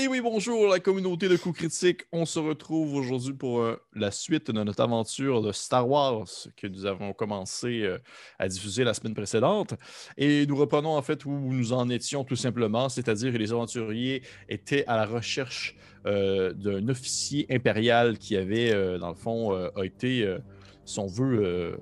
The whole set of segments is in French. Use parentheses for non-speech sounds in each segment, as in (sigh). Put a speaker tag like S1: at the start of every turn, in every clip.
S1: Et oui, bonjour la communauté de coups critiques. On se retrouve aujourd'hui pour euh, la suite de notre aventure de Star Wars que nous avons commencé euh, à diffuser la semaine précédente. Et nous reprenons en fait où nous en étions tout simplement, c'est-à-dire que les aventuriers étaient à la recherche euh, d'un officier impérial qui avait, dans le fond, été, son vœu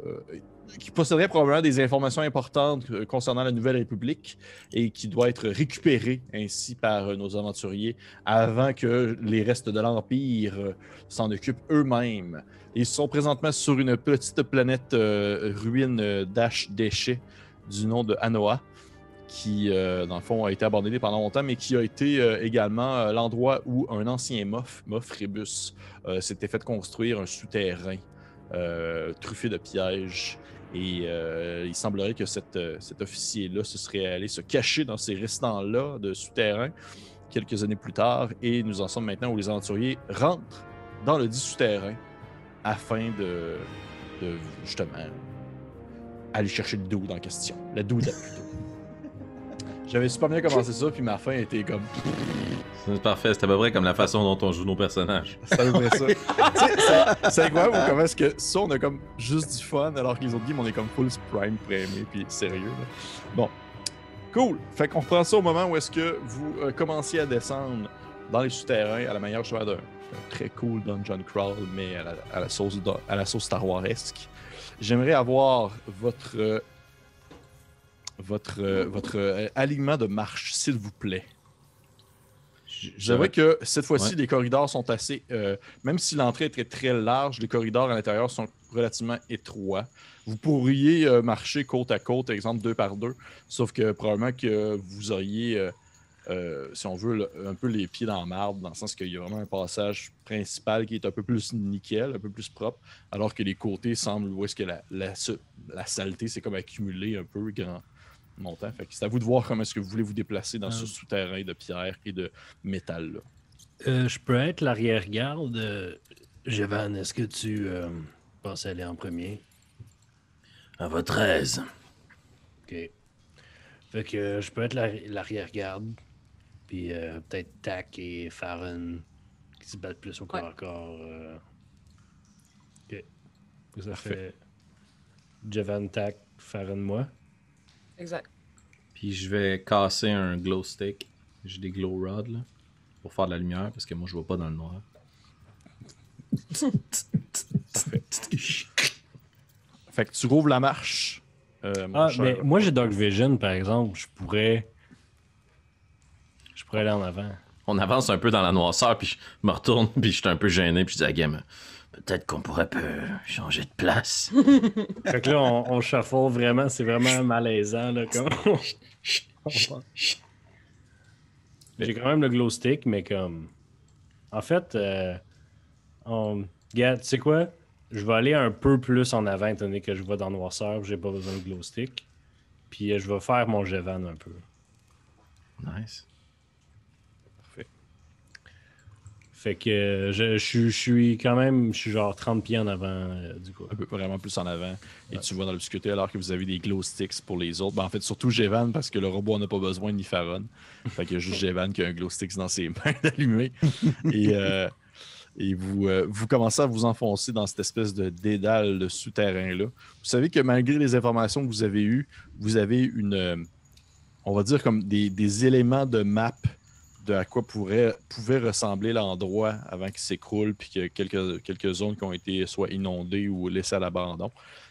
S1: qui posséderait probablement des informations importantes euh, concernant la Nouvelle République et qui doit être récupéré ainsi par euh, nos aventuriers avant que les restes de l'Empire euh, s'en occupent eux-mêmes. Ils sont présentement sur une petite planète ruine d'Ash déchets du nom de Anoa qui, dans le fond, a été abandonnée pendant longtemps, mais qui a été également l'endroit où un ancien Moff, Moff Rebus, s'était fait construire un souterrain truffé de pièges et euh, il semblerait que euh, cet officier-là se serait allé se cacher dans ces restants-là de souterrain quelques années plus tard. Et nous en sommes maintenant où les aventuriers rentrent dans le dit souterrain afin de, justement aller chercher le doux en question. La doude plutôt. J'avais super bien commencé ça, puis ma fin était comme.
S2: C'est parfait, c'est à peu près comme la façon dont on joue nos personnages. (laughs)
S1: C'est à peu près ça. c'est incroyable comment est-ce que ça, on a comme juste du fun, alors que les autres games, on est comme full prime primé, puis sérieux. Bon. Cool. Fait qu'on reprend ça au moment où est-ce que vous euh, commenciez à descendre dans les souterrains à la manière cheval d'un très cool dungeon crawl, mais à la, sauce, à la sauce Star Wars-esque. J'aimerais avoir votre votre, euh, votre euh, alignement de marche, s'il vous plaît. J'avoue que cette fois-ci, les corridors sont assez. Euh, même si l'entrée est très, large, les corridors à l'intérieur sont relativement étroits. Vous pourriez marcher côte à côte, exemple deux par deux, sauf que probablement que vous auriez, si on veut, un peu les pieds dans la marbre, dans le sens qu'il y a vraiment un passage principal qui est un peu plus nickel, un peu plus propre, alors que les côtés semblent où est-ce que la, la, la saleté s'est comme accumulée un peu grand montant. c'est à vous de voir comment est-ce que vous voulez vous déplacer dans ce euh. souterrain de pierre et de métal. Là.
S3: Euh, je peux être l'arrière-garde. Euh, Jevan, est-ce que tu penses aller en premier?
S4: À votre aise.
S3: Ok. Fait que je peux être l'arrière-garde. Puis peut-être Tac et Farron qui se battent plus au corps à corps. Ok. Ça fait Jevan, Tac, Farron, moi.
S5: Exact.
S2: Puis je vais casser un glow stick. J'ai des glow rods là, pour faire de la lumière parce que moi je vois pas dans le noir.
S1: fait que tu rouvres la marche.
S3: Euh, ah, mais moi j'ai Dark Vision par exemple. Je pourrais. Je pourrais aller en avant.
S2: On avance un peu dans la noirceur, puis je me retourne, (laughs) puis je suis un peu gêné, puis je dis à Game
S4: Peut-être qu'on pourrait changer de place. (laughs)
S3: fait que là, on, on vraiment, c'est vraiment malaisant. Là, comme... J'ai quand même le glow stick, mais comme. En fait, euh, on... Regarde, tu sais quoi? Je vais aller un peu plus en avant, étant donné que je vois dans noirceur, j'ai pas besoin de glow stick. Puis euh, je vais faire mon Jevan un peu.
S2: Nice.
S3: Fait que je, suis quand même, je suis genre 30 pieds en avant euh, du coup.
S1: Un peu vraiment plus en avant. Et tu vois dans l'obscurité alors que vous avez des glow sticks pour les autres. Ben, en fait, surtout Jevan parce que le robot n'a pas besoin ni Faron. Fait qu'il y a juste (laughs) Jevan qui a un glow sticks dans ses (laughs) mains d'allumer. Et, euh, et vous, euh, vous commencez à vous enfoncer dans cette espèce de dédale de souterrain-là. Vous savez que malgré les informations que vous avez eues, vous avez une, on va dire comme des, des éléments de map de à quoi pourrait, pouvait ressembler l'endroit avant qu'il s'écroule, puis a quelques, quelques zones qui ont été soit inondées ou laissées à l'abandon.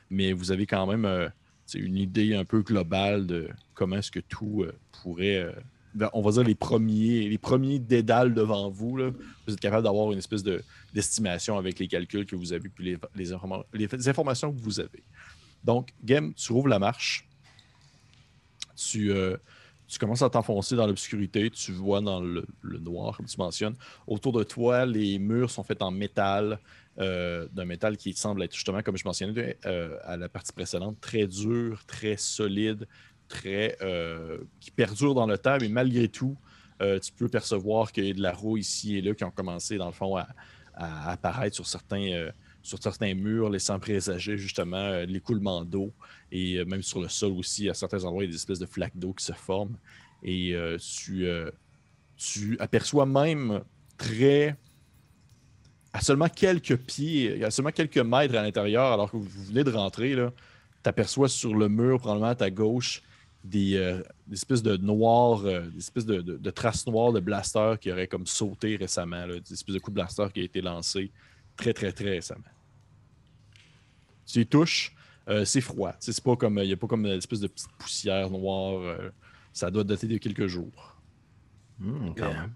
S1: Mais vous avez quand même euh, une idée un peu globale de comment est-ce que tout euh, pourrait. Euh, ben, on va dire les premiers, les premiers dédales devant vous. vous êtes capable d'avoir une espèce d'estimation avec les calculs que vous avez, puis les, les, les, informations que vous avez. Donc, Game, tu rouvres la marche. Tu tu commences à t'enfoncer dans l'obscurité, tu vois dans le, noir, comme tu mentionnes. Autour de toi, les murs sont faits en métal, euh, d'un métal qui semble être justement, comme je mentionnais euh, à la partie précédente, très dur, très solide, très euh, qui perdure dans le temps, mais malgré tout, tu peux percevoir qu'il y a de la roue ici et là qui ont commencé, dans le fond, à, à apparaître sur certains sur certains murs, laissant présager justement euh, l'écoulement d'eau. Et euh, même sur le sol aussi, à certains endroits, il y a des espèces de flaques d'eau qui se forment. Et euh, tu, aperçois même très. à seulement quelques pieds, à seulement quelques mètres à l'intérieur, alors que vous venez de rentrer, tu aperçois sur le mur, probablement à ta gauche, des, espèces de noirs, des espèces de, traces noires de blasters qui auraient comme sauté récemment, des espèces de coups de blaster qui a été lancé très, très, très récemment. Tu les touches, euh, c'est froid. C'est pas comme, il n'y a pas comme une espèce de petite poussière noire. euh, ça doit dater de quelques jours.
S2: Hmm, quand même.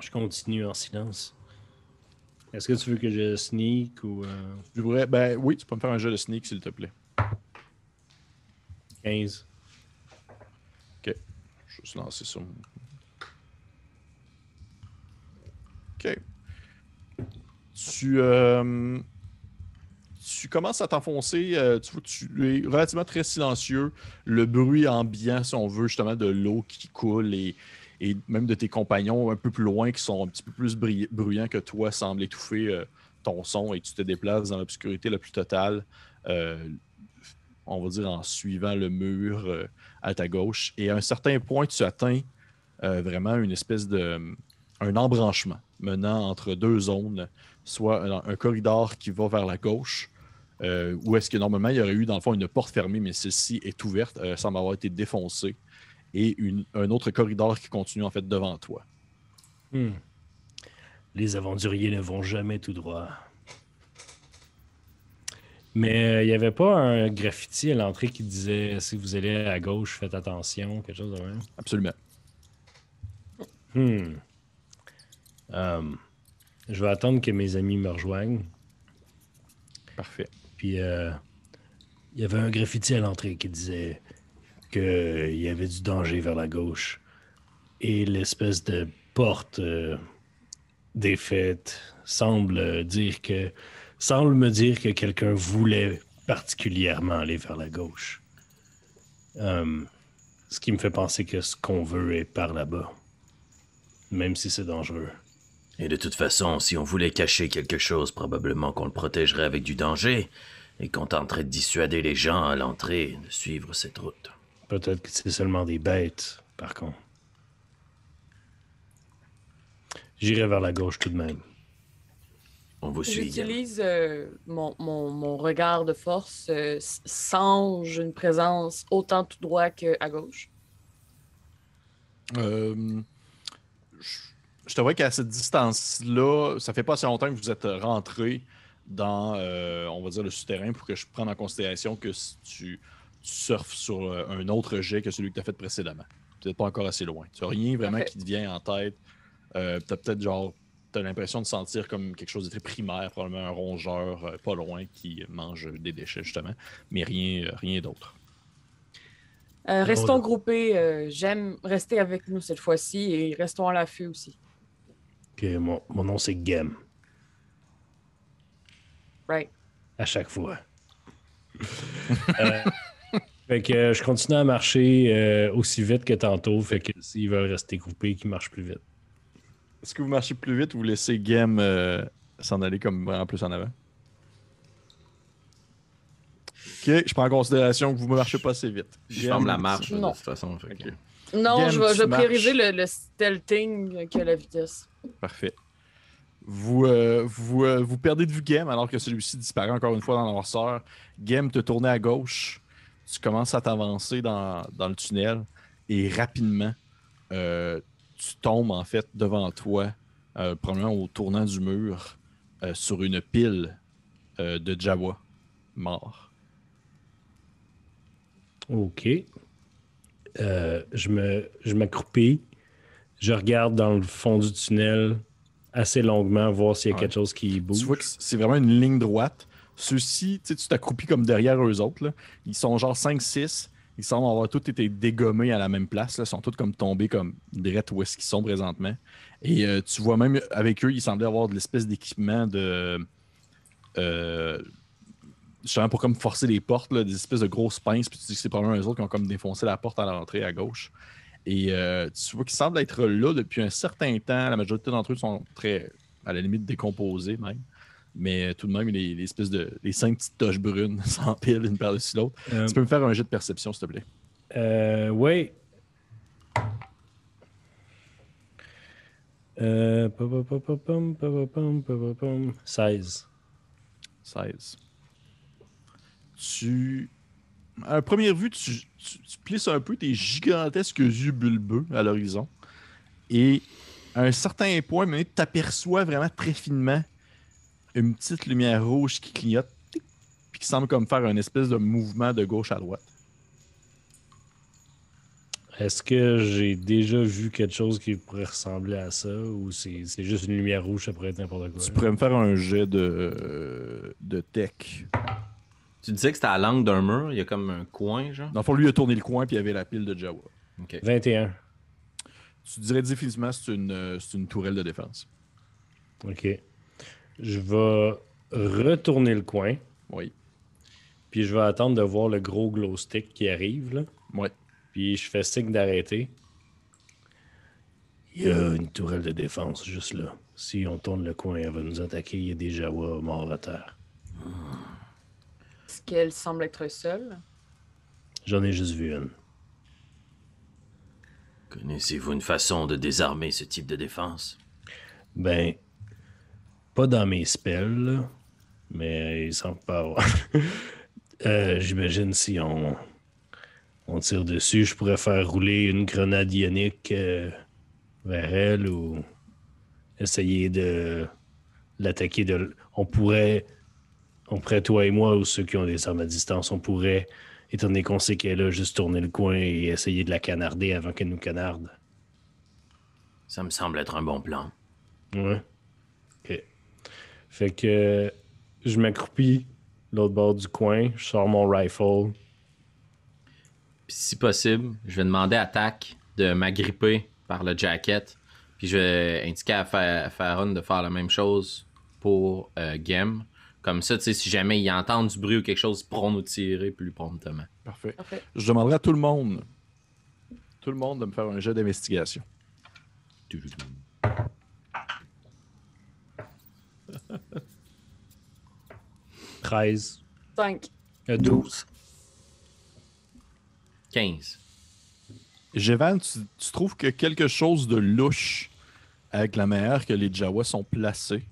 S3: Je continue en silence. Est-ce que tu veux que je sneak ou euh,
S1: Je voudrais- ben oui, tu peux me faire un jeu de sneak, s'il te plaît.
S3: 15?
S1: Je vais juste lancer ça. Ok. Tu, euh, tu commences à t'enfoncer. euh, tu, tu es relativement très silencieux. Le bruit ambiant, si on veut, justement, de l'eau qui coule et, même de tes compagnons un peu plus loin qui sont un petit peu plus bruyants que toi semble étouffer euh, ton son et tu te déplaces dans l'obscurité la plus totale. on va dire en suivant le mur à ta gauche. Et à un certain point, tu atteins vraiment une espèce de. un embranchement menant entre deux zones, soit un, un corridor qui va vers la gauche, euh, où est-ce que normalement il y aurait eu dans le fond une porte fermée, mais celle-ci est ouverte, euh, semble avoir été défoncée, et une- un autre corridor qui continue en fait devant toi.
S3: Hmm. Les aventuriers ne vont jamais tout droit. Mais euh, il n'y avait pas un graffiti à l'entrée qui disait si vous allez à gauche, faites attention, quelque chose de même?
S1: Absolument.
S3: Hmm. Euh, je vais attendre que mes amis me rejoignent.
S1: Parfait.
S3: Puis euh, il y avait un graffiti à l'entrée qui disait qu'il y avait du danger vers la gauche. Et l'espèce de porte euh, défaite semble dire que semble me dire que quelqu'un voulait particulièrement aller vers la gauche. Euh, ce qui me fait penser que ce qu'on veut est par là-bas. Même si c'est dangereux.
S4: Et de toute façon, si on voulait cacher quelque chose, probablement qu'on le protégerait avec du danger, et qu'on tenterait de dissuader les gens à l'entrée de suivre cette route.
S3: Peut-être que c'est seulement des bêtes, par contre. J'irai vers la gauche tout de même.
S4: On vous suit.
S5: J'utilise euh, mon, mon- mon regard de force euh, s- sans une présence autant tout droit qu'à gauche.
S1: Euh, je, te vois qu'à cette distance-là, ça fait pas assez longtemps que vous êtes rentré dans, euh, on va dire, le souterrain pour que je prenne en considération que si tu, tu surfes sur euh, un autre jet que celui que tu as fait précédemment. Peut-être pas encore assez loin. Tu n'as rien vraiment
S5: Parfait.
S1: qui te vient en tête. Euh, tu as peut-être genre. Tu as l'impression de sentir comme quelque chose de très primaire, probablement un rongeur euh, pas loin qui mange des déchets, justement, mais rien, rien d'autre.
S5: Euh, restons groupés. euh, J'aime rester avec nous cette fois-ci et restons à l'affût aussi.
S3: Ok, mon, mon nom c'est Gem,
S5: Right.
S3: à chaque fois. (laughs) Euh, fait que euh, je continue à marcher euh, aussi vite que tantôt. Fait que s'ils veulent rester groupés, qu'ils marchent plus vite.
S1: Est-ce que vous marchez plus vite ou vous laissez Game euh, s'en aller comme vraiment plus en avant? Ok, je prends en considération que vous ne marchez pas assez vite.
S2: Je
S1: Game,
S2: ferme la marche de toute façon. fait que-
S5: Non,
S1: Game,
S5: je vais, je vais prioriser le, le stealthing que la vitesse.
S1: Parfait. Vous, euh, euh, vous perdez de vue Game alors que celui-ci disparaît encore une fois dans noirceur. Game te tourne à gauche. Tu commences à t'avancer dans, dans le tunnel et rapidement, euh, tu tombes en fait devant toi, probablement au tournant du mur, sur une pile de Jawa morts.
S3: Ok. Je m'accroupis. Je regarde dans le fond du tunnel assez longuement, voir s'il y a
S1: Ouais.
S3: quelque chose qui bouge.
S1: Tu vois que c'est vraiment une ligne droite. Ceux-ci, tu t'accroupis comme derrière eux autres. là. Ils sont genre 5-6. Ils semblent avoir tous été dégommés à la même place. Là. Ils sont tous comme tombés comme direct où est-ce qu'ils sont présentement. Et euh, tu vois même avec eux, ils semblaient avoir de l'espèce d'équipement de. Euh, justement pour comme forcer les portes, là, des espèces de grosses pinces. Puis tu dis que c'est probablement eux autres qui ont comme défoncé la porte à l'entrée à gauche. Et euh, tu vois qu'ils semblent être là depuis un certain temps. La majorité d'entre eux sont très, à la limite, décomposés même. Mais euh, tout de même, les, les espèces de. Les cinq petites taches brunes (laughs) s'empilent une par-dessus l'autre.
S3: Euh,
S1: Tu peux me faire un jet de perception, s'il te plaît?
S3: euh, ouais. Euh, pa- pa- pa- pa- pam, pa- pa- pam, pa- pa- pam. 16.
S1: 16. Tu. À première vue, tu, tu, tu plisses un peu tes gigantesques yeux bulbeux à l'horizon. Et à un certain point, tu t'aperçois vraiment très finement une petite lumière rouge qui clignote, puis qui semble comme faire un espèce de mouvement de gauche à droite.
S3: Est-ce que j'ai déjà vu quelque chose qui pourrait ressembler à ça ou c'est juste une lumière rouge, ça pourrait être n'importe quoi?
S1: Tu pourrais me faire un jet de, de tech.
S2: Tu disais que c'était à l'angle d'un mur, il y a comme un coin, genre?
S1: Dans le fond, lui a tourné le coin, puis il y avait la pile de Jawa.
S2: Ok.
S3: 21.
S1: Tu dirais définitivement que c'est une, euh, c'est une tourelle de défense.
S3: OK. Je vais retourner le coin,
S1: Oui.
S3: puis je vais attendre de voir le gros glow stick qui arrive, là.
S1: Ouais.
S3: Puis je fais signe d'arrêter. Il y a une tourelle de défense juste là. Si on tourne le coin, elle va nous attaquer. Il y a des Jawa morts à terre.
S5: Est-ce qu'elle semble être seule?
S3: J'en ai juste vu une.
S4: Connaissez-vous une façon de désarmer ce type de défense?
S3: Ben, pas dans mes spells, là, mais il semble pas avoir. (laughs) Euh, J'imagine si on, on tire dessus, je pourrais faire rouler une grenade ionique euh, vers elle ou essayer de l'attaquer. De... On pourrait, on pourrait, toi et moi, ou ceux qui ont des armes à distance, on pourrait, étant donné qu'on sait qu'elle a juste tourné le coin et essayer de la canarder avant qu'elle nous canarde.
S4: Ça me semble être un bon plan.
S3: Ouais. Ok. Fait que je m'accroupis l'autre bord du coin, je sors mon rifle.
S2: Puis si possible, je vais demander à Tac de m'agripper par le jacket. Puis je vais indiquer à Fa- Farron de faire la même chose pour euh, Gem. Comme ça, tu sais, si jamais ils entendent du bruit ou quelque chose, ils pourront nous tirer plus promptement.
S1: Parfait.
S5: Parfait.
S1: Je demanderai à tout le monde, tout le monde de me faire un jet d'investigation. (laughs)
S3: 13.
S5: 5.
S3: Euh, 12.
S2: 15.
S1: Jevan, tu, tu trouves que quelque chose de louche avec la manière que les Jawas sont placés,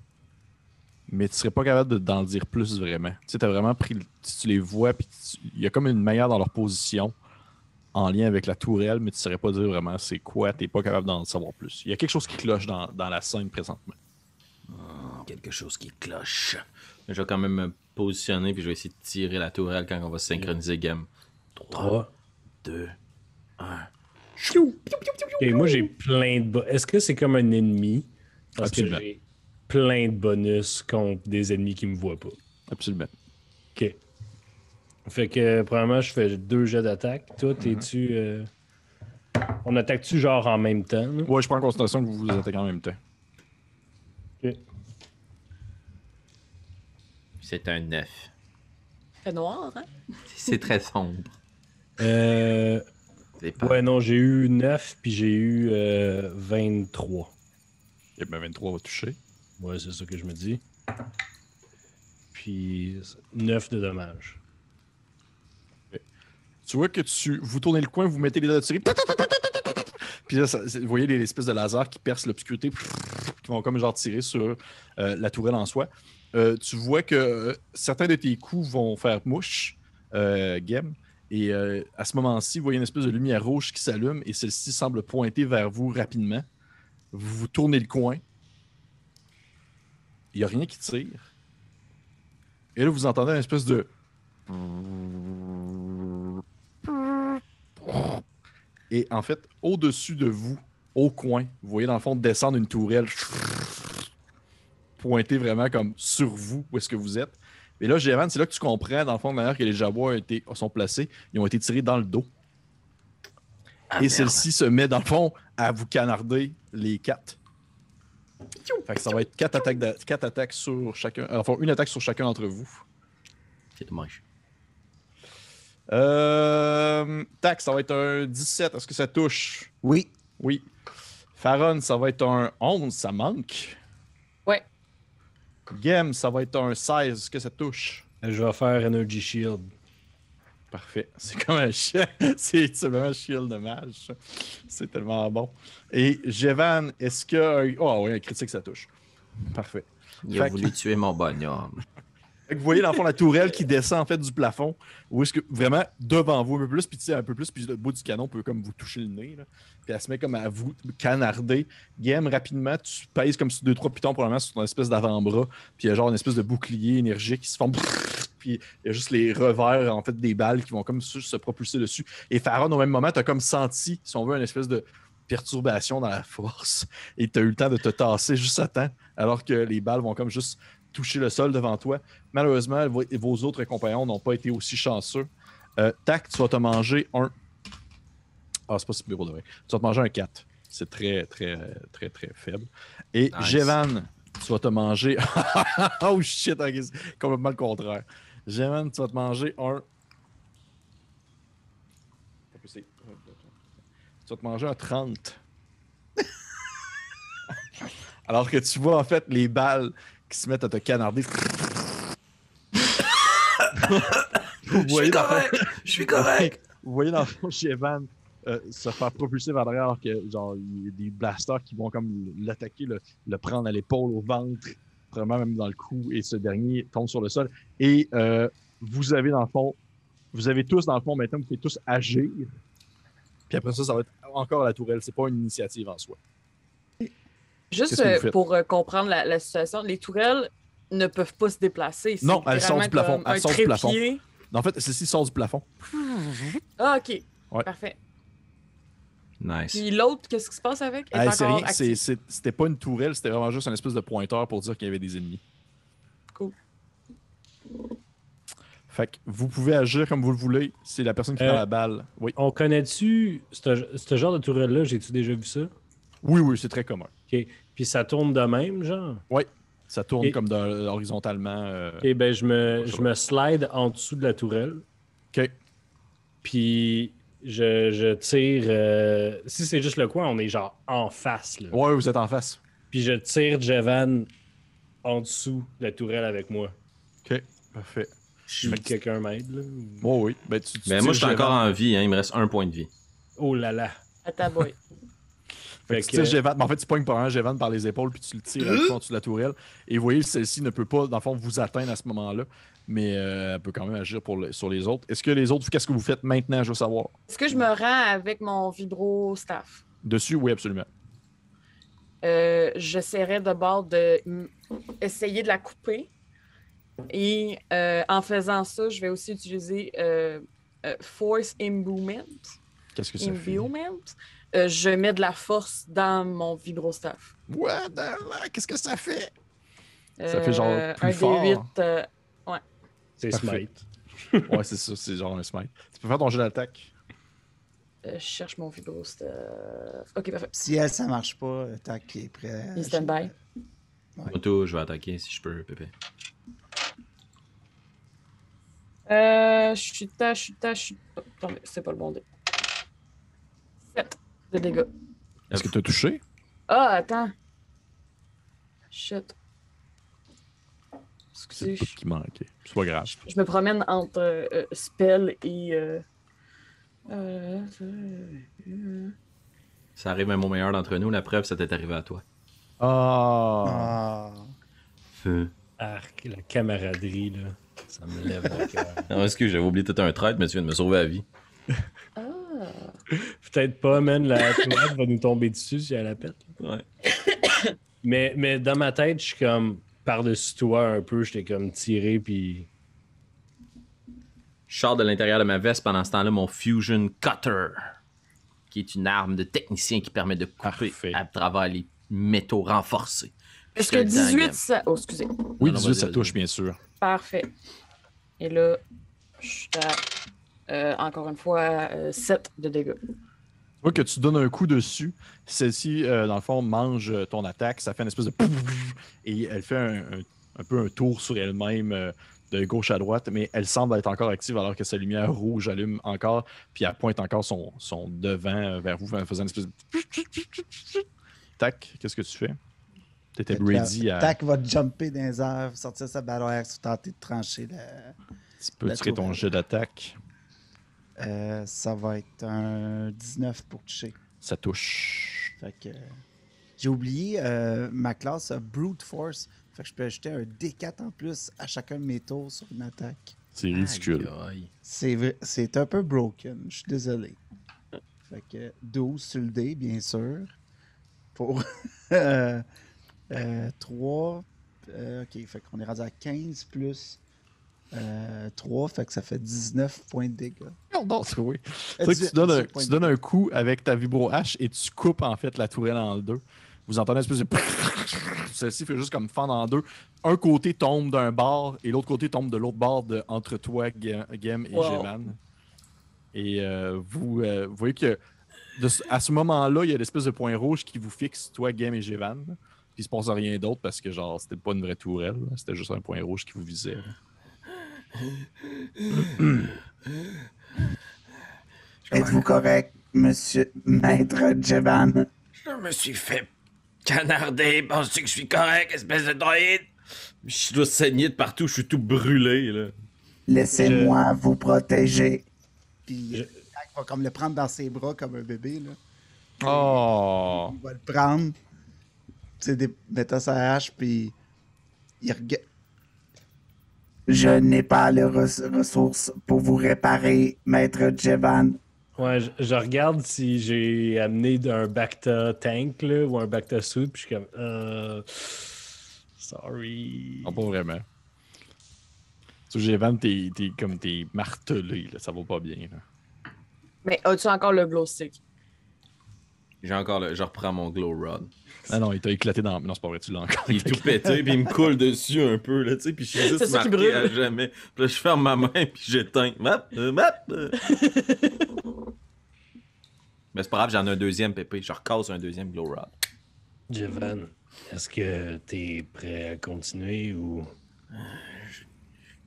S1: mais tu serais pas capable de- d'en dire plus vraiment. Tu sais, t'as vraiment pris. tu les vois, puis tu- il y a comme une manière dans leur position en lien avec la tourelle, mais tu saurais pas dire vraiment c'est quoi, t'es pas capable d'en savoir plus. Il y a quelque chose qui cloche dans, dans la scène présentement.
S4: Quelque chose qui cloche.
S2: Je vais quand même me positionner puis je vais essayer de tirer la tourelle quand on va synchroniser Gem.
S3: 3.
S4: Deux.
S3: Et moi, j'ai plein de. Est-ce que c'est comme un ennemi? Parce
S1: Absolument.
S3: que plein de bonus contre des ennemis qui me voient pas.
S1: Absolument.
S3: Ok. Fait que, premièrement, je fais deux jets d'attaque. Toi, t'es-tu. euh, On attaque-tu genre en même temps? là?
S1: Ouais, je prends en considération que vous vous attaquez en même temps.
S3: Ok.
S2: C'est un 9.
S5: Fait noir, hein? (laughs)
S2: C'est très sombre.
S3: Euh,
S2: C'est pas...
S3: Ouais, non, j'ai eu 9 puis j'ai eu euh, 23.
S1: Et ben 23 va toucher.
S3: Ouais, c'est ça que je me dis. Puis 9 de dommages.
S1: Tu vois que tu vous tournez le coin, vous mettez les doigts de. (laughs) Puis là, ça- vous voyez les espèces de lasers qui percent l'obscurité, (laughs) qui vont comme genre tirer sur euh, la tourelle en soi. Euh, tu vois que euh, certains de tes coups vont faire mouche, Gem. Et à ce moment-ci, vous voyez une espèce de lumière rouge qui s'allume et celle-ci semble pointer vers vous rapidement. Vous vous tournez le coin. Il n'y a rien qui tire. Et là, vous entendez une espèce de. Et en fait, au-dessus de vous, au coin, vous voyez dans le fond descendre une tourelle pointée vraiment comme sur vous, où est-ce que vous êtes. Et là, Jévan, c'est là que tu comprends, dans le fond, de manière que les ont été, sont placés, ils ont été tirés dans le dos.
S4: Ah,
S1: Et celle-ci se met, dans le fond, à vous canarder les quatre. Fait que ça va être quatre attaques, d'a- quatre attaques sur chacun. Enfin, une attaque sur chacun d'entre vous.
S2: C'est dommage.
S1: Euh, tac, ça va être un 17. Est-ce que ça touche?
S6: Oui.
S1: Oui. Faron, ça va être un 11. Ça manque.
S5: Ouais.
S1: Gem, ça va être un 16. Est-ce que ça touche?
S3: Je vais faire Energy Shield.
S1: Parfait. (laughs) C'est comme un chien. (laughs) C'est vraiment un shield de mage. C'est tellement bon. Et Jevan, est-ce que. Oh, oui, un critique, ça touche. Parfait.
S2: Il a
S1: Fait que-
S2: voulu tuer mon bonhomme. (laughs)
S1: Fait que vous voyez, dans le fond, la tourelle qui descend en fait du plafond, où est-ce que vraiment devant vous un peu plus, puis tu sais, un peu plus, puis le bout du canon peut comme vous toucher le nez. Là. Puis elle se met comme à vous canarder. Game, rapidement, tu pèses comme sur deux, trois pitons probablement sur ton espèce d'avant-bras, puis il y a genre une espèce de bouclier énergique qui se forme. Puis il y a juste les revers en fait des balles qui vont comme juste se propulser dessus. Et Pharaon, au même moment, tu as comme senti, si on veut, une espèce de perturbation dans la (laughs) force. Et tu as eu le temps de te tasser juste à temps, alors que les balles vont comme juste toucher le sol devant toi. Malheureusement, vo- vos autres compagnons n'ont pas été aussi chanceux. Euh, tac, tu vas te manger un. Ah, c'est pas si bureau de vrai. Tu vas te manger un 4. C'est très, très, très, très faible. Et
S2: Nice.
S1: Jevan, tu vas te manger. (laughs) oh shit, complètement le contraire. Jevan, tu vas te manger un. Tu vas te manger un 30. (laughs) Alors que tu vois en fait les balles qui se mettent à te canarder. Vous voyez dans-
S4: Je suis correct. (laughs)
S1: vous voyez dans le fond chez Evan euh, se faire propulser vers l'arrière alors que genre il y a des blasters qui vont comme l'attaquer, le, le prendre à l'épaule, au ventre, vraiment même dans le cou, et ce dernier tombe sur le sol. Et euh, vous avez dans le fond, vous avez tous dans le fond maintenant, vous pouvez tous agir. Puis après ça, ça va être encore à la tourelle. C'est pas une initiative en soi.
S5: Juste euh, pour euh, comprendre la, la situation, les tourelles ne peuvent pas se déplacer.
S1: Non, elles sont du plafond. Elles sont du plafond. En fait, ceci sort du plafond.
S5: Ah, ok.
S1: Ouais.
S5: Parfait.
S2: Nice.
S5: Puis l'autre, qu'est-ce qui se passe avec?
S1: Ah, c'est rien, c'était pas une tourelle, c'était vraiment juste un espèce de pointeur pour dire qu'il y avait des ennemis.
S5: Cool.
S1: Fait que vous pouvez agir comme vous le voulez. C'est la personne qui
S3: Euh,
S1: prend la balle. Oui,
S3: On connaît-tu ce ce genre de tourelle-là? J'ai-tu déjà vu ça?
S1: oui, oui, c'est très commun.
S3: OK. Puis ça tourne de même, genre?
S1: Ça tourne comme dans- horizontalement. euh,
S3: OK, ben je me, je me slide en dessous de la tourelle.
S1: OK.
S3: Puis je, je tire. euh, si c'est juste le coin, on est genre en face. Là.
S1: Ouais, vous êtes en face.
S3: Puis je tire Javan en dessous de la tourelle avec moi.
S1: OK, parfait.
S3: Si quelqu'un m'aide. là.
S1: Ouais, oui. Ben, tu, tu
S2: Mais moi, je suis encore
S1: Jevan.
S2: en vie, hein, il me reste un point de vie.
S3: Oh là là.
S5: Attends, boy.
S1: Fait
S3: Fait
S1: que tu
S3: que-
S1: tires Jevan. Mais en fait, tu pognes par un Jevan par les épaules, puis tu le tires à fond en dessous de la tourelle. Et vous voyez, celle-ci ne peut pas, dans le fond, vous atteindre à ce moment-là. Mais euh, elle peut quand même agir pour le- sur les autres. Est-ce que les autres, qu'est-ce que vous faites maintenant, je veux savoir?
S5: Est-ce que je me rends avec mon vibro staff?
S1: Dessus, oui, absolument.
S5: Euh, J'essaierai d'abord de essayer de la couper. Et euh, en faisant ça, je vais aussi utiliser euh, euh, Force Imbuement.
S1: Qu'est-ce que?
S5: Imbuement. Euh, je mets de la force dans mon vibro-staff.
S1: What the? Qu'est-ce que ça fait? Ça fait genre plus
S5: un
S1: fort.
S5: D8. euh,
S3: C'est. Smite.
S1: Ouais, c'est ça, c'est genre un smite. Tu peux faire ton jeu d'attaque.
S5: euh, je cherche mon vibro-staff. Ok, parfait.
S6: Si elle, ça marche pas, tac, qui est prêt.
S5: Il stand by.
S2: Moi, tout, je vais attaquer si je peux, Pépé.
S5: Euh, je suis ta, je suis ta, je suis. oh, attendez, c'est pas le bon dé. 7 de dégâts.
S1: Est-ce que tu as touché?
S5: Ah, attends. Shit.
S1: C'est
S5: Excusez,
S1: tout
S5: je,
S1: qui manquait. C'est pas grave.
S5: je me promène entre euh, euh, spell et. Euh... euh, euh,
S2: Ça arrive même au meilleur d'entre nous, la preuve, ça t'est arrivé à toi.
S1: Ah!
S6: Ah.
S2: Feu.
S3: Arc, la camaraderie, là. Ça me lève le cœur. (laughs)
S2: Non, excuse, j'avais oublié tout un trait, mais tu viens de me sauver la vie.
S5: Ah!
S3: Peut-être pas, man. La toilette va nous tomber dessus si elle la pète.
S2: Ouais.
S3: Mais, mais dans ma tête, je suis comme par-dessus toi un peu. J'étais comme tiré, puis.
S2: Je sors de l'intérieur de ma veste pendant ce temps-là mon Fusion Cutter, qui est une arme de technicien qui permet de couper
S1: Parfait.
S2: à travers les métaux renforcés.
S5: Est-ce
S2: Je
S5: que
S2: te le dis en
S5: 18
S2: game.
S5: ça. Oh, excusez.
S1: Oui,
S2: Non, non,
S1: 18,
S2: vas-y,
S1: ça touche, bien sûr.
S5: Parfait. Et là, je suis à. euh, encore une fois, 7 de dégâts.
S1: Vois que tu donnes un coup dessus. Celle-ci, euh, dans le fond, mange euh, ton attaque. Ça fait une espèce de. Et elle fait un, un- un peu un tour sur elle-même euh, de gauche à droite, mais elle semble être encore active alors que sa lumière rouge allume encore. Puis elle pointe encore son, son devant vers vous en faisant une espèce de. Tac, qu'est-ce que tu fais? T'étais ready à.
S6: Tac va jumper dans les airs, sortir sa barre axe, tenter de trancher la.
S1: Tu peux tirer ton jet d'attaque.
S6: Euh, ça va être un 19 pour toucher.
S1: Ça touche.
S6: Fait que. J'ai oublié euh, ma classe a Brute Force. Fait que je peux ajouter un D4 en plus à chacun de mes tours sur une attaque.
S1: C'est ridicule.
S6: C'est un peu broken. Je suis désolé. Fait que 12 sur le dé, bien sûr. Pour (laughs) euh, 3. ok, fait qu'on est rendu à 15 plus 3. Fait que ça fait 19 points de dégâts.
S1: C'est (laughs) oui. Tu
S6: 18
S1: donnes, un,
S6: 18 points
S1: tu
S6: de
S1: donnes un coup avec ta vibro hache et tu coupes en fait la tourelle en deux. Vous entendez une espèce de. (laughs) Celle-ci fait juste comme fendre en deux. Un côté tombe d'un bord et l'autre côté tombe de l'autre bord de- entre toi, Ga- Gem et
S5: Wow.
S1: Geman. Et euh, vous, euh, vous voyez que de à ce moment-là, il y a l'espèce de point rouge qui vous fixe, toi, Gem et Gevan. Puis il se passe rien d'autre parce que genre c'était pas une vraie tourelle, c'était juste un point rouge qui vous visait. (clears throat)
S6: Êtes-vous correct, monsieur Maître Jevan?
S4: Je me suis fait canarder. Penses-tu que je suis correct, espèce de droïde?
S2: Je dois saigner de partout, je suis tout brûlé, là.
S6: Laissez-moi vous protéger. Puis
S3: Je-
S6: Jack va comme le prendre dans ses bras comme un bébé. Là.
S1: Oh!
S6: Il va le prendre, c'est des... mettre sa hache, puis il regarde. Je n'ai pas les ressources pour vous réparer, Maître Jevan.
S3: Ouais, je, je regarde si j'ai amené un Bacta tank là, ou un Bacta suit, puis je suis comme. Euh... Sorry.
S1: Non, pas vraiment. Sur Gévan, t'es t'es comme t'es martelé, là, ça va pas bien. Là.
S5: Mais as-tu encore le glow stick?
S2: J'ai encore le... Je reprends mon glow rod.
S1: Ah non, il t'a éclaté dans. Non, c'est pas vrai, tu l'as encore.
S2: Il est tout pété, puis il me coule dessus un peu, là, tu sais, puis je suis
S5: C'est
S2: juste marqué
S5: brûle.
S2: à jamais. Puis là, je ferme ma main, puis j'éteins. Map, euh, map. euh. (laughs) Mais c'est pas grave, j'en ai un deuxième, Pépé. Je recasse un deuxième glow rod.
S3: Jevan, est-ce que t'es prêt à continuer ou?
S4: Je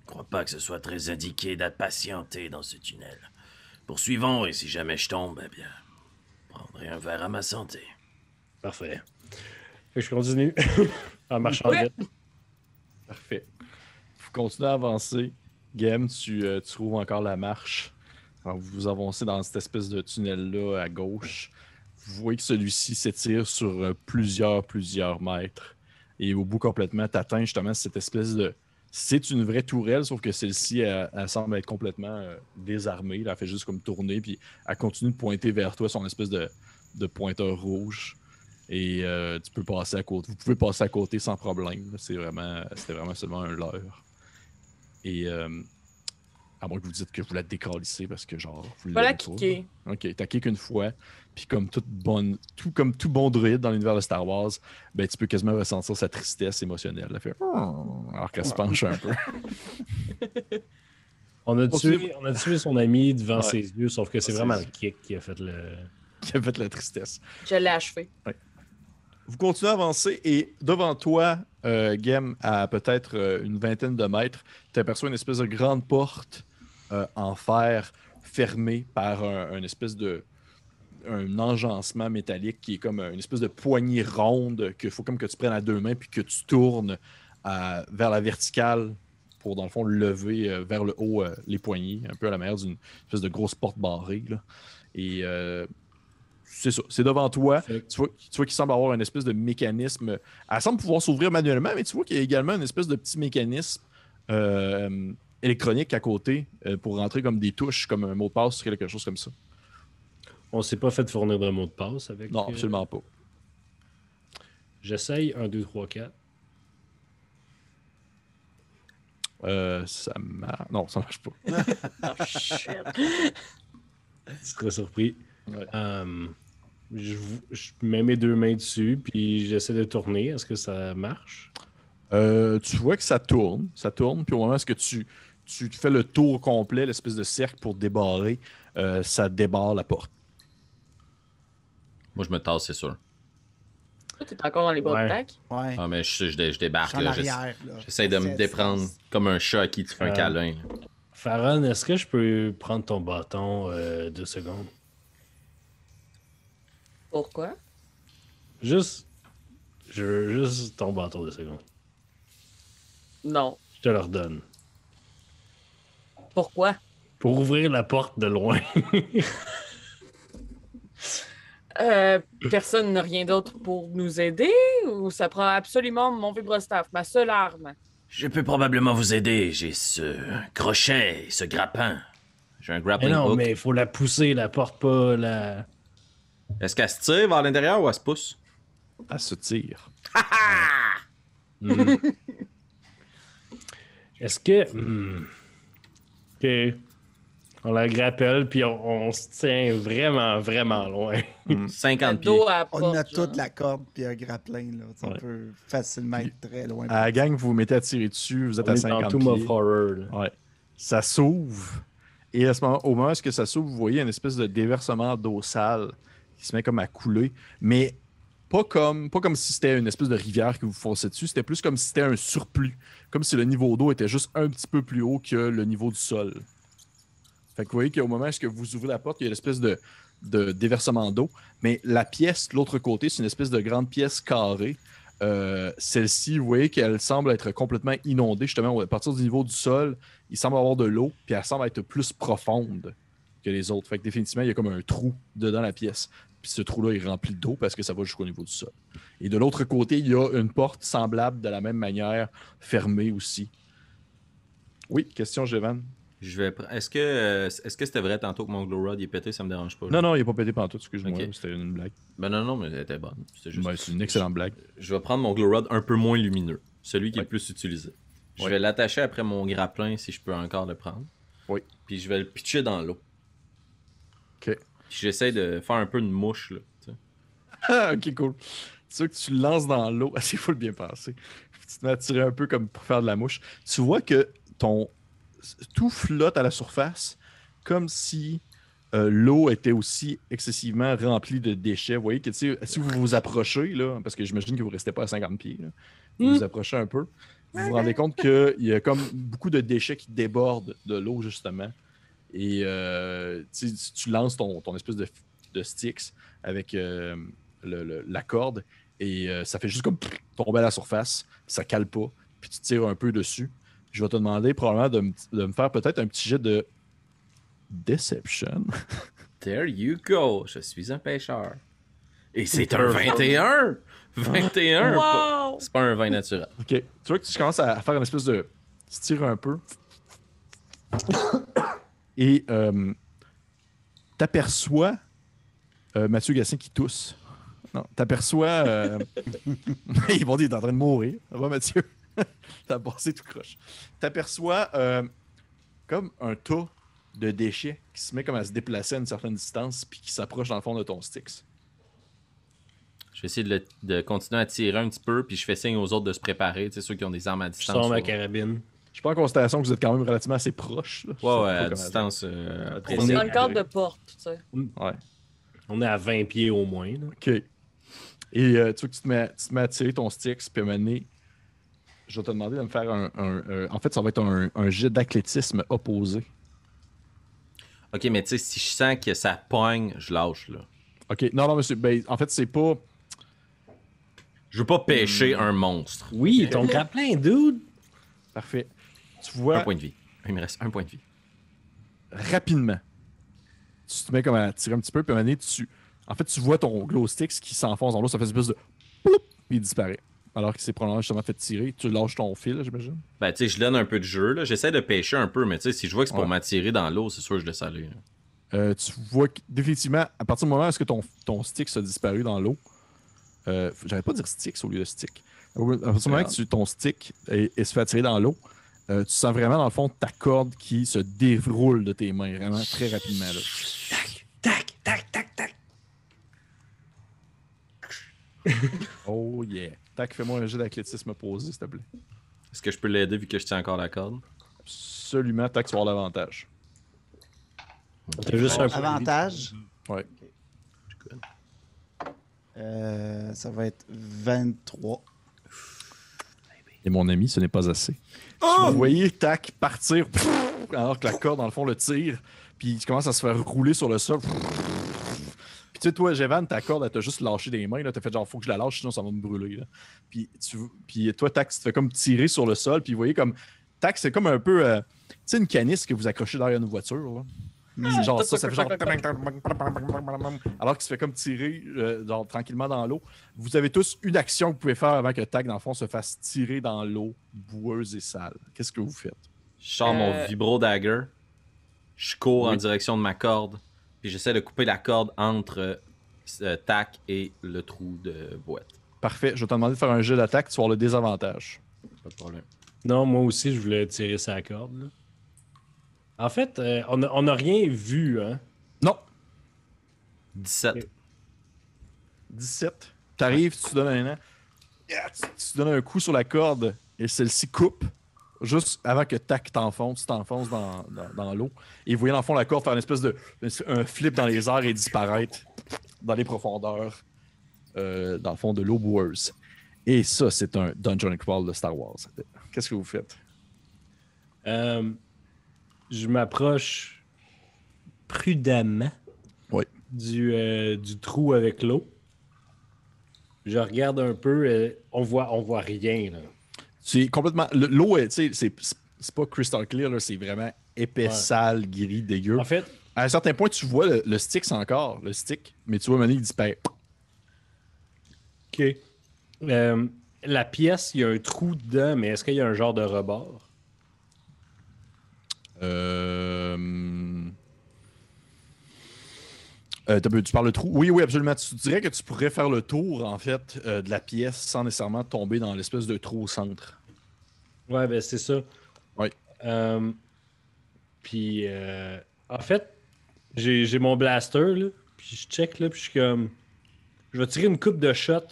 S4: crois pas que ce soit très indiqué d'être patienté dans ce tunnel. Poursuivons, et si jamais je tombe, eh bien, prendrai un verre à ma santé.
S3: Parfait. Fait que je continue (laughs) en marchant
S5: Ouais.
S3: vite.
S1: Parfait. Vous continuez à avancer. Game, tu, euh, tu trouves encore la marche. Alors, vous avancez dans cette espèce de tunnel-là à gauche. Vous voyez que celui-ci s'étire sur euh, plusieurs, plusieurs mètres. Et au bout complètement, tu atteins justement cette espèce de. C'est une vraie tourelle, sauf que celle-ci, elle, semble être complètement euh, désarmée. Elle fait juste comme tourner, puis elle continue de pointer vers toi son espèce de, pointeur rouge. Et euh, tu peux passer à côté. Vous pouvez passer à côté sans problème. C'est vraiment, c'était vraiment seulement un leurre. Et euh, à moins que vous dites que vous la décalissez parce que genre vous
S5: Pas la
S1: l'aimez pas.
S5: kicker.
S1: Ok, t'as kick une fois, puis comme toute bonne, tout comme tout bon druide dans l'univers de Star Wars, ben tu peux quasiment ressentir sa tristesse émotionnelle. Elle fait alors qu'elle se penche un peu. (laughs)
S3: On a, tué, on a tué son ami devant
S1: Ouais.
S3: ses yeux, sauf que c'est vraiment le kick qui a fait le.
S1: qui a fait la tristesse.
S5: Je l'ai achevé.
S1: Vous continuez à avancer et devant toi, euh, Gem, à peut-être euh, une vingtaine de mètres, tu aperçois une espèce de grande porte euh, en fer fermée par un, un espèce de un enjancement métallique qui est comme une espèce de poignée ronde qu'il faut comme que tu prennes à deux mains puis que tu tournes à- vers la verticale pour dans le fond lever euh, vers le haut euh, les poignées, un peu à la manière d'une espèce de grosse porte barrée. là. Et euh, c'est ça, c'est devant toi. Tu vois, tu vois qu'il semble avoir une espèce de mécanisme. Elle semble pouvoir s'ouvrir manuellement, mais tu vois qu'il y a également une espèce de petit mécanisme euh, électronique à côté euh, pour rentrer comme des touches, comme un mot de passe, quelque chose comme ça.
S3: On s'est pas fait fournir de mot de passe avec.
S1: Non,
S3: euh,
S1: absolument pas.
S3: J'essaye 1, 2, 3, 4.
S1: Euh, ça marche. Non, ça marche pas. (laughs)
S5: Oh shit.
S3: Tu serais surpris.
S1: Ouais.
S3: Euh, je, je mets mes deux mains dessus, puis j'essaie de tourner. Est-ce que ça marche?
S1: Euh, tu vois que ça tourne, ça tourne, puis au moment où est-ce que tu, tu fais le tour complet, l'espèce de cercle pour débarrer, euh, ça débarre la porte.
S2: Moi, je me tasse, c'est sûr.
S5: Toi, t'es encore dans les bras
S3: Ouais.
S5: de tac?
S6: Ouais.
S2: Ah, mais je, je, je
S6: Je
S2: débarque, là.
S6: arrière. là.
S2: J'essaie de me déprendre comme un chat à qui tu fais un
S3: Euh,
S2: câlin.
S3: Farron, est-ce que je peux prendre ton bâton euh, deux secondes?
S5: Pourquoi?
S3: Juste. Je veux juste ton bâton deux secondes.
S5: Non.
S3: Je te le redonne.
S5: Pourquoi?
S3: Pour ouvrir la porte de loin. (laughs)
S5: Euh, personne n'a rien d'autre pour nous aider ou ça prend absolument mon vibrostaff, ma seule arme?
S4: Je peux probablement vous aider. J'ai ce crochet, ce grappin.
S2: J'ai un
S3: Mais
S2: grappling
S3: non,
S2: hook.
S3: mais il faut la pousser, la porte, pas la.
S2: Est-ce qu'elle se tire vers l'intérieur ou elle se pousse?
S1: Elle se tire. (laughs)
S3: Est-ce que. Hmm. Ok. On la grappelle, puis on, on se tient vraiment, vraiment loin. (laughs)
S2: 50 pieds.
S5: dos à la
S6: On
S5: porte,
S6: a
S5: genre.
S6: toute la corde puis un grappin. Là. On
S1: Ouais.
S6: peut facilement être très loin.
S1: À la gang, vous vous mettez à tirer dessus, vous êtes
S3: On
S1: à
S3: est dans
S1: 50
S3: Tomb of
S1: pieds.
S3: Horror. là.
S1: Ouais. Ça s'ouvre. Et à ce moment, au moment où ça s'ouvre, vous voyez une espèce de déversement d'eau sale qui se met comme à couler. Mais pas comme, pas comme si c'était une espèce de rivière qui vous fonçait dessus. C'était plus comme si c'était un surplus. Comme si le niveau d'eau était juste un petit peu plus haut que le niveau du sol. Fait que vous voyez qu'au moment où vous ouvrez la porte, il y a l'espèce de, de déversement d'eau. Mais la pièce, de l'autre côté, c'est une espèce de grande pièce carrée. Euh, Celle-ci, vous voyez qu'elle semble être complètement inondée. Justement, à partir du niveau du sol, il semble avoir de l'eau, puis elle semble être plus profonde que les autres. Fait que définitivement, il y a comme un trou dedans la pièce. Puis ce trou-là est rempli d'eau parce que ça va jusqu'au niveau du sol. Et de l'autre côté, il y a une porte semblable de la même manière, fermée aussi. Oui, question, Jevan.
S2: Je vais. Est-ce que euh, est-ce que c'était vrai tantôt que mon glow rod il est pété, ça me dérange pas?
S1: Non, non, il n'est pas pété pendant tout, excuse-moi.
S2: Ok.
S1: C'était une blague.
S2: Ben non, non, mais elle était bonne. C'était juste-
S1: c'est une excellente blague.
S2: Je vais prendre mon glow rod un peu moins lumineux, celui qui est le plus utilisé. Je
S1: Ouais.
S2: vais l'attacher après mon grappin si je peux encore le prendre.
S1: Oui.
S2: Puis je vais le pitcher dans l'eau.
S1: Ok.
S2: Puis j'essaie de faire un peu de mouche là.
S1: Ah, ok, cool. C'est sûr que tu le lances dans l'eau. Ah, (laughs) c'est fou le bien pensé. Tu te mets à tirer un peu comme pour faire de la mouche. Tu vois que ton tout flotte à la surface comme si euh, l'eau était aussi excessivement remplie de déchets. Vous voyez que si vous vous approchez, là, parce que j'imagine que vous ne restez pas à 50 pieds, là, vous vous approchez un peu, vous vous rendez compte qu'il y a comme beaucoup de déchets qui débordent de l'eau, justement. Et euh, tu lances ton, ton espèce de, de sticks avec euh, le- le- la corde et euh, ça fait juste comme tomber à la surface, ça cale pas, puis tu tires un peu dessus. Je vais te demander probablement de, me- de me faire peut-être un petit jet de Deception. (laughs)
S2: There you go, je suis un pêcheur. Et c'est un 21! 21! pas-
S5: Wow!
S2: C'est pas un vin naturel.
S1: Ok. Tu vois que tu commences à faire une espèce de. Tu tires un peu. (coughs) Et euh, t'aperçois euh, Mathieu Gassin qui tousse. Non, t'aperçois. Euh... (laughs) Ils vont dire, il est en train de mourir. Ça va, Mathieu? (laughs) T'as passé tout croche. T'aperçois euh, comme un tas de déchets qui se met comme à se déplacer à une certaine distance puis qui s'approche dans le fond de ton Styx.
S2: Je vais essayer de, le- de continuer à tirer un petit peu, puis je fais signe aux autres de se préparer, tu sais, ceux qui ont des armes à
S3: Je
S2: distance.
S3: sors ma carabine.
S1: Je prends en considération que vous êtes quand même relativement assez sais
S2: ouais,
S1: pas
S2: à distance euh,
S1: On
S5: On
S2: précise.
S5: est
S3: est-
S5: dans le cadre de porte, tu sais.
S1: Ouais.
S3: On est à 20 pieds au moins. là.
S1: OK. Et euh, tu vois que tu te, mets, tu te mets à tirer ton stick, puis donné, je vais te demander de me faire un. un- euh, en fait, ça va être un, un jet d'athlétisme opposé.
S2: Ok, mais tu sais, si je sens que ça pogne, je lâche, là.
S1: OK. Non, non, monsieur. Ben, en fait, c'est pas.
S2: Je veux pas pêcher un monstre.
S3: Oui, ton grappin, dude.
S1: Parfait. Tu
S2: Un
S1: vois
S2: point de vie. Il me reste un point de vie.
S1: rapidement. Tu te mets comme à tirer un petit peu, puis à un moment donné, tu. En fait, tu vois ton glow stick qui s'enfonce dans l'eau, ça fait une espèce de. Ploup, puis il disparaît. Alors que c'est probablement justement fait tirer. Tu lâches ton fil, j'imagine.
S2: Ben, tu sais, je donne un peu de jeu, là. J'essaie de pêcher un peu, mais tu sais, si je vois que c'est pour
S1: Ouais.
S2: m'attirer dans l'eau, c'est sûr que je aller. là.
S1: Euh, tu vois que définitivement, à partir du moment où est-ce que ton, ton stick a disparu dans l'eau, euh, j'arrête pas dire sticks au lieu de stick. À partir du moment tu- ton stick est, est se fait attirer dans l'eau, euh, tu sens vraiment dans le fond ta corde qui se déroule de tes mains, vraiment très rapidement. Là.
S3: Tac, tac, tac, tac. (laughs)
S1: Oh yeah. Tac, fais-moi un jet d'athlétisme posé, s'il te plaît.
S2: Est-ce que je peux l'aider vu que je tiens encore la corde?
S1: Absolument, tac, tu vas avoir l'avantage.
S3: T'as juste un.
S6: Avantage?
S1: Ouais.
S6: Euh, ça va être 23.
S1: Et mon ami, ce n'est pas assez. Vous voyez Tac partir pff, alors que la corde, dans le fond, le tire. Puis il commence à se faire rouler sur le sol. Puis tu sais, toi, Jevan, ta corde, elle t'a juste lâché des mains. Tu as fait genre, faut que je la lâche, sinon ça va me brûler. là. Puis, tu, puis toi, Tac, tu te fais comme tirer sur le sol. Puis vous voyez comme tac, c'est comme un peu. euh, tu sais, une canisse que vous accrochez derrière une voiture. Là. C'est genre ça, ça fait genre. Alors qu'il se fait comme tirer euh, genre, tranquillement dans l'eau. Vous avez tous une action que vous pouvez faire avant que Tac, dans le fond, se fasse tirer dans l'eau boueuse et sale. Qu'est-ce que vous faites?
S2: Je sors mon
S5: Euh.
S2: vibro dagger. Je cours en direction de ma corde. Puis j'essaie de couper la corde entre euh, Tac et le trou de boîte.
S1: Parfait. Je vais te demander de faire un jeu d'attaque. Tu vas avoir le désavantage.
S2: Pas de problème.
S3: Non, moi aussi, je voulais tirer sa corde. là. En fait, euh, on n'a on a rien vu, hein.
S1: Non.
S2: 17.
S3: Ok.
S1: 17. T'arrives, tu donnes un an. Yeah, Tu, tu te donnes un coup sur la corde et celle-ci coupe. Juste avant que tac t'enfonces, tu t'enfonces dans, dans, dans l'eau. Et vous voyez dans le fond la corde faire une espèce de un flip dans les airs et disparaître dans les profondeurs euh, dans le fond de l'eau boueuse. Et ça, c'est un Dungeon Crawl de Star Wars. Qu'est-ce que vous faites?
S3: Euh, je m'approche prudemment
S1: Oui.
S3: du, euh, du trou avec l'eau. Je regarde un peu. euh, on voit, on voit rien.
S1: C'est complètement. le- L'eau, est- tu sais, c'est c'est pas crystal clear, c'est vraiment épais,
S3: Ouais.
S1: sale, gris, dégueu.
S3: En fait,
S1: À un certain point, tu vois le, le stick, c'est encore le stick, mais tu vois, Mané, il disparaît.
S3: OK. Euh, la pièce, il y a un trou dedans, mais est-ce qu'il y a un genre de rebord?
S1: Euh... euh, tu parles de trou? Oui, oui, absolument. Tu dirais que tu pourrais faire le tour, en fait, euh, de la pièce sans nécessairement tomber dans l'espèce de trou au centre.
S3: Ouais, ben c'est ça.
S1: Ouais.
S3: Euh, puis, euh, en fait, j'ai j'ai mon blaster, là, puis je check, là, puis je suis comme... Je vais tirer une coupe de shot.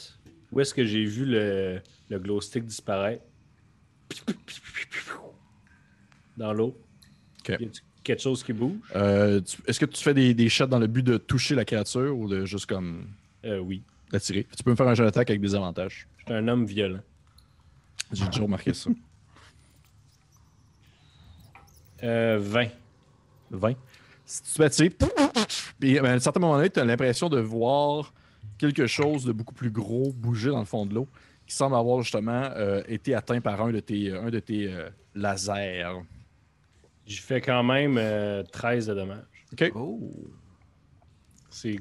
S3: Où est-ce que j'ai vu le, le glow stick disparaître? Dans l'eau. Y quelque chose qui bouge?
S1: Euh, Est-ce que tu fais des, des shots dans le but de toucher la créature ou de juste comme
S3: Euh, oui.
S1: l'attirer? Tu peux me faire un jeu d'attaque avec des avantages.
S3: Je suis un homme violent.
S1: J'ai déjà remarqué ça. (laughs)
S3: Euh, 20.
S1: 20. Si tu fais tirer, puis à un certain moment donné, tu as l'impression de voir quelque chose de beaucoup plus gros bouger dans le fond de l'eau qui semble avoir justement euh, été atteint par un de tes, un de tes euh, lasers.
S3: J'ai fait quand même euh, 13 de dommages.
S1: OK?
S2: Oh.
S3: C'est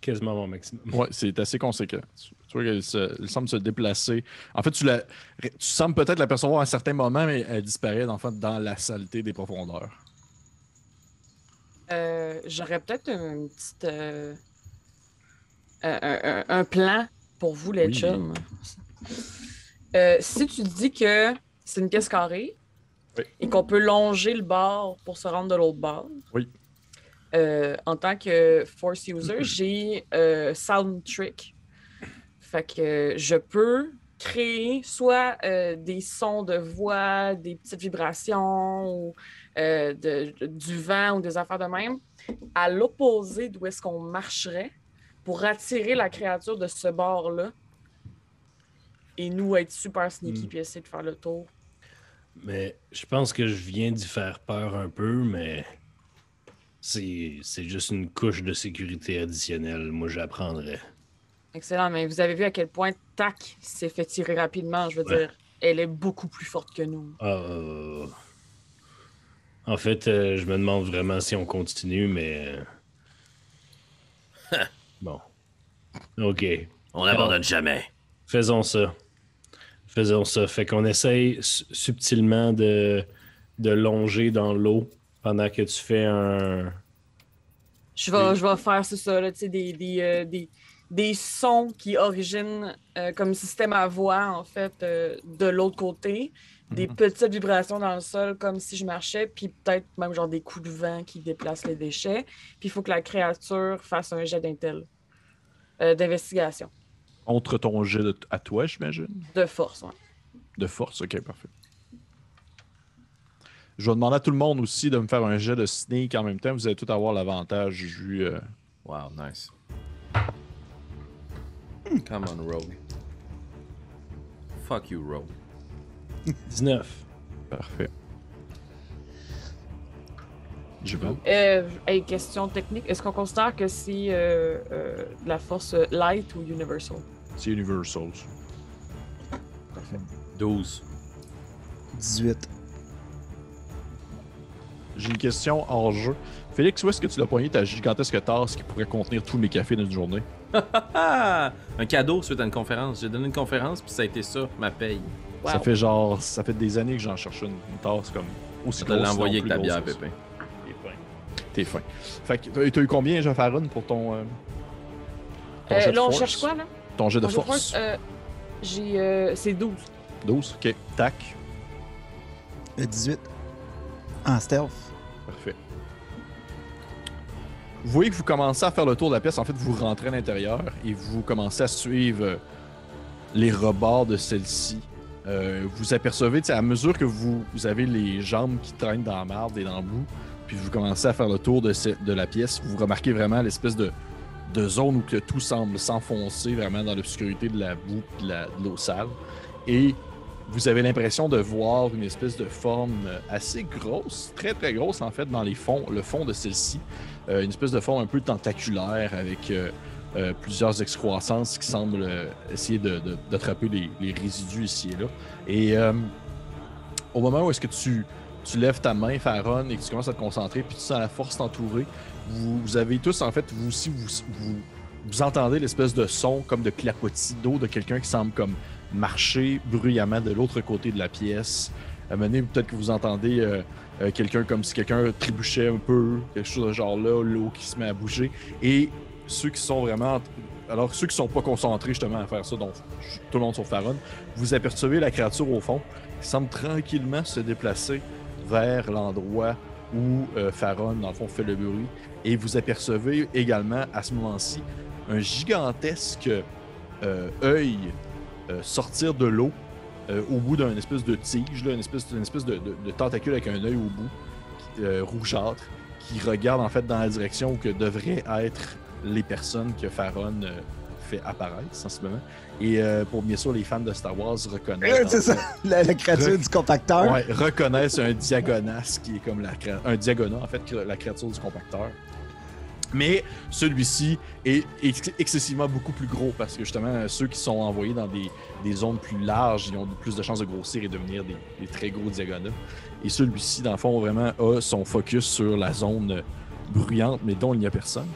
S3: quasiment mon maximum.
S1: Ouais, c'est assez conséquent. Tu, tu vois qu'elle se- elle semble se déplacer. En fait, tu, la, tu sembles peut-être l'apercevoir à un certain moment, mais elle disparaît en fait, dans la saleté des profondeurs.
S5: Euh, J'aurais peut-être une petite. euh, un, un- un plan pour vous, les
S1: Oui.
S5: chums. Euh, si tu dis que c'est une caisse carrée
S1: Oui.
S5: et qu'on peut longer le bord pour se rendre de l'autre bord,
S1: Oui.
S5: euh, en tant que force user, (clears throat) j'ai euh, Sound Trick. Fait que je peux créer soit euh, des sons de voix, des petites vibrations ou euh, de- du vent ou des affaires de même, à l'opposé d'où est-ce qu'on marcherait pour attirer la créature de ce bord-là et nous être super sneaky
S3: Hmm.
S5: puis essayer de faire le tour.
S3: Mais je pense que je viens d'y faire peur un peu, mais c'est c'est juste une couche de sécurité additionnelle. Moi, j'apprendrais.
S5: Excellent, mais vous avez vu à quel point Tac s'est fait tirer rapidement. Je veux
S3: Ouais.
S5: dire, elle est beaucoup plus forte que nous.
S3: Euh, En fait, euh, je me demande vraiment si on continue, mais. bon. Ok.
S4: On n'abandonne jamais.
S3: Faisons ça. Faisons ça. Fait qu'on essaye su- subtilement de, de longer dans l'eau pendant que tu fais un.
S5: Je vais, je vais faire, c'est ça, là, tu sais, des, des, euh, des, des sons qui originent euh, comme système à voix, en fait, euh, de l'autre côté. Des
S1: Mhm.
S5: petites vibrations dans le sol, comme si je marchais, puis peut-être même genre des coups de vent qui déplacent les déchets. Puis il faut que la créature fasse un jet d'intel, d'investigation,
S1: Contre ton jet de- à toi, j'imagine?
S5: de force. ouais.
S1: De force, ok, parfait. Je vais demander à tout le monde aussi de me faire un jet de sneak en même temps. Vous allez tout avoir l'avantage vu. euh,
S2: Wow, nice. Come on, Rogue. Fuck you, Rogue.
S3: 19.
S1: Parfait. Je vais.
S5: Euh, hey, question technique, est-ce qu'on considère que c'est euh, euh, de la force light ou universal?
S1: C'est Universals.
S2: 12.
S6: 18.
S1: j'ai une question hors jeu. Félix, où est-ce que tu l'as poigné ta gigantesque tasse qui pourrait contenir tous mes cafés dans une journée? (laughs)
S2: Un cadeau suite à une conférence. J'ai donné une conférence, puis ça a été ça, ma paye.
S1: Ça fait genre. Ça fait des années que j'en cherche une, une tasse comme aussi grosse,
S2: l'envoyer
S1: plus
S2: ta bière,
S1: grosse que ça.
S2: Pépin.
S1: T'es fin. Fait que t'as- t'as eu combien, Jean Farron, pour ton. euh, ton
S5: Euh, là, on
S1: force?
S5: cherche quoi, là?
S1: Ton jet de force?
S5: Euh, J'ai. euh, C'est 12.
S1: 12. Ok. Tac.
S6: Le 18. En stealth.
S1: Parfait. Vous voyez que vous commencez à faire le tour de la pièce. En fait, vous rentrez à l'intérieur et vous commencez à suivre euh, les rebords de celle-ci. Euh, vous apercevez, tu sais, à mesure que vous, vous avez les jambes qui traînent dans la marde et dans le bout, puis vous commencez à faire le tour de, ce- de la pièce, vous remarquez vraiment l'espèce de, de zone où que tout semble s'enfoncer vraiment dans l'obscurité de la boue et de l'eau sale. Et vous avez l'impression de voir une espèce de forme assez grosse, très très grosse en fait, dans les fonds, le fond de celle-ci. Euh, une espèce de forme un peu tentaculaire avec euh, euh, plusieurs excroissances qui semblent essayer d'attraper les, résidus ici et là. Et au moment où est-ce que tu, tu lèves ta main, Faron, et que tu commences à te concentrer, puis tu sens la force t'entourer, vous, avez tous, en fait, vous aussi, vous, entendez l'espèce de son comme de clapotis d'eau de quelqu'un qui semble comme marcher bruyamment de l'autre côté de la pièce. À peut-être que vous entendez euh, euh, quelqu'un comme si quelqu'un trébuchait un peu, quelque chose de genre là, l'eau qui se met à bouger. Et ceux qui sont vraiment. Alors, ceux qui sont pas concentrés justement à faire ça, donc tout le monde sauf Faron, vous apercevez la créature au fond qui semble tranquillement se déplacer vers l'endroit où euh, Faron, dans le fond, fait le bruit. Et vous apercevez également à ce moment-ci un gigantesque euh, œil euh, sortir de l'eau euh, au bout d'une espèce de tige, là, une espèce, une espèce de, de- de tentacule avec un œil au bout, qui- rougeâtre, qui regarde en fait dans la direction où que devraient être les personnes que Faron fait apparaître en ce moment. Et euh, pour bien sûr les fans de Star Wars reconnaissent.
S6: C'est ça. La, la créature
S1: Re-
S6: du compacteur.
S1: Ouais, reconnaissent un diagonas qui est comme la un diagonat en fait la créature du compacteur. Mais celui-ci est ex- excessivement beaucoup plus gros parce que justement ceux qui sont envoyés dans des, des zones plus larges, ils ont plus de chances de grossir et devenir des, très gros diagonats. Et celui-ci, dans le fond, vraiment a son focus sur la zone bruyante, mais dont il n'y a personne.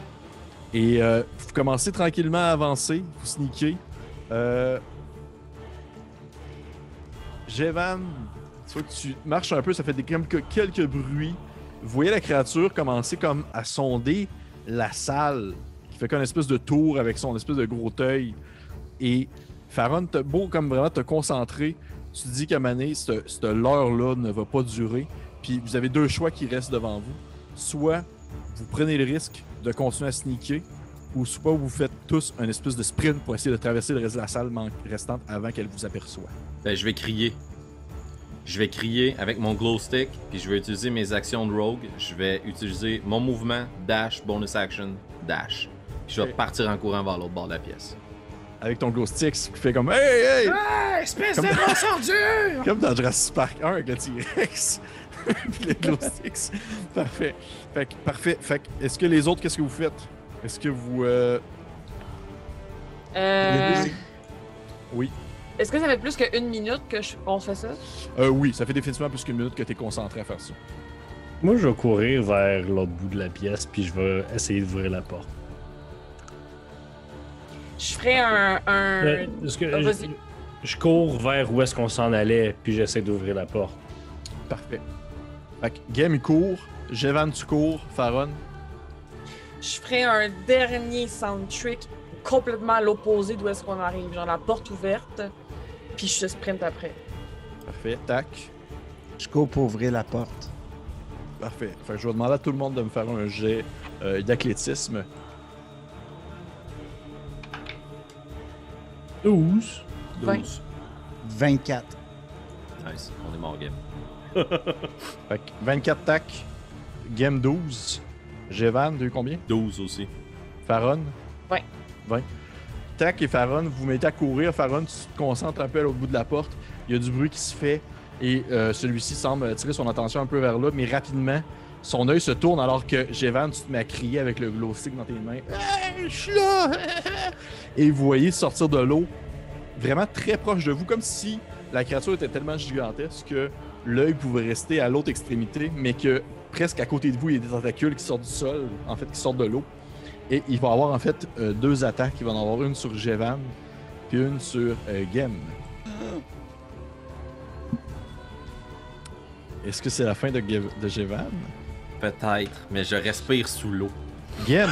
S1: Et euh, vous commencez tranquillement à avancer, vous sneakez. Euh... Jevan, tu vois que tu marches un peu, ça fait des, quelques, quelques bruits. Vous voyez la créature commencer comme à sonder la salle, qui fait une espèce de tour avec son espèce de gros œil. Et Faron, beau comme vraiment te concentrer, tu te dis qu'à Mané, cette, cette leurre-là ne va pas durer. Puis vous avez deux choix qui restent devant vous. Soit vous prenez le risque de continuer à sneaker, ou soit vous faites tous un espèce de sprint pour essayer de traverser le reste de la salle restante avant qu'elle vous aperçoive.
S2: Ben, je vais crier. Je vais crier avec mon glow stick, puis je vais utiliser mes actions de rogue. Je vais utiliser mon mouvement, dash, bonus action, dash. Puis je vais partir en courant vers l'autre bord de la pièce.
S1: Avec ton glow stick, qui fait comme Hey, hey!
S2: Ah, espèce
S1: Comme-
S2: grosse ordure! (laughs)
S1: Comme dans Jurassic Park 1 avec le T-Rex. (laughs) Puis les glow (laughs) sticks. Parfait. Fait que, parfait. Fait que, est-ce que les autres, qu'est-ce que vous faites? Est-ce que vous. euh,
S5: Euh,
S1: Oui.
S5: Est-ce que ça fait plus qu'une minute que je- qu'on fait ça?
S1: Euh, oui, ça fait définitivement plus qu'une minute que t'es concentré à faire ça.
S3: Moi, je vais courir vers l'autre bout de la pièce, puis je vais essayer d'ouvrir la porte.
S5: Je ferais un. un...
S3: Euh, est-ce que-
S5: Ah,
S3: je,
S5: vas-y.
S3: je cours vers où est-ce qu'on s'en allait, puis j'essaie d'ouvrir la porte.
S1: Parfait. Fait que Game, il court. Jevan, tu cours. Faron.
S5: Je ferais un dernier sound trick complètement à l'opposé d'où est-ce qu'on arrive. Genre la porte ouverte, puis je sprint après.
S1: Parfait. Tac.
S6: Je cours pour ouvrir la porte.
S1: Parfait. Fait que je vais demander à tout le monde de me faire un jet euh, d'athlétisme.
S3: 12.
S5: 20.
S2: 12.
S6: 24.
S2: Nice, on est mort game. (laughs)
S1: Fait que 24 tac. Game 12. Jevan, t'as eu combien?
S2: 12 aussi.
S1: Faron?
S5: 20.
S1: 20. Tac et Faron, vous vous mettez à courir. Faron, tu te concentres un peu à l'autre bout de la porte. Il y a du bruit qui se fait et euh, celui-ci semble attirer son attention un peu vers là, mais rapidement, son œil se tourne alors que Jevan, tu te mets à crier avec le glow stick dans tes mains. Hey, je suis là! (laughs) Et vous voyez sortir de l'eau vraiment très proche de vous, comme si la créature était tellement gigantesque que l'œil pouvait rester à l'autre extrémité, mais que presque à côté de vous, il y a des tentacules qui sortent du sol, en fait, qui sortent de l'eau. Et il va avoir en fait euh, deux attaques. Il va en avoir une sur Jevan, puis une sur euh, Gem. Est-ce que c'est la fin de, Ge- de Jevan?
S2: Peut-être, mais je respire sous l'eau.
S1: Gem!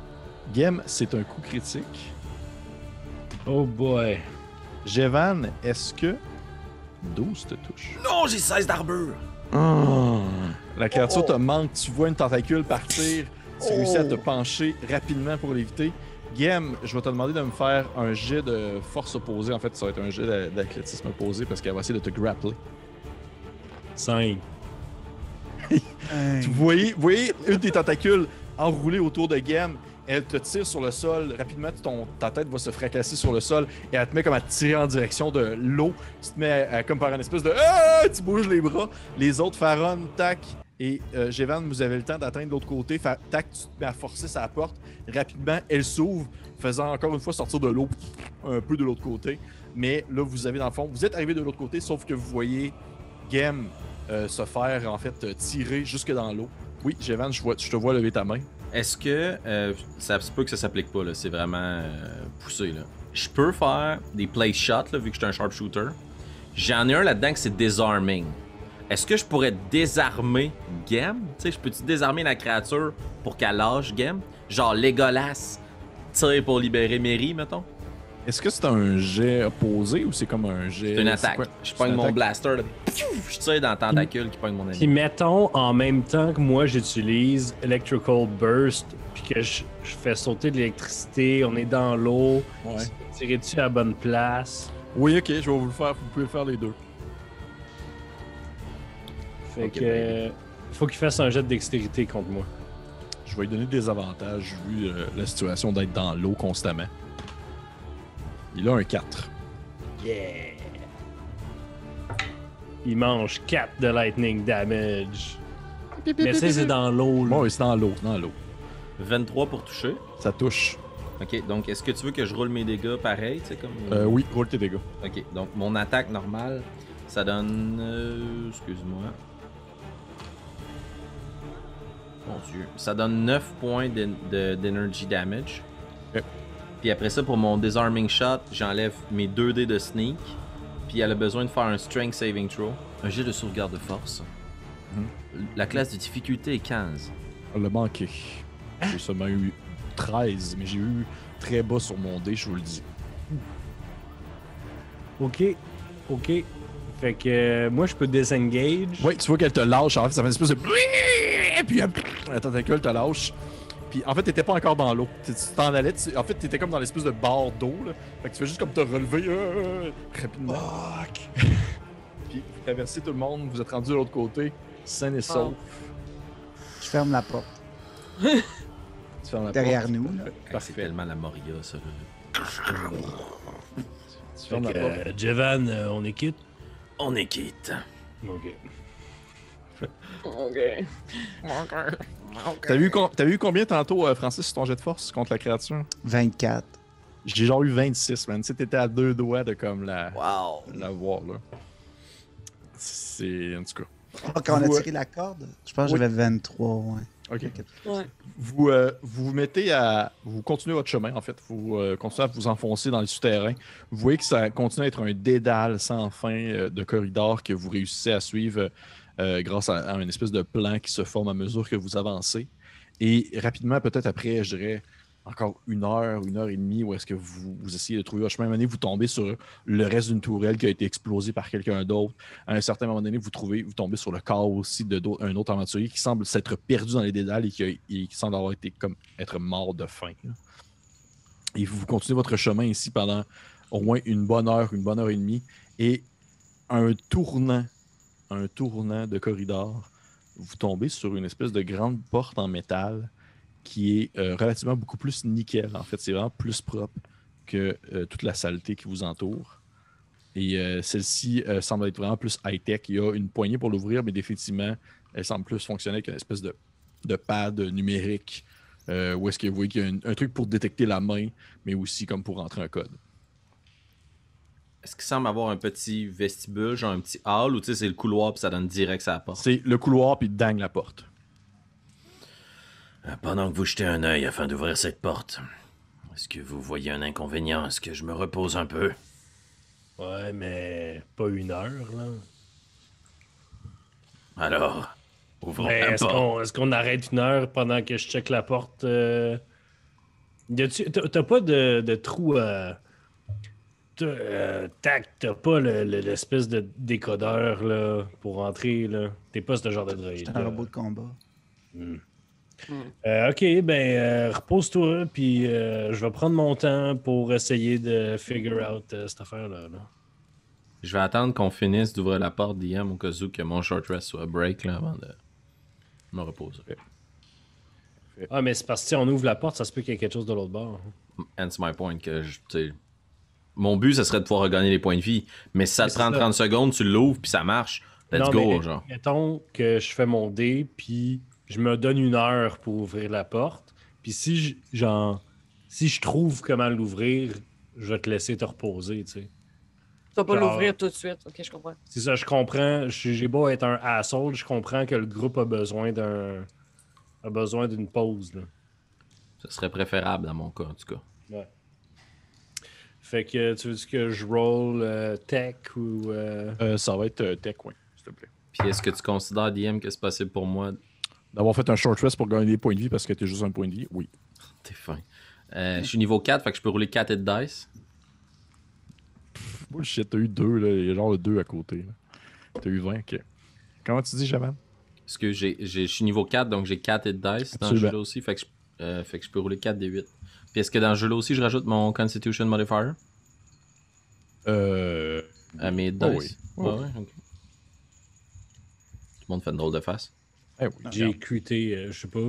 S1: (laughs) Gem, c'est un coup critique.
S3: Oh boy.
S1: Jevan, est-ce que 12 te touche?
S4: Non, j'ai 16 d'armure.
S1: La créature te manque, tu vois une tentacule partir, tu réussis à te pencher rapidement pour l'éviter. Gem, je vais te demander de me faire un jet de force opposée. En fait, ça va être un jet d'a- d'athlétisme opposé parce qu'elle va essayer de te grappler.
S3: 5.
S6: Hey.
S1: Vous voyez, vous voyez une des tentacules enroulée autour de Gem. Elle te tire sur le sol. Rapidement, ton, ta tête va se fracasser sur le sol et elle te met comme à tirer en direction de l'eau. Tu te mets à- à- comme par une espèce de ah! Tu bouges les bras. Les autres, Faron, Tac et euh, vous avez le temps d'atteindre l'autre côté. Tac, tu te mets à forcer sa porte. Rapidement, elle s'ouvre, faisant encore une fois sortir de l'eau un peu de l'autre côté. Mais là, vous avez dans le fond, vous êtes arrivé de l'autre côté, sauf que vous voyez Gem euh, se faire en fait euh, tirer jusque dans l'eau. Oui, Jevan, je, te vois lever ta main.
S2: Est-ce que euh, ça peut que ça s'applique pas là, c'est vraiment euh, poussé là. Je peux faire des place shots vu que je suis un sharpshooter. J'en ai un là-dedans que c'est disarming. Est-ce que je pourrais désarmer Gem? Tu sais, je peux-tu désarmer la créature pour qu'elle lâche Gem? Genre Legolas tire pour libérer Mary, mettons?
S1: Est-ce que c'est un jet opposé ou c'est comme un jet.
S2: C'est une attaque.
S1: quoi?
S2: Je pogne mon blaster, là, je tire dans le tentacule qui pogne mon
S3: Puis
S2: ennemi.
S3: mettons en même temps que moi j'utilise Electrical Burst, puis que je, je fais sauter de l'électricité, on est dans l'eau,
S1: Ouais.
S3: tirer dessus à la bonne place.
S1: Oui, ok, je vais vous le faire. Vous pouvez le faire les deux.
S3: Fait que.
S2: ben.
S3: euh, faut qu'il fasse un jet de dextérité contre moi.
S1: Je vais lui donner des avantages vu euh, la situation d'être dans l'eau constamment. Il a un 4.
S3: Yeah! Il mange 4 de lightning damage. Mais ça, c'est dans l'eau, là.
S1: Oui, c'est dans l'eau, c'est dans l'eau.
S2: 23 pour toucher.
S1: Ça touche.
S2: Ok, donc est-ce que tu veux que je roule mes dégâts pareil, tu sais, comme.
S1: Euh, oui, roule tes dégâts.
S2: Ok, donc mon attaque normale, ça donne. euh, Excuse-moi. Mon dieu. Ça donne 9 points d'en- de- d'energy damage. Puis après ça, pour mon disarming shot, j'enlève mes 2 dés de sneak. Puis elle a besoin de faire un strength saving throw. Un jet de sauvegarde de force. La classe de difficulté est 15.
S1: Elle l'a manqué. J'ai seulement eu 13, mais j'ai eu très bas sur mon dé, je vous le dis.
S3: Ok. Ok. Fait que euh, moi, je peux disengage.
S1: Oui, tu vois qu'elle te lâche. En fait, ça fait une espèce de. Puis la tentacule te lâche. Puis en fait, t'étais pas encore dans l'eau. Tu t'en allais. tu- En fait, t'étais comme dans l'espèce de barre d'eau. là. Fait que tu fais juste comme te relever euh, rapidement. (laughs) Puis vous traversez tout le monde. Vous êtes rendu de l'autre côté, sain et sauf.
S6: Je ferme la porte
S1: Tu fermes la
S6: derrière
S1: porte.
S6: nous. là.
S1: Parfait.
S2: Actuellement, la Moria, ça. là.
S1: Tu fermes la porte.
S3: euh, Jevan, euh, on est quitte?
S4: On est quitte.
S3: Ok.
S5: Ok. (laughs)
S1: T'as vu, com- t'as vu combien tantôt, euh, Francis, sur ton jet de force contre la créature?
S6: 24.
S1: J'ai genre eu 26, man. Tu sais, t'étais à deux doigts de comme la,
S4: Wow.
S1: la voir, là. C'est. En tout cas.
S6: Ah, quand on a
S1: euh,
S6: tiré la corde, je pense que
S1: oui.
S6: j'avais 23, ouais.
S1: Ok.
S5: Ouais.
S1: Vous, euh, vous vous mettez à. Vous continuez votre chemin, en fait. Vous euh, continuez à vous enfoncer dans les souterrains. Vous voyez que ça continue à être un dédale sans fin euh, de corridors que vous réussissez à suivre euh, grâce à, à une espèce de plan qui se forme à mesure que vous avancez. Et rapidement, peut-être après, je dirais, encore une heure, une heure et demie, où est-ce que vous, essayez de trouver votre chemin. À un moment donné, vous tombez sur le reste d'une tourelle qui a été explosée par quelqu'un d'autre. À un certain moment donné, vous trouvez, vous tombez sur le corps aussi d'un autre aventurier qui semble s'être perdu dans les dédales et qui, semble avoir été comme être mort de faim. Et vous continuez votre chemin ici pendant au moins une bonne heure, une bonne heure et demie. Et un tournant, un tournant de corridor, vous tombez sur une espèce de grande porte en métal qui est euh, relativement beaucoup plus nickel. En fait, c'est vraiment plus propre que euh, toute la saleté qui vous entoure. Et euh, celle-ci semble être vraiment plus high-tech. Il y a une poignée pour l'ouvrir, mais définitivement, elle semble plus fonctionner avec une espèce de, pad numérique. où est-ce que vous voyez qu'il y a un, un truc pour détecter la main, mais aussi comme pour rentrer un code.
S2: Est-ce qu'il semble avoir un petit vestibule, genre un petit hall, ou tu sais, c'est le couloir puis ça donne direct à la porte?
S1: C'est le couloir, puis dingue la porte.
S4: Euh, Pendant que vous jetez un œil afin d'ouvrir cette porte, est-ce que vous voyez un inconvénient? Est-ce que je me repose un peu?
S3: Ouais, mais pas une heure, là.
S4: Alors, ouvrons
S3: Mais
S4: la
S3: est-ce
S4: porte.
S3: qu'on est-ce qu'on arrête une heure pendant que je check la porte? euh? Y a-tu- T'as t'as pas de, de trou à. Euh, tac, t'as pas le- le- l'espèce de décodeur là, pour entrer. là. T'es pas ce genre de droïde.
S6: C'est un robot de combat.
S3: Euh, ok, ben euh, repose-toi, puis euh, je vais prendre mon temps pour essayer de figure out euh, cette affaire-là. là.
S2: Je vais attendre qu'on finisse d'ouvrir la porte d'IM au cas où que mon short rest soit break là, avant de me reposer.
S3: Ah, mais c'est parce que si on ouvre la porte, ça se peut qu'il y ait quelque chose de l'autre bord.
S2: Hence my point que je, mon but, ce serait de pouvoir regagner les points de vie. Mais si ça
S3: Mais
S2: te prend
S3: ça.
S2: 30 secondes, tu l'ouvres puis ça marche. Let's
S3: Non,
S2: go,
S3: mais,
S2: genre.
S3: Mettons que je fais mon dé, puis je me donne une heure pour ouvrir la porte. Puis si je, genre, si je trouve comment l'ouvrir, je vais te laisser te reposer, tu sais.
S5: Tu vas pas l'ouvrir tout de suite. Ok, je comprends.
S3: C'est ça, je comprends. J'ai j'ai beau être un asshole, je comprends que le groupe a besoin d'un a besoin d'une pause. Là.
S2: Ce serait préférable dans mon cas, en tout cas.
S3: Fait que tu veux dire que je roll euh, tech ou. euh,
S1: Euh, ça va être euh, tech, oui, s'il te plaît.
S2: Puis est-ce que tu considères, DM, que c'est possible pour moi?
S1: D'avoir fait un short rest pour gagner des points de vie parce que t'es juste un point de vie, oui. (laughs)
S2: T'es fin. Euh, je suis niveau 4, fait que je peux rouler 4 hit dice.
S1: Bullshit, t'as eu deux, là. Il y a genre le deux à côté. T'as eu 20, ok. Comment tu dis, Jaman?
S2: Parce que je suis niveau 4, donc j'ai 4 hit dice dans
S1: Absolument.
S2: jeu-là aussi. Fait que, je, euh, fait que je peux rouler 4 des 8. Puis est-ce que dans ce jeu-là aussi, je rajoute mon Constitution Modifier?
S1: Euh.
S2: à mes
S1: Oh
S2: dice?
S1: Oui.
S2: Ouais, ouais, ok. Tout le monde fait une drôle de face.
S1: eh oui.
S3: J'ai cuité, euh, je sais pas.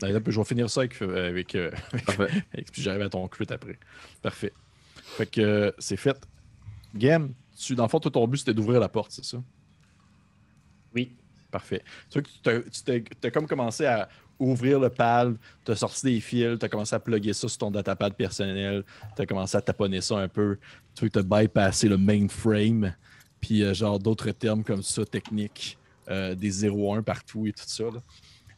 S1: D'ailleurs, je vais finir ça avec. euh, avec, euh, (laughs) avec-
S2: Parfait.
S1: avec- puis j'arrive à ton crit après. Parfait. Fait que euh, c'est fait. Game, tu, dans le fond, toi, ton but, c'était d'ouvrir la porte, c'est ça?
S3: Oui.
S1: Parfait. Tu vois que tu t'es- t'as comme commencé à ouvrir le pal, tu as sorti des fils, tu as commencé à plugger ça sur ton datapad personnel, tu as commencé à taponner ça un peu, tu te bypasser le mainframe, puis euh, genre d'autres termes comme ça, techniques, euh, des 0-1 partout et tout ça. là.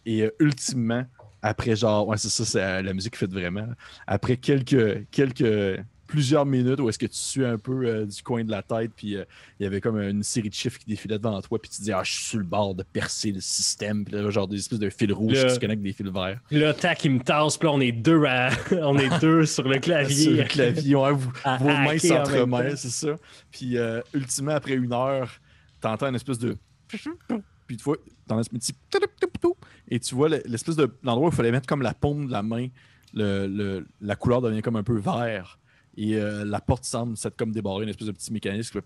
S1: Et euh, ultimement, après genre, ouais, c'est ça, c'est la musique qui fait vraiment. Après quelques, quelques, plusieurs minutes où est-ce que tu suis un peu euh, du coin de la tête, puis euh, il y avait comme une série de chiffres qui défilaient devant toi, puis tu dis, ah, je suis sur le bord de percer le système, puis là, genre des espèces de fils rouges
S3: Le-
S1: qui se connectent avec des fils verts.
S3: Là, tac, il me tasse, puis là, on est deux, à... (laughs) on est deux sur le (laughs) clavier.
S1: Sur le clavier, ouais, vous-
S3: À
S1: vos mains s'entremêlent, c'est ça. Puis, euh, ultimement, après une heure, t'entends une espèce de. (laughs) Puis, tu vois, t'entends un petit. Et tu vois le- l'espèce de. L'endroit où il fallait mettre comme la paume de la main, le, le- la couleur devient comme un peu vert. Et euh, la porte semble s'être comme débarrée, une espèce de petit mécanisme.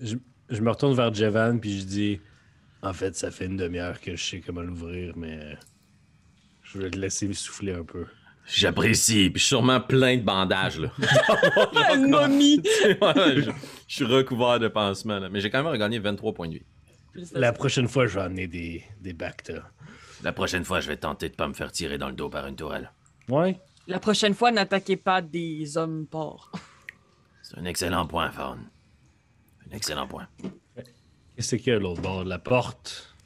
S3: Je, je me retourne vers Jevan, puis je dis En fait, ça fait une demi-heure que je sais comment l'ouvrir, mais je vais te laisser souffler un peu.
S4: J'apprécie.
S2: Puis je suis sûrement plein de bandages, là. (laughs)
S5: Une momie! (laughs)
S2: Je, je suis recouvert de pansements, là. Mais j'ai quand même regagné 23 points de vie.
S3: La prochaine fois, je vais amener des, des Bacta.
S4: La prochaine fois, je vais tenter de pas me faire tirer dans le dos par une tourelle.
S3: Ouais.
S5: La prochaine fois, n'attaquez pas des hommes porcs.
S4: C'est un excellent point, Fawn. Un excellent point.
S3: Qu'est-ce qu'il y a l'autre bord de la porte?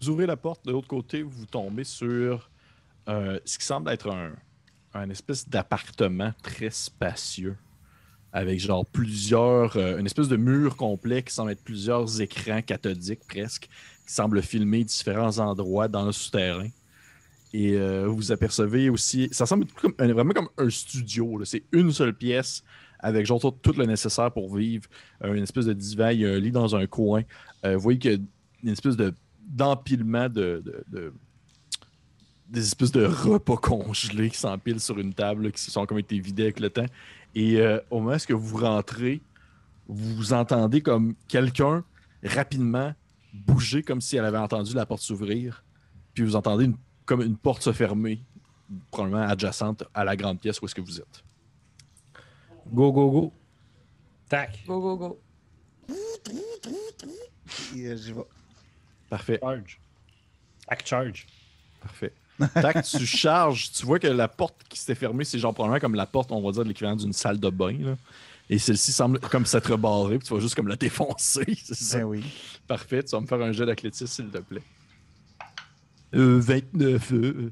S1: Vous ouvrez la porte, de l'autre côté, vous tombez sur euh, ce qui semble être un, un espèce d'appartement très spacieux. Avec genre plusieurs. euh, une espèce de mur complet qui semble être plusieurs écrans cathodiques presque, qui semblent filmer différents endroits dans le souterrain. Et euh, vous apercevez aussi. Ça semble vraiment comme un studio. C'est une seule pièce avec genre tout, le nécessaire pour vivre. Euh, une espèce de divan, il y a un lit dans un coin. Euh, vous voyez qu'il y a une espèce de d'empilement de, de- de- des espèces de repas congelés qui s'empilent sur une table, qui se sont comme été vidés avec le temps. Et au moment où vous rentrez, vous entendez comme quelqu'un rapidement bouger comme si elle avait entendu la porte s'ouvrir. Puis vous entendez une- comme une porte se fermer, probablement adjacente à la grande pièce où est-ce que vous êtes.
S3: Go, go, go. Tac.
S5: Go, go, go.
S6: Euh, j'y vais.
S1: Parfait,
S3: Charge. Tac, charge.
S1: parfait. Tac, tu (laughs) charges, tu vois que la porte qui s'était fermée, c'est genre probablement comme la porte, on va dire, de l'équivalent d'une salle de bain. là. Et celle-ci semble comme s'être barrée, puis tu vas juste comme la défoncer. (laughs) C'est ça?
S6: Ben oui.
S1: Parfait, tu vas me faire un jet d'athlétisme, s'il te plaît. Euh, 29. Euh.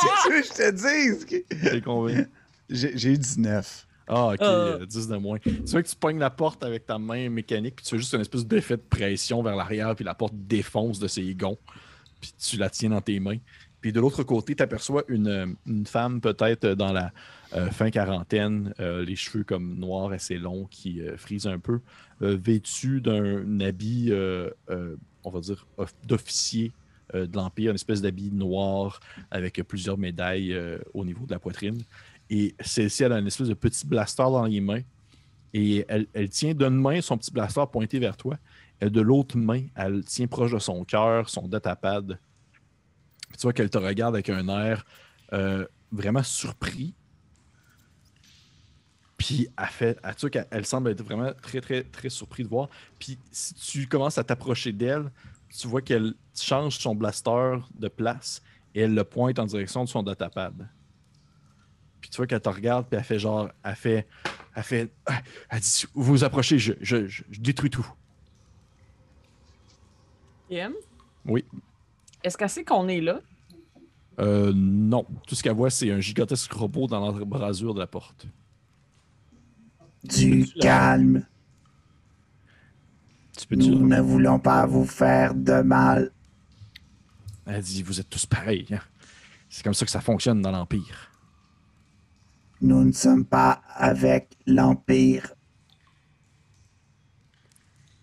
S6: C'est ce que je te dis.
S1: c'est combien?
S6: J'ai j'ai eu 19.
S1: Ah, ok,
S5: Ah.
S1: euh, 10 de moins. Tu vois que tu pognes la porte avec ta main mécanique, puis tu fais juste une espèce d'effet de pression vers l'arrière, puis la porte défonce de ses gonds, puis tu la tiens dans tes mains. Puis de l'autre côté, tu aperçois une, euh, une femme, peut-être dans la euh, fin quarantaine, euh, les cheveux comme noirs assez longs qui euh, frisent un peu, euh, vêtue d'un habit, euh, euh, on va dire, off- d'officier euh, de l'Empire, une espèce d'habit noir avec plusieurs médailles euh, au niveau de la poitrine. Et celle-ci, elle a une espèce de petit blaster dans les mains. Et elle, elle tient d'une main son petit blaster pointé vers toi. Et de l'autre main, elle tient proche de son cœur, son datapad. Puis tu vois qu'elle te regarde avec un air euh, vraiment surpris. Puis elle fait, elle, elle semble être vraiment très, très, très surpris de voir. Puis si tu commences à t'approcher d'elle, tu vois qu'elle change son blaster de place et elle le pointe en direction de son datapad. Puis tu vois qu'elle te regarde, puis elle fait genre, elle fait, elle fait, ah, elle dit, vous vous approchez, je, je, je, je détruis tout.
S5: Ian?
S1: Oui.
S5: Est-ce qu'elle sait qu'on est là?
S1: Euh, non. Tout ce qu'elle voit, c'est un gigantesque robot dans l'embrasure de la porte.
S6: Du calme.
S1: Tu peux
S6: Nous ne voulons pas vous faire de mal.
S1: Elle dit, vous êtes tous pareils. hein. C'est comme ça que ça fonctionne dans l'Empire.
S6: Nous ne sommes pas avec l'Empire.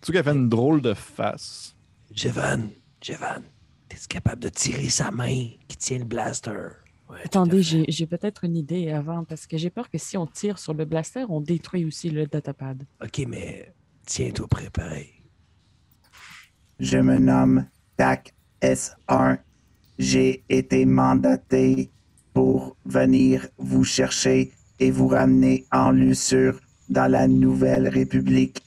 S1: Tu qu'elle fait une drôle de face.
S3: Jevan, Jevan, t'es capable de tirer sa main qui tient le blaster?
S4: Ouais,
S5: Attendez, j'ai peut-être une idée avant, parce que j'ai peur que si on tire sur le blaster, on détruit aussi le datapad.
S3: Ok, mais tiens-toi prêt pareil.
S6: Je me nomme TAC S1. J'ai été mandaté pour venir vous chercher et vous ramener en Lussure dans la Nouvelle République.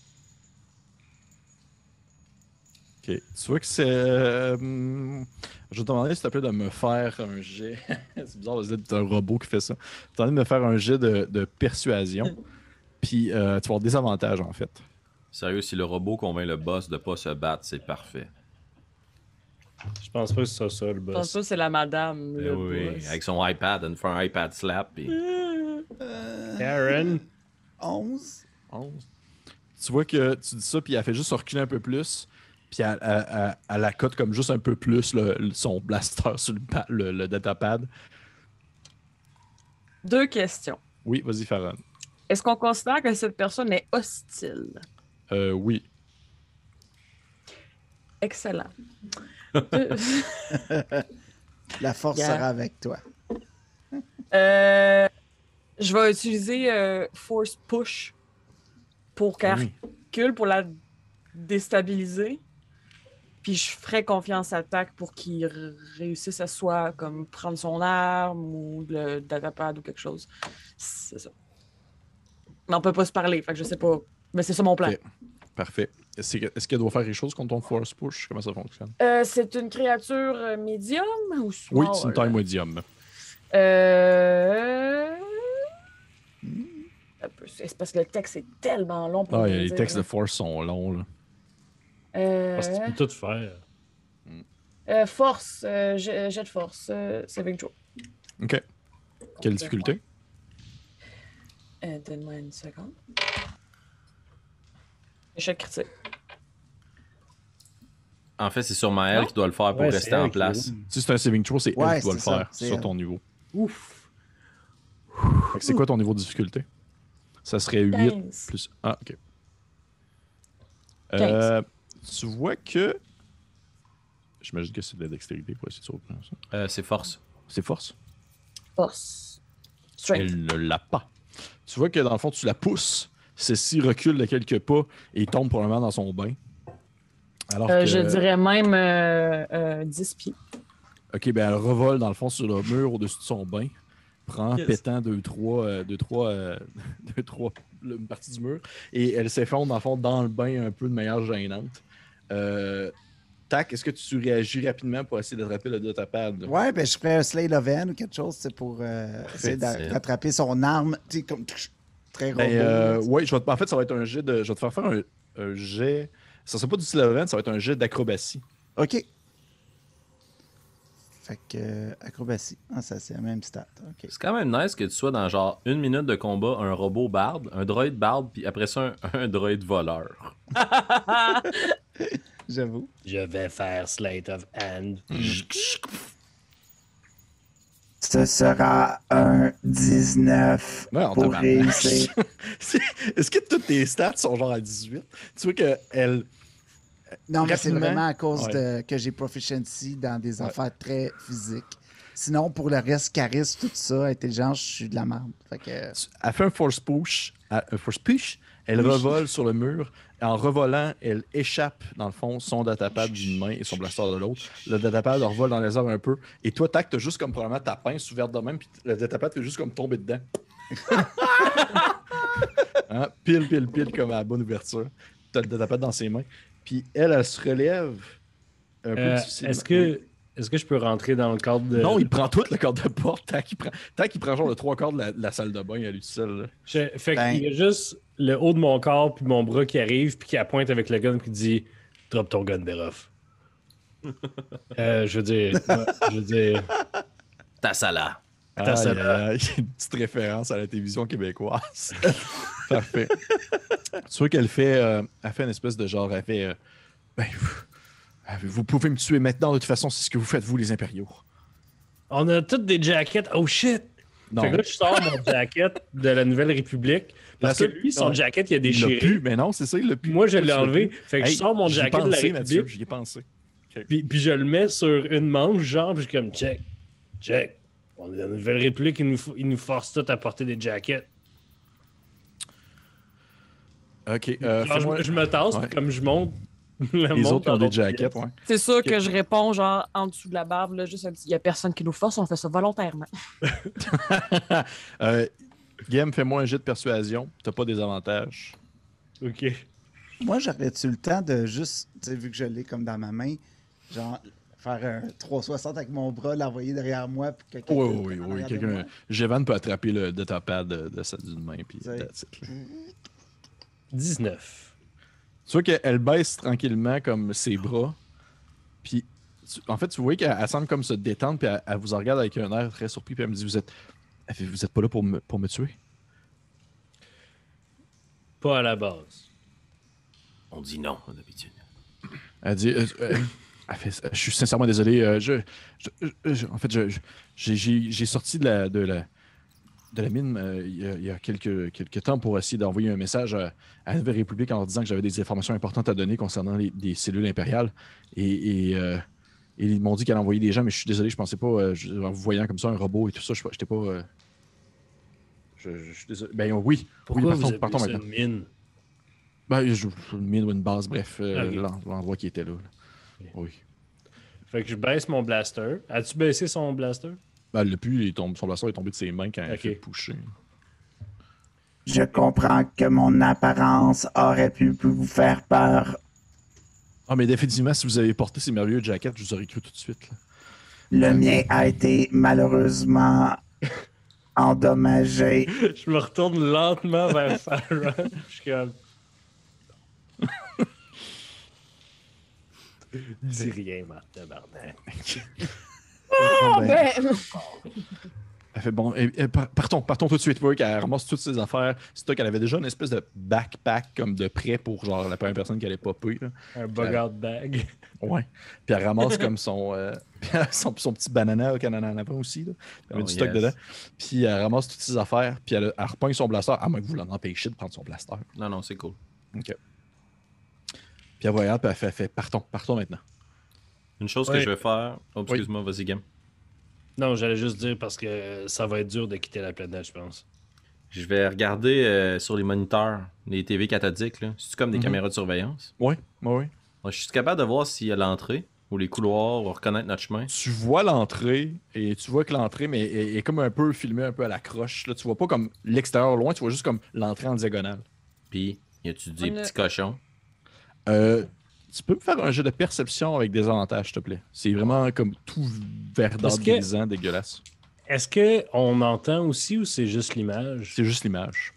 S1: Ok. Tu vois que c'est. euh, je vais te demander, s'il te plaît, de me faire un jet. (laughs) c'est bizarre, vous êtes un robot qui fait ça. Je vais de me faire un jet de, de persuasion. (laughs) Puis euh, tu vas avoir des avantages, en fait.
S2: Sérieux, si le robot convainc le boss de pas se battre, c'est parfait.
S3: Je pense pas que ce soit ça le
S5: Je pense
S3: boss.
S5: pas que c'est la madame.
S2: Eh
S5: le
S2: oui,
S5: boss.
S2: avec son iPad, elle nous fait un iPad slap. Puis... (laughs)
S3: Karen,
S6: 11.
S1: 11. Tu vois que tu dis ça, puis elle fait juste reculer un peu plus. Puis elle, elle, elle- elle accote comme juste un peu plus le- son blaster sur le, le, le datapad.
S5: Deux questions.
S1: Oui, vas-y, Farron.
S5: Est-ce qu'on considère que cette personne est hostile?
S1: Euh, oui.
S5: Excellent. Deux- (laughs)
S6: La force
S5: Yeah.
S6: sera avec toi.
S5: Euh, je vais utiliser euh, Force Push pour qu'elle
S1: Oui.
S5: recule, pour la déstabiliser. Puis je ferai confiance à Tac pour qu'il réussisse à soit comme prendre son arme ou le datapad ou quelque chose. C'est ça. Mais on peut pas se parler, fait que je sais pas. Mais c'est ça mon plan.
S1: Ok. Parfait. Est-ce que- est-ce qu'elle doit faire quelque chose contre ton force push? Comment ça fonctionne?
S5: Euh, c'est une créature euh, médium ou small?
S1: Oui, c'est une taille medium.
S5: Euh... C'est parce que le texte est tellement long pour
S1: Ah,
S5: me
S1: les
S5: dire,
S1: textes de
S5: là.
S1: force sont longs. Là.
S5: Euh,
S3: parce que tu peux tout faire.
S5: euh, force, euh, jet, jet de force, euh, saving throw.
S1: OK. Quelle difficulté?
S5: Euh, Donne-moi une seconde. Échec critique.
S2: En fait, c'est sur Maël
S5: Non?
S2: qui doit le faire pour
S3: Ouais,
S2: rester en place.
S1: Si c'est un saving throw, c'est
S6: Ouais,
S1: elle qui doit le
S6: ça,
S1: faire sur
S6: elle.
S1: ton niveau.
S5: Ouf.
S1: Fait que c'est quoi ton niveau de difficulté? Ça serait 8
S5: 15.
S1: plus. Ah, ok. Euh, tu vois que. J'imagine que c'est de la dextérité pour essayer de surprendre ça.
S2: Euh, c'est force.
S1: C'est force.
S5: Force. Strength.
S1: Elle ne l'a pas. Tu vois que dans le fond, tu la pousses. Celle-ci recule de quelques pas et tombe probablement dans son bain. Alors
S5: Euh,
S1: que-
S5: Je dirais même euh, euh, 10 pieds.
S1: Ok, ben elle revole dans le fond sur le mur au-dessus de son bain, prend,
S5: Yes.
S1: pétant deux, trois, euh, deux, trois, euh, (laughs) deux, trois, une partie du mur, et elle s'effondre dans le fond dans le bain un peu de manière gênante. Euh, Tac, est-ce que tu réagis rapidement pour essayer d'attraper le datapad?
S6: Ouais, ben je ferais un Slay of Hand ou quelque chose c'est pour euh, essayer rattraper son arme. Tu sais, comme très robot.
S1: Ben, euh,
S6: là,
S1: ouais, je vais te- en fait, ça va être un jet de. Je vais te faire faire un, un jet. Ça sera pas du Sloven, ça va être un jet d'acrobatie.
S6: OK. Fait que euh, acrobatie. Ah, ça, c'est la même stat.
S2: C'est quand même nice que tu sois dans genre une minute de combat, un robot barde, un droïde barde, puis après ça, un, (laughs) un droïde voleur. (laughs) (laughs)
S6: J'avoue.
S3: Je vais faire Slate of Hand.
S6: Ce sera un 19
S1: Ouais, on
S6: pour réussir. (laughs)
S1: Est-ce que toutes tes stats sont genre à 18? Tu vois qu'elle.
S6: Non, mais c'est vraiment à cause
S1: Ouais.
S6: de, que j'ai proficiency dans des
S1: Ouais.
S6: affaires très physiques. Sinon, pour le reste, charisme, tout ça, intelligence, je suis de la merde. Fait que,
S1: Elle fait un force push. Un force push. Elle revole sur le mur. En revolant, elle échappe, dans le fond, son datapad d'une main et son blaster de l'autre. Le datapad revole dans les airs un peu. Et toi, tac, t'as juste comme probablement ta pince ouverte de même, puis le datapad fait juste comme tomber dedans. (laughs) Hein? Pile, pile, pile, comme à la bonne ouverture. T'as le datapad dans ses mains. Puis elle, elle se relève un peu
S3: Euh,
S1: difficilement.
S3: Est-ce que, est que je peux rentrer dans le cadre de.
S1: Non, il prend tout le cadre de porte. Tac, il prend, tac, il prend genre le trois quarts de la, salle de bain à lui tout seul. là.
S3: Je- fait
S6: Ben.
S3: qu'il y a juste le haut de mon corps puis mon bras qui arrive puis qui appointe avec le gun puis dit Drop ton gun, Beroff. (laughs) euh, je veux dire. je veux dire.
S2: Ta sala.
S3: Ça
S1: Aïe, aïe, aïe. Une petite référence à la télévision québécoise. (laughs) Parfait. Tu vois qu'elle fait, euh, elle fait une espèce de genre, elle fait, euh, ben, vous, vous pouvez me tuer maintenant, de toute façon, c'est ce que vous faites, vous, les impériaux.
S3: On a toutes des jackets. Oh shit!
S1: Non,
S3: Fait que là, je sors mon jacket de la Nouvelle République. Parce que
S1: La
S3: lui, son jacket, il a
S1: il l'a
S3: déchiré.
S1: plus, mais non, c'est ça, il l'a plus.
S3: Moi, je l'ai enlevé. Fait que
S1: Hey,
S3: je sors mon jacket de la République.
S1: j'y ai pensé.
S3: Puis, puis je le mets sur une manche, genre, puis je suis comme check, check. On est dans la Nouvelle République, ils nous, fo- ils nous forcent tous à porter des jackets.
S1: Ok, euh,
S3: je, je me tasse,
S1: Ouais.
S3: puis comme je monte. Le
S1: les autres ont
S3: dans
S1: des jackets, ouais.
S5: C'est sûr que je réponds, genre, en dessous de la barbe, là, juste un petit. Il n'y a personne qui nous force, on fait ça volontairement. (laughs)
S1: euh, Game, fais-moi un jet de persuasion. T'as pas des avantages.
S3: Ok.
S6: moi, j'aurais-tu le temps de juste, tu sais, vu que je l'ai comme dans ma main, genre faire un 360 avec mon bras, l'envoyer derrière moi, puis que quelqu'un.
S1: Oui, oui, oui. Quelqu'un. Jevan peut attraper le datapad de, de celle d'une main. Puis
S6: C'est-
S1: that's it, là.
S3: 19.
S1: Tu vois qu'elle baisse tranquillement comme ses bras. Puis, tu- en fait, tu vois qu'elle elle semble comme se détendre. Puis elle, elle vous en regarde avec un air très surpris. Puis elle me dit Vous êtes, vous êtes pas là pour me, pour me tuer?
S3: Pas à la base.
S4: On dit non, d'habitude.
S1: Elle dit euh, euh, elle fait, Je suis sincèrement désolé. euh, je, je- je- je- en fait, je- je- j'ai- sorti de la, de la, de la mine euh, il y a, il y a quelques, quelques temps pour essayer d'envoyer un message à, à la Nouvelle République en leur disant que j'avais des informations importantes à donner concernant les, des cellules impériales. Et, et, euh, et ils m'ont dit qu'elle envoyait des gens, mais je suis désolé, je pensais pas, euh, je- en vous voyant comme ça, un robot et tout ça, je n'étais pas. euh, je, suis désolé. Ben oui,
S3: Pourquoi
S1: oui,
S3: vous
S1: partons,
S3: avez
S1: partons maintenant.
S3: une mine?
S1: Ben, je, une mine ou une base, bref, l'en- l'endroit qui était là. Oui.
S3: Fait que je baisse mon blaster. As-tu baissé son blaster?
S1: Ben, le il tombe, son blaster est tombé de ses mains quand il fait pusher.
S6: Je comprends que mon apparence aurait pu vous faire peur.
S1: Ah, mais définitivement, si vous avez porté ces merveilleux jackets, je vous aurais cru tout de suite. là.
S6: Le mien a été malheureusement (laughs) endommagé.
S3: Je me retourne lentement vers Farah. Je suis comme. (laughs) Dis rien, Martin Barnet. (laughs)
S1: Ah, ben, Elle fait bon, par- partons, partons tout de suite. Work, elle ramasse toutes ses affaires. C'est toi qu'elle avait déjà une espèce de backpack comme de prêt pour genre la première personne qui allait popper. là.
S3: Un bug-out bag.
S1: Ouais. Puis elle ramasse comme son, euh, (laughs) son, son petit banana qu'elle en avait aussi. Là. Elle met
S2: Oh,
S1: du stock
S2: yes.
S1: dedans. Puis elle ramasse toutes ses affaires. Puis elle, elle repogne son blaster. À moins que vous l'en empêchiez de prendre son blaster.
S2: Non, non, c'est cool.
S1: OK. Puis elle regarde, puis elle fait, elle fait partons, partons maintenant.
S2: Une chose
S3: Ouais.
S2: que je vais faire. Oh, excuse-moi, vas-y, Game.
S3: Non, j'allais juste dire parce que ça va être dur de quitter la planète, je pense.
S2: Je vais regarder euh, sur les moniteurs, les TV cathodiques. là. C'est comme des
S1: Mhm.
S2: caméras de surveillance?
S1: Oui, oui,
S2: je suis capable de voir s'il y a l'entrée ou les couloirs ou reconnaître notre chemin.
S1: tu vois l'entrée et tu vois que l'entrée mais est, est comme un peu filmée un peu à la croche. Là, tu vois pas comme l'extérieur loin, tu vois juste comme l'entrée en diagonale.
S2: Puis, y a-tu des
S5: On a-
S2: petits cochons?
S1: Euh, Tu peux me faire un jeu de perception avec des avantages, s'il te plaît? C'est vraiment comme tout verdant,
S3: Est-ce que-
S1: grisant, dégueulasse.
S3: Est-ce qu'on entend aussi ou c'est juste l'image?
S1: C'est juste l'image.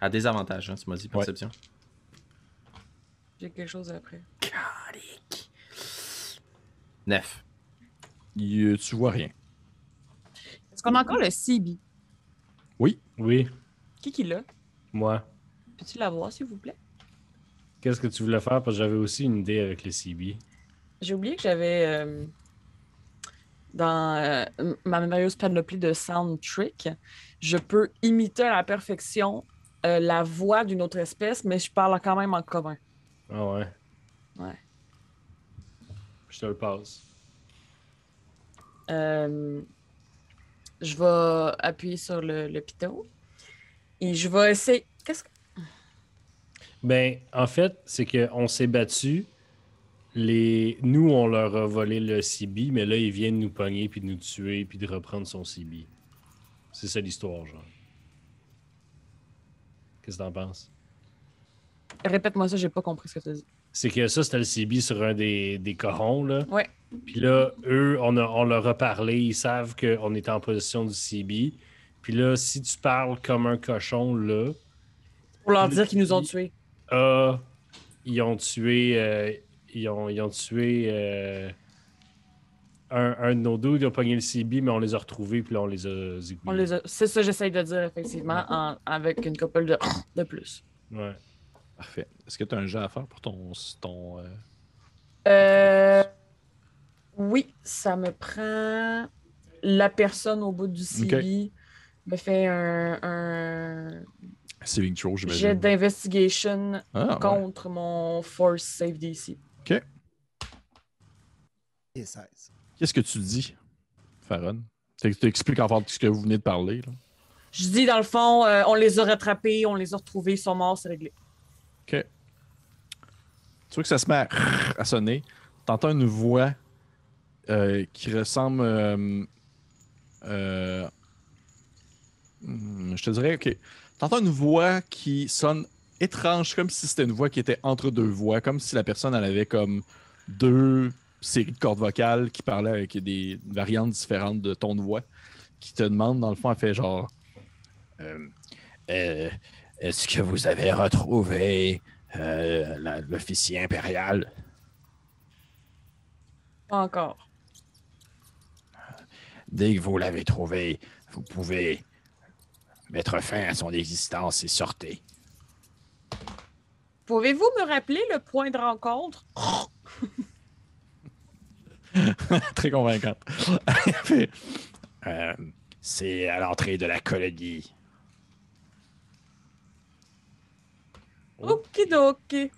S2: À des avantages, hein, tu m'as dit, perception.
S5: J'ai quelque chose après.
S2: Calique. Neuf.
S1: Il- tu vois rien.
S5: Est-ce qu'on a encore le CB?
S3: Oui,
S5: Qui qui l'a?
S3: moi.
S5: Peux-tu l'avoir, s'il vous plaît?
S3: Qu'est-ce que tu voulais faire? Parce que j'avais aussi une idée avec le CB.
S5: J'ai oublié que j'avais euh, dans euh, ma merveilleuse panoplie de sound trick, je peux imiter à la perfection euh, la voix d'une autre espèce, mais je parle quand même en commun.
S3: Ah ouais?
S5: Ouais.
S3: Je te le passe.
S5: Je vais appuyer sur le, le piton et je vais essayer. Qu'est-ce que.
S3: Ben, en fait, c'est qu'on s'est battu. Les... Nous, on leur a volé le CB, mais là, ils viennent nous pogner, puis de nous tuer, puis de reprendre son CB. C'est ça l'histoire, genre. Qu'est-ce que t'en penses?
S5: Répète-moi ça, j'ai pas compris ce que tu as dit.
S3: C'est que ça, c'était le CB sur un des, des corons, là.
S5: Ouais.
S3: Puis là, eux, on, a- on leur a parlé, ils savent qu'on est en position du CB. Puis là, si tu parles comme un cochon, là,
S5: Pour leur
S3: Le
S5: dire qu'ils nous ont tués.
S3: Ah, ils ont tué. euh, ils, ont, ils ont tué euh, un, un de nos deux, ils ont pogné le CB, mais on les a retrouvés, puis là, on les a zigouillés.
S5: On les a- C'est ça que j'essaye de dire, effectivement, en- avec une couple de, de plus.
S3: Ouais.
S1: Parfait. Est-ce que tu as un jeu à faire pour ton. ton euh,
S5: Euh, Oui, ça me prend. La personne au bout du CB me fait un, un
S1: saving throw,
S5: jet
S1: j'imagine?
S5: d'investigation
S1: Ah, ouais.
S5: contre mon force save DC.
S6: Et 16.
S1: Qu'est-ce que tu dis, Faron? Tu expliques en fait ce que vous venez de parler. Là.
S5: Je dis, dans le fond, euh, on les a rattrapés, on les a retrouvés, ils sont morts, c'est réglé.
S1: OK. Tu vois que ça se met à, à sonner. T'entends une voix euh, qui ressemble. euh, euh, hmm, je te dirais, OK. T'entends une voix qui sonne étrange, comme si c'était une voix qui était entre deux voix, comme si la personne elle avait comme deux séries de cordes vocales qui parlaient avec des variantes différentes de ton de voix, qui te demande, dans le fond, elle fait genre. euh, euh, Est-ce que vous avez retrouvé euh, l'officier impérial?
S5: Pas encore.
S7: Dès que vous l'avez trouvé, vous pouvez mettre fin à son existence et sortez.
S5: Pouvez-vous me rappeler le point de rencontre? (laughs)
S1: Très convaincante. (laughs)
S7: Euh, C'est à l'entrée de la colonie.
S5: Okidoki.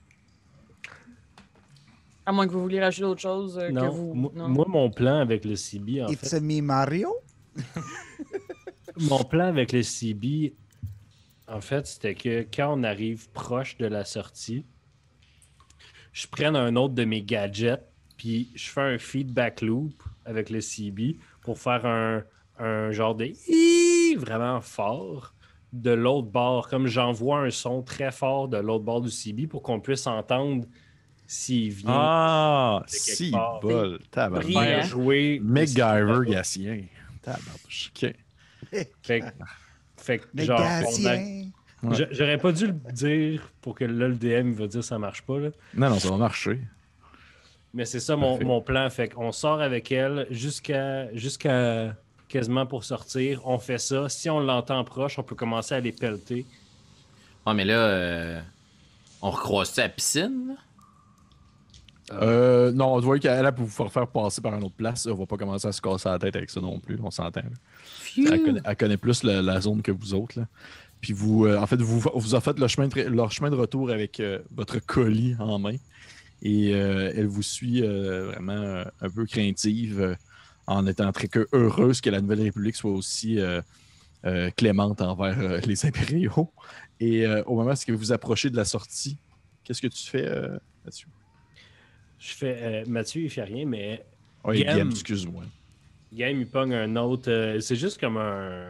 S5: À moins que vous vouliez rajouter autre chose euh, que
S3: Non,
S5: vous.
S3: moi,
S5: non.
S3: moi, mon plan avec le CB, en
S6: It's
S3: fait,
S6: a me Mario? (laughs)
S3: mon plan avec le CB, en fait, c'était que quand on arrive proche de la sortie, je prenne un autre de mes gadgets, puis je fais un feedback loop avec le CB pour faire un, un genre de vraiment fort de l'autre bord, comme j'envoie un son très fort de l'autre bord du CB pour qu'on puisse entendre s'il vient
S1: Ah, si, bol.
S3: Jouer. le
S1: MacGyver
S3: CB.
S1: Gatien. Tabarnak. OK.
S3: Fait, que- fait que,
S6: Mais
S3: genre, on a-
S6: Gatien.
S1: Ouais.
S3: J'a- J'aurais pas dû le dire pour que là, le DM va dire ça marche pas. Là.
S1: Non, non, ça va marcher.
S3: Mais c'est ça mon, plan. Fait qu'on sort avec elle jusqu'à jusqu'à quasiment pour sortir. On fait ça. Si on l'entend proche, on peut commencer à les pelleter.
S2: Ouais, mais là, euh, on recroise-tu à la piscine? là?
S1: Euh, non, on voit qu'elle a pour vous faire passer par une autre place. On va pas commencer à se casser la tête avec ça non plus. On s'entend. Elle connaît, elle connaît plus la, la zone que vous autres. Là. Puis vous, euh, en fait, vous, vous a fait le chemin de, leur chemin de retour avec euh, votre colis en main. Et euh, elle vous suit vraiment un peu craintive en étant très que heureuse que la Nouvelle République soit aussi clémente envers les impériaux. Et au moment où vous vous approchez de la sortie, qu'est-ce que tu fais, Mathieu?
S3: Je fais. euh, Mathieu, il fait rien, mais
S1: Oui,
S3: Game.
S1: excuse-moi.
S3: Game, il pogne un autre. euh, c'est juste comme un.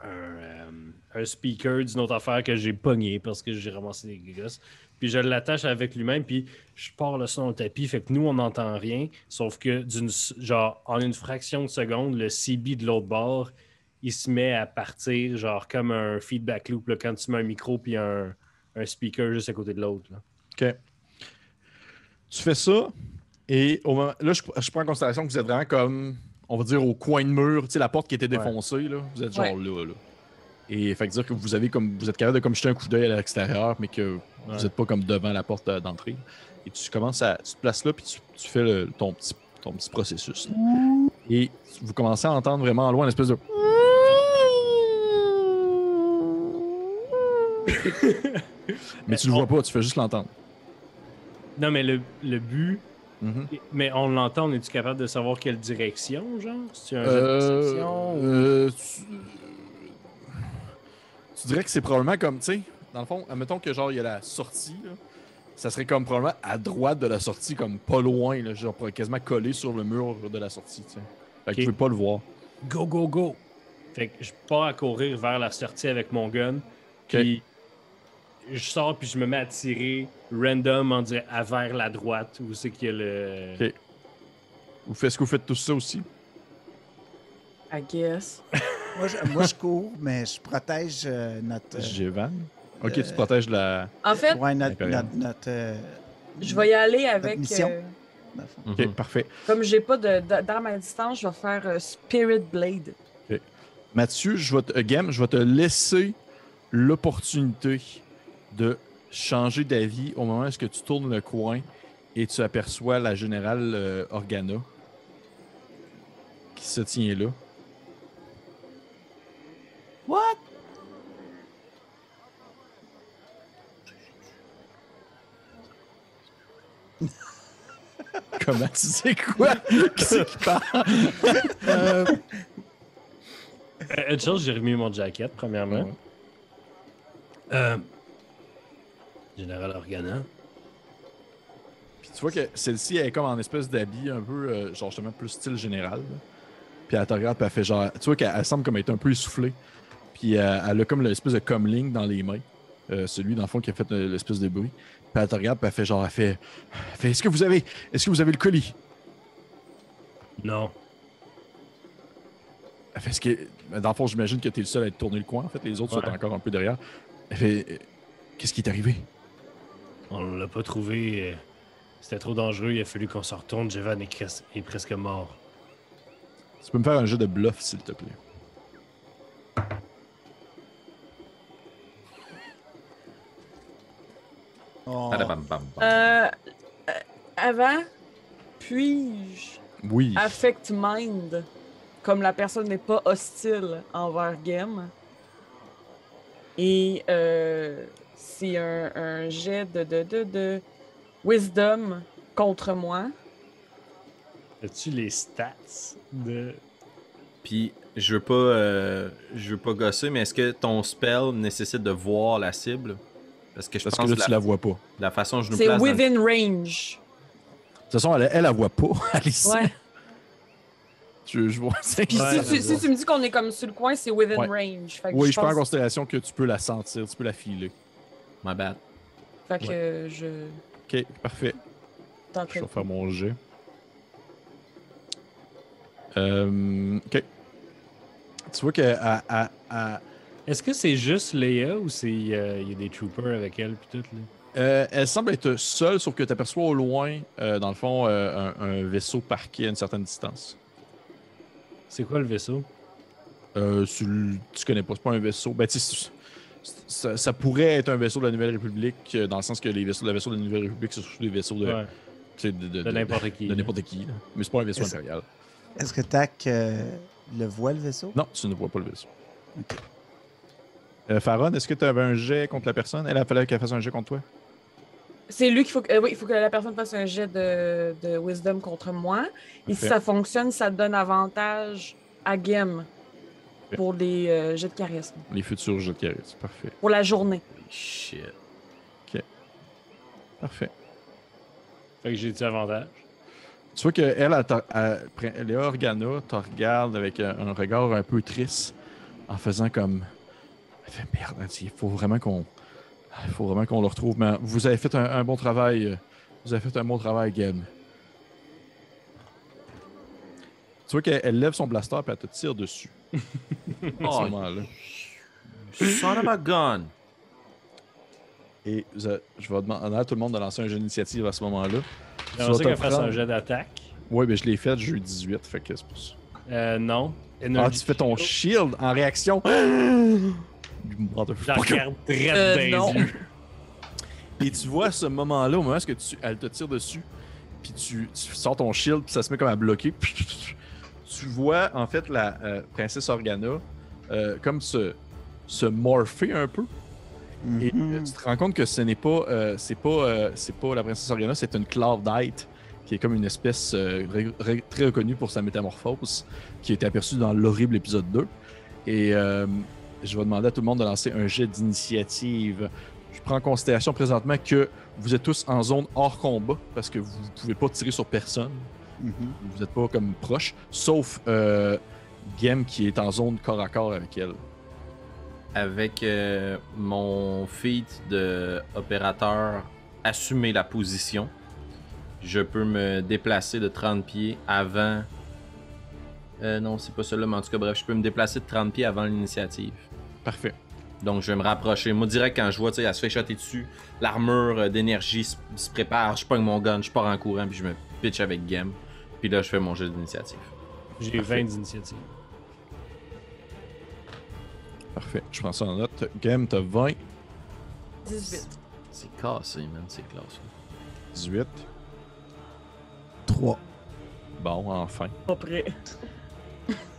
S3: un, euh, un speaker d'une autre affaire que j'ai pogné parce que j'ai ramassé des gosses. Puis je l'attache avec lui-même, puis je pars le son au tapis. Fait que nous, on n'entend rien. Sauf que d'une genre en une fraction de seconde, le CB de l'autre bord, il se met à partir, genre comme un feedback loop là, quand tu mets un micro puis un, un speaker juste à côté de l'autre. là.
S1: OK. Tu fais ça, et au moment, là, je, je prends en considération que vous êtes vraiment comme, on va dire, au coin de mur, tu sais, la porte qui était défoncée, là, vous êtes genre là, là. Et fait que dire que vous avez comme vous êtes capable de comme jeter un coup d'œil à l'extérieur, mais que vous n'êtes pas comme devant la porte euh, d'entrée. Et tu commences à. Tu te places là, puis tu, tu fais le- ton, petit, ton petit processus. là. Et vous commencez à entendre vraiment loin une espèce de. (laughs) mais tu le vois pas, tu fais juste l'entendre.
S3: Non, mais le, le but,
S1: Mhm.
S3: mais on l'entend, on est-tu capable de savoir quelle direction, genre? C'est un jeu de
S1: Euh,
S3: perception
S1: euh, tu... tu dirais que c'est probablement comme, tu sais, dans le fond, admettons que genre il y a la sortie, là, ça serait comme probablement à droite de la sortie, comme pas loin, là, genre quasiment collé sur le mur de la sortie, tu sais. Fait que tu peux pas le voir.
S3: Go, go, go! Fait que je pars à courir vers la sortie avec mon gun. Puis je sors puis je me mets à tirer random en dire à vers la droite où c'est qu'il y a le.
S1: Ok. Vous faites ce que vous faites tout ça aussi?
S5: I guess. (laughs)
S6: Moi, je, moi, je cours, mais je protège euh, notre. euh,
S1: Jévan. Ok, tu
S6: euh,
S1: protèges la.
S5: En fait,
S6: ouais, notre. Notre, notre, euh,
S5: je vais y aller avec. euh.
S1: Ok,
S2: Mhm.
S1: parfait.
S5: comme j'ai pas d'arme à distance, je vais faire euh, Spirit Blade.
S1: Mathieu, je vais te, euh, je vais te laisser l'opportunité de changer d'avis au moment où est-ce que tu tournes le coin et tu aperçois la générale euh, Organa qui se tient là.
S6: What? (laughs)
S1: Comment tu sais quoi? qui c'est qui parle?
S6: Euh,
S3: Euh, Une chose, j'ai remis mon jacket, premièrement.
S1: Ouais.
S3: Euh, Général Organa.
S1: Puis tu vois que celle-ci elle est comme en espèce d'habit un peu, euh, genre justement plus style général. là. Puis elle te regarde, puis elle fait genre. Tu vois qu'elle elle semble comme être un peu essoufflée. Puis euh, elle a comme l'espèce de comlink dans les mains. Euh, celui dans le fond qui a fait euh, l'espèce de bruit. Puis elle te regarde, puis elle fait genre. Elle fait. elle fait Est-ce que vous avez. Est-ce que vous avez le colis?
S3: Non.
S1: Elle fait ce que. Dans le fond, j'imagine que t'es le seul à être tourné le coin. En fait, les autres
S3: Ouais.
S1: sont encore un peu derrière. Elle fait. Qu'est-ce qui est arrivé?
S3: On l'a pas trouvé. euh, C'était trop dangereux. Il a fallu qu'on se retourne. Jevan est, cres- est presque mort.
S1: Tu peux me faire un jeu de bluff, s'il te plaît.
S6: oh,
S2: Padabam, bam, bam.
S5: Euh, euh, avant, puis-je
S1: Oui.
S5: affect mind comme la personne n'est pas hostile envers Game? Et euh, c'est un, un jet de, de, de, de wisdom contre moi.
S3: As-tu les stats de.
S2: Puis, je veux pas, euh, je veux pas gosser, mais est-ce que ton spell nécessite de voir la cible? Parce que je
S1: Parce que
S2: pense
S1: là,
S2: que
S1: tu
S2: la,
S1: la vois pas. De
S2: la façon dont je nous
S5: C'est
S2: dans
S5: within range.
S1: toute façon, elle, elle, la voit pas. (laughs) Alice.
S5: Ouais.
S1: Je, je vois.
S5: Puis
S3: Ouais,
S5: si, tu,
S3: ça
S5: si tu me dis qu'on est comme sur le coin, c'est within
S1: Ouais.
S5: range. Fait que
S1: Oui,
S5: je
S1: je prends en
S5: pense-
S1: considération que tu peux la sentir, tu peux la filer.
S2: My bad.
S5: Fait que je.
S1: Ok, parfait.
S5: en
S1: Je vais faire mon jet. Euh, ok. Tu vois que à, à- à-
S3: Est-ce que c'est juste Léa ou c'est euh, il y a des troopers avec elle puis tout là?
S1: euh, elle semble être seule, sauf que tu aperçois au loin, euh, dans le fond, euh, un, un vaisseau parqué à une certaine distance.
S3: C'est quoi le vaisseau?
S1: Euh, tu, tu connais pas, c'est pas un vaisseau. Ben, tu ça, ça pourrait être un vaisseau de la Nouvelle République, euh, dans le sens que les vaisseaux, le vaisseau de la Nouvelle République, c'est surtout des vaisseaux de,
S3: Ouais,
S1: de, de-
S3: de
S1: de-
S3: n'importe qui.
S1: de n'importe qui. là. Mais c'est pas un vaisseau
S6: Est-ce-
S1: impérial.
S6: Est-ce que Tac euh, le voit, le vaisseau?
S1: Non, tu ne vois pas le vaisseau.
S6: Ok.
S1: Euh, Farron, est-ce que tu avais un jet contre la personne? Elle a fallu qu'elle fasse un jet contre toi?
S5: C'est lui qu'il faut que. euh, oui, il faut que la personne fasse un jet de, de wisdom contre moi. Et si ça fonctionne, ça donne avantage à Game. Pour les euh, jets de charisme.
S1: Les futurs jets de charisme. Parfait.
S5: Pour la journée.
S2: Shit.
S1: Parfait.
S3: Fait que j'ai-tu avantage?
S1: Tu vois qu'elle, elle, elle, prend- Léa Organa te regarde avec un, un regard un peu triste en faisant comme Elle fait merde, elle il faut vraiment qu'on. Il faut vraiment qu'on le retrouve. Mais vous avez fait un, un bon travail. euh, Vous avez fait un bon travail, Game. Tu vois qu'elle elle lève son blaster et elle te tire dessus. (laughs) à ce
S2: Oh,
S1: moment-là.
S2: son of a gun.
S1: Et je vais demander à tout le monde de lancer un jeu d'initiative à ce moment-là.
S3: J'aimerais ça qu'elle fasse un jet d'attaque.
S1: Oui, mais je l'ai fait, j'ai eu 18, fait que c'est pour ça.
S3: Euh, non.
S1: Ah,
S3: Energy
S1: tu fais ton
S3: shield.
S1: en réaction. (gasps)
S3: Je regarde (laughs) direct
S5: Euh,
S3: les
S5: non. (laughs)
S1: Et tu vois à ce moment-là, au moment où tu, elle te tire dessus, puis tu, tu sors ton shield, puis ça se met comme à bloquer. Tu vois en fait la euh, princesse Organa euh, comme se, se morpher un peu. Et euh, tu te rends compte que ce n'est pas, c'est pas, c'est pas la princesse Organa, c'est une Cloudite qui est comme une espèce très reconnue pour sa métamorphose, qui a été aperçue dans l'horrible épisode 2. Et je vais demander à tout le monde de lancer un jet d'initiative. Je prends en considération présentement que vous êtes tous en zone hors combat parce que vous ne pouvez pas tirer sur personne.
S6: Mhm.
S1: Vous n'êtes pas comme proche, sauf euh, Gem qui est en zone corps à corps avec elle.
S2: Avec euh, mon feat de opérateur assumer la position, je peux me déplacer de 30 pieds avant. Euh, non, c'est pas celui-là, mais en tout cas, bref, je peux me déplacer de 30 pieds avant l'initiative.
S1: Parfait.
S2: Donc, je vais me rapprocher. Moi, direct, quand je vois, tu sais, elle se fait shotter dessus, l'armure euh, d'énergie se, se prépare, je pogne mon gun, je pars en courant, puis je me pitch avec Gem. Puis là, je fais mon jeu d'initiative.
S3: J'ai 20 d'initiative.
S1: Parfait. Je prends ça en note. Gem, t'as 20,
S5: 18.
S2: C'est cassé, man, c'est classe.
S1: 18.
S6: 3.
S1: Bon, enfin.
S5: Pas prêt.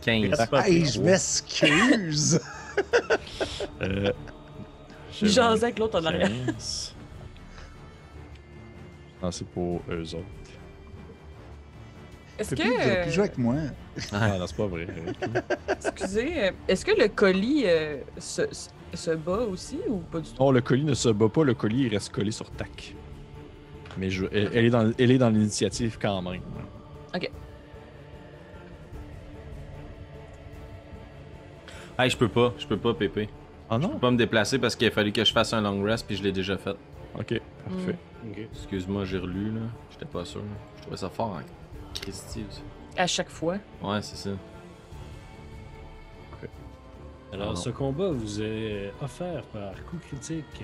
S2: 15.
S3: Reste pas
S6: Hey, je m'excuse! (laughs)
S1: Euh,
S5: jasait avec l'autre en arrière.
S1: 15. Non, c'est pour eux autres.
S5: Est-ce
S6: plus, vous avez
S5: que.
S6: plus joué avec moi.
S1: Ah, non, c'est pas vrai. (laughs)
S5: Excusez, euh, est-ce que le colis euh, se, se- bat aussi ou pas du tout?
S1: Non, le colis ne se bat pas, le colis il reste collé sur tac. Mais je, elle, elle est dans, elle est dans l'initiative quand même.
S2: Hey, je peux pas, je peux pas, Pépé.
S1: Ah
S2: Je
S1: non?
S2: peux pas me déplacer parce qu'il a fallu que je fasse un long rest, puis je l'ai déjà fait.
S1: Ok, parfait.
S3: Ok.
S2: Excuse-moi, j'ai relu, là. J'étais pas sûr. Je trouvais ça fort en Aussi.
S5: À chaque fois.
S2: Ouais, c'est ça.
S3: Alors,
S2: Ah
S3: ce combat vous est offert par Coup Critique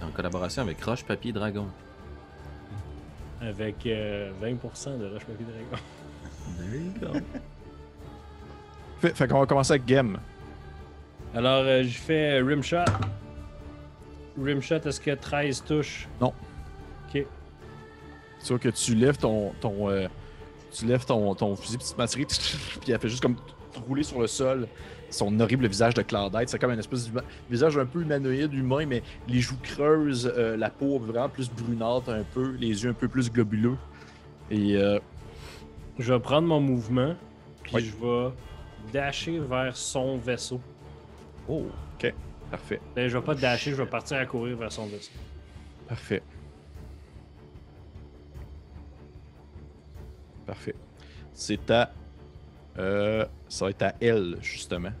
S2: En collaboration avec Roche Papier Dragon.
S3: avec euh, 20% de Roche Papier Dragon.
S2: There you go. (laughs)
S1: Fait, fait qu'on va commencer avec Gem.
S3: Alors, euh, je fais Rimshot. Rimshot, est-ce que 13 touches?
S1: Non.
S3: Ok.
S1: Tu vois que tu lèves ton, ton, euh, tu lèves ton, ton fusil petite maturée, puis elle fait juste comme rouler sur le sol son horrible visage de Claudette. C'est comme un espèce de visage un peu humanoïde, humain, mais les joues creuses, euh, la peau vraiment plus brunâtre un peu, les yeux un peu plus globuleux. Et euh,
S3: Je vais prendre mon mouvement, puis
S1: Oui.
S3: je vais dasher vers son vaisseau.
S1: oh, ok, parfait,
S3: Ben, je vais pas dasher, je vais partir à courir vers son vaisseau.
S1: parfait. Parfait. C'est à. euh, ça va être à elle, justement.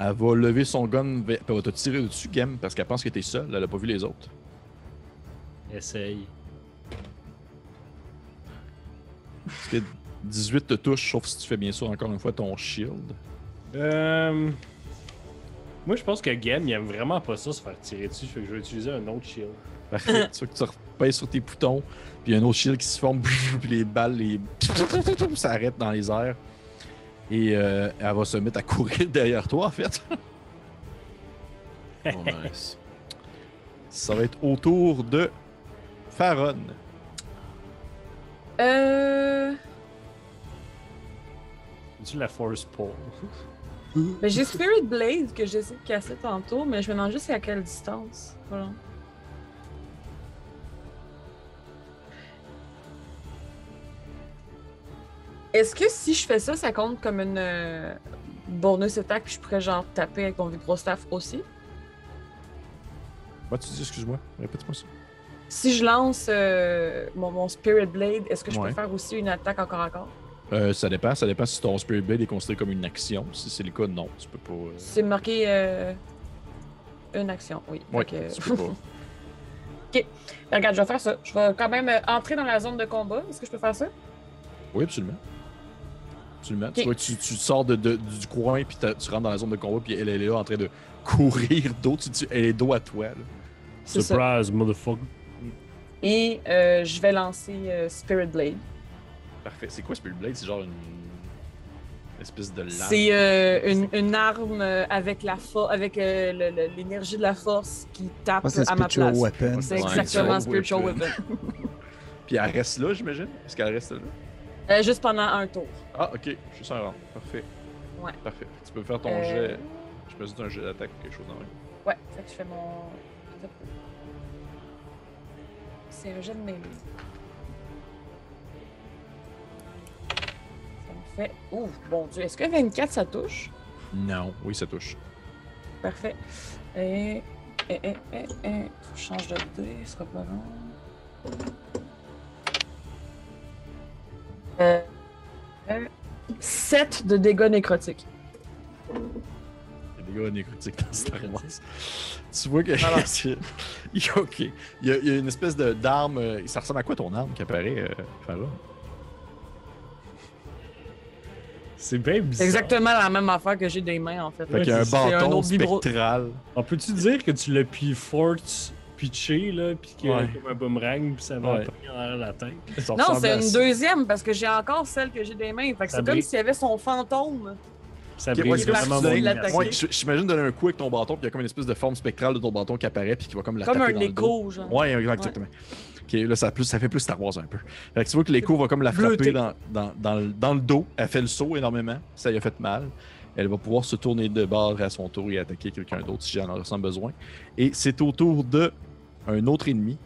S1: Elle va lever son gun, vers- elle va te tirer dessus, Gem, parce qu'elle pense que t'es seul, elle a pas vu les autres.
S3: Essaye.
S1: Parce que 18 te touche, sauf si tu fais bien sûr encore une fois ton shield.
S3: Euh... Moi, je pense que Gam, il aime vraiment pas ça, se faire tirer dessus. Fait que je vais utiliser un autre shield.
S1: Parfait. (laughs) tu vois que tu sur tes boutons, puis il y a un autre shield qui se forme, (laughs) puis les balles, les... (laughs) ça arrête dans les airs. Et euh, elle va se mettre à courir (laughs) derrière toi, en fait.
S2: Oh, nice.
S1: Ça va être autour de Faron.
S5: Euh.
S3: Tu la force pull.
S5: Ben, j'ai Spirit Blade que j'essaie de casser tantôt, mais je me demande juste à quelle distance. Voilà. Est-ce que si je fais ça, ça compte comme une euh, bonus attaque puis je pourrais genre taper avec mon vibrostaff aussi?
S1: Bah, tu dis, excuse-moi, répète-moi ça.
S5: Si je lance euh, mon, mon Spirit Blade, est-ce que je
S1: Ouais.
S5: peux faire aussi une attaque encore encore?
S1: Euh, ça dépend, ça dépend si ton Spirit Blade est considéré comme une action. Si c'est le cas, non, tu peux pas. euh,
S5: C'est marqué. euh, Une action, oui.
S1: Oui,
S5: Fait que-
S1: tu peux pas. (laughs)
S5: Ben, regarde, je vais faire ça. Je vais quand même entrer dans la zone de combat. Est-ce que je peux faire ça?
S1: Oui, absolument. Absolument. Tu
S5: Ok.
S1: vois, tu, tu sors de, de- du coin, puis t'as- tu rentres dans la zone de combat, puis elle, elle est là en train de courir dos. Tu, tu- elle est dos à toi. là.
S5: Ça.
S3: Surprise, motherfucker.
S5: Et euh, je vais lancer euh, Spirit Blade.
S1: Parfait. C'est quoi Spirit Blade? C'est genre une... une espèce de lame.
S5: C'est euh, une, une arme euh, avec la avec euh, l'énergie de la force qui tape
S6: c'est
S5: à ma
S6: Spiritual
S5: place.
S6: Weapon.
S5: C'est exactement
S1: Spiritual
S5: Spiritual
S1: Weapon.
S5: Weapon. (laughs)
S1: Puis elle reste là, j'imagine? Est-ce qu'elle reste là?
S5: Euh, juste pendant un tour.
S1: Ah, ok. Juste un rang. Parfait.
S5: Ouais.
S1: Parfait. Tu peux faire ton
S5: Euh,
S1: jet. Je peux juste un jet d'attaque ou quelque chose dans le.
S5: Ouais, fait que je fais mon. C'est un jet de mêlée. Ça me fait. Ouh, bon Dieu. Est-ce que 24 ça touche?
S1: Non. Oui, ça touche.
S5: Parfait. Et. Et, et, et, et. Faut que je change de dé, ce sera pas long. Euh. 7 de dégâts nécrotiques.
S1: Il y a des gars nécrotiques dans Star Wars. Tu vois que.
S5: Voilà. (laughs)
S1: Il y a- ok. Il y, a, il y a une espèce de- d'arme. euh, Ça ressemble à quoi ton arme qui apparaît, euh, Farah?
S3: C'est bien bizarre.
S5: C'est exactement la même affaire que j'ai des mains en fait.
S1: Fait qu'il y a un
S3: c'est- c'est
S5: un
S1: bâton
S5: autre
S1: spectral.
S3: On peut-tu dire que tu l'as pi force pitché, là, pis qu'il y a
S1: Ouais.
S3: comme un boomerang, pis ça va
S1: Ouais.
S3: en arrière de la tête?
S1: Ça
S5: Non, c'est une
S1: ça.
S5: deuxième parce que j'ai encore celle que j'ai des mains. Fait que c'est comme s'il y avait son fantôme.
S3: Ça
S1: Ok, ouais,
S3: brise
S1: c'est comme
S5: parti
S3: vraiment mon
S1: J'imagine donner un coup avec ton bâton, puis il y a comme une espèce de forme spectrale de ton bâton qui apparaît, puis qui va comme la
S5: Comme
S1: taper
S5: un écho, genre.
S1: Ouais, exactement. Ok, là, ça, a plus, ça fait plus Star Wars un peu. Fait que tu vois que l'écho va comme la frapper dans, dans, dans, le, dans le dos. Elle fait le saut énormément. Ça lui a fait mal. Elle va pouvoir se tourner de bord à son tour et attaquer quelqu'un d'autre si j'en ressens besoin. Et c'est au tour de un autre ennemi.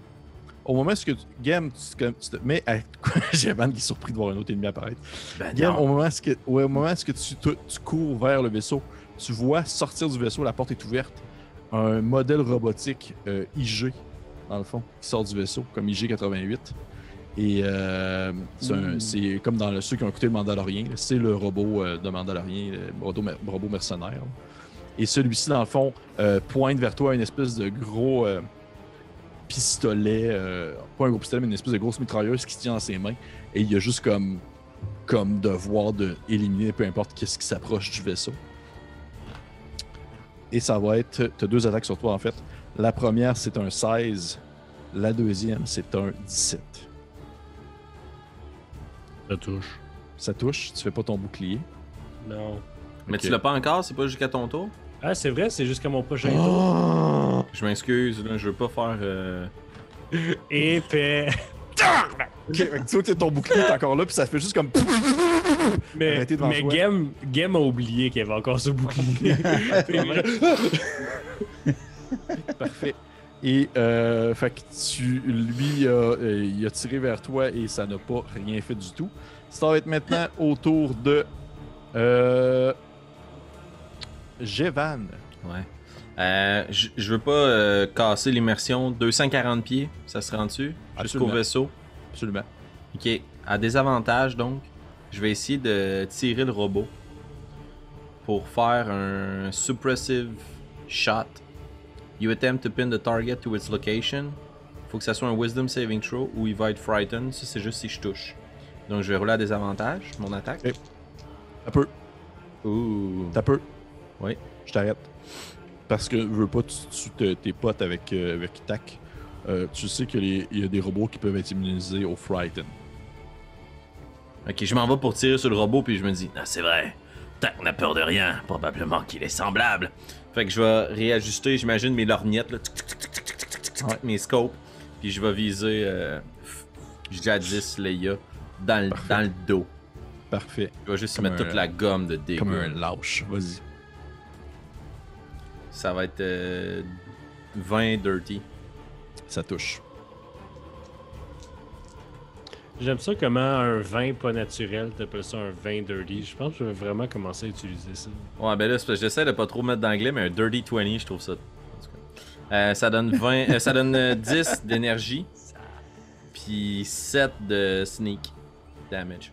S1: Au moment où tu, Gam, tu, te- tu te mets à. (laughs) J'ai qui est surpris de voir un autre ennemi apparaître.
S4: Ben
S1: Gam, au moment où, ce que, ouais, au moment où ce que tu, tu- tu cours vers le vaisseau, tu vois sortir du vaisseau, la porte est ouverte, un modèle robotique euh, IG, dans le fond, qui sort du vaisseau, comme IG-88. Et euh, c'est
S6: Ouh.
S1: c'est comme dans le, ceux qui ont écouté le Mandalorien, là, c'est le robot euh, de Mandalorien, le robot, mer- robot mercenaire. là. Et celui-ci, dans le fond, euh, pointe vers toi une espèce de gros euh, pistolet, euh, pas un gros pistolet, mais une espèce de grosse mitrailleuse qui se tient dans ses mains. Et il y a juste comme, comme devoir de éliminer peu importe qu'est-ce qui s'approche du vaisseau. Et ça va être. Tu as deux attaques sur toi en fait. La première, c'est un 16. La deuxième, c'est un 17.
S3: Ça touche.
S1: Ça touche, tu fais pas ton bouclier.
S3: Non.
S2: Mais tu l'as pas encore, c'est pas jusqu'à ton tour?
S3: Ah, c'est vrai, c'est jusqu'à mon prochain
S1: Oh!
S3: tour.
S2: Je m'excuse, là, je veux pas faire. euh,
S3: Épais. (laughs)
S1: Ok, tu vois que ton bouclier est encore là, puis ça fait juste comme.
S3: Mais, mais. Gem, Gem a oublié qu'il y avait encore ce bouclier. (laughs) (laughs)
S1: Parfait. Et euh, fait que tu, lui, euh, euh, il a tiré vers toi et ça n'a pas rien fait du tout. Ça va être maintenant autour de. Euh, Jevan.
S2: Ouais. Euh, je veux pas euh, casser l'immersion. 240 pieds, ça se rend dessus jusqu'au vaisseau?
S1: Absolument.
S2: Ok. À désavantage, donc, je vais essayer de tirer le robot pour faire un suppressive shot. You attempt to pin the target to its location. Faut que ça soit un wisdom saving throw ou il va être frightened. Ça, c'est juste si je touche. Donc, je vais rouler à désavantage, mon attaque.
S1: Ok. T'as peu.
S2: Ouh.
S1: T'as peu.
S2: Oui,
S1: je t'arrête. Parce que veux pas, tu, t'es potes avec, euh, avec TAC. Euh, tu sais qu'il y a des robots qui peuvent être immunisés au Frighten.
S2: Ok, je m'en vais pour tirer sur le robot, puis je me dis,
S4: ah, c'est vrai, TAC n'a peur de rien, probablement qu'il est semblable.
S2: Fait que je vais réajuster, j'imagine, mes lorgnettes, là, mes scopes, puis je vais viser euh, jadis Leia dans, le dos.
S1: Parfait.
S2: Je vais juste mettre toute la gomme de dégâts.
S1: Comme un lâche, vas-y.
S2: Ça va être euh, 20 dirty.
S1: Ça touche.
S3: J'aime ça comment un vin pas naturel, t'appelles ça un vin dirty. Je pense que je vais vraiment commencer à utiliser ça.
S2: Ouais, ben là, c'est parce que j'essaie de pas trop mettre d'anglais, mais un dirty 20, je trouve ça. Euh, ça donne 20, euh, ça donne euh, 10 (laughs) d'énergie, puis 7 de sneak damage.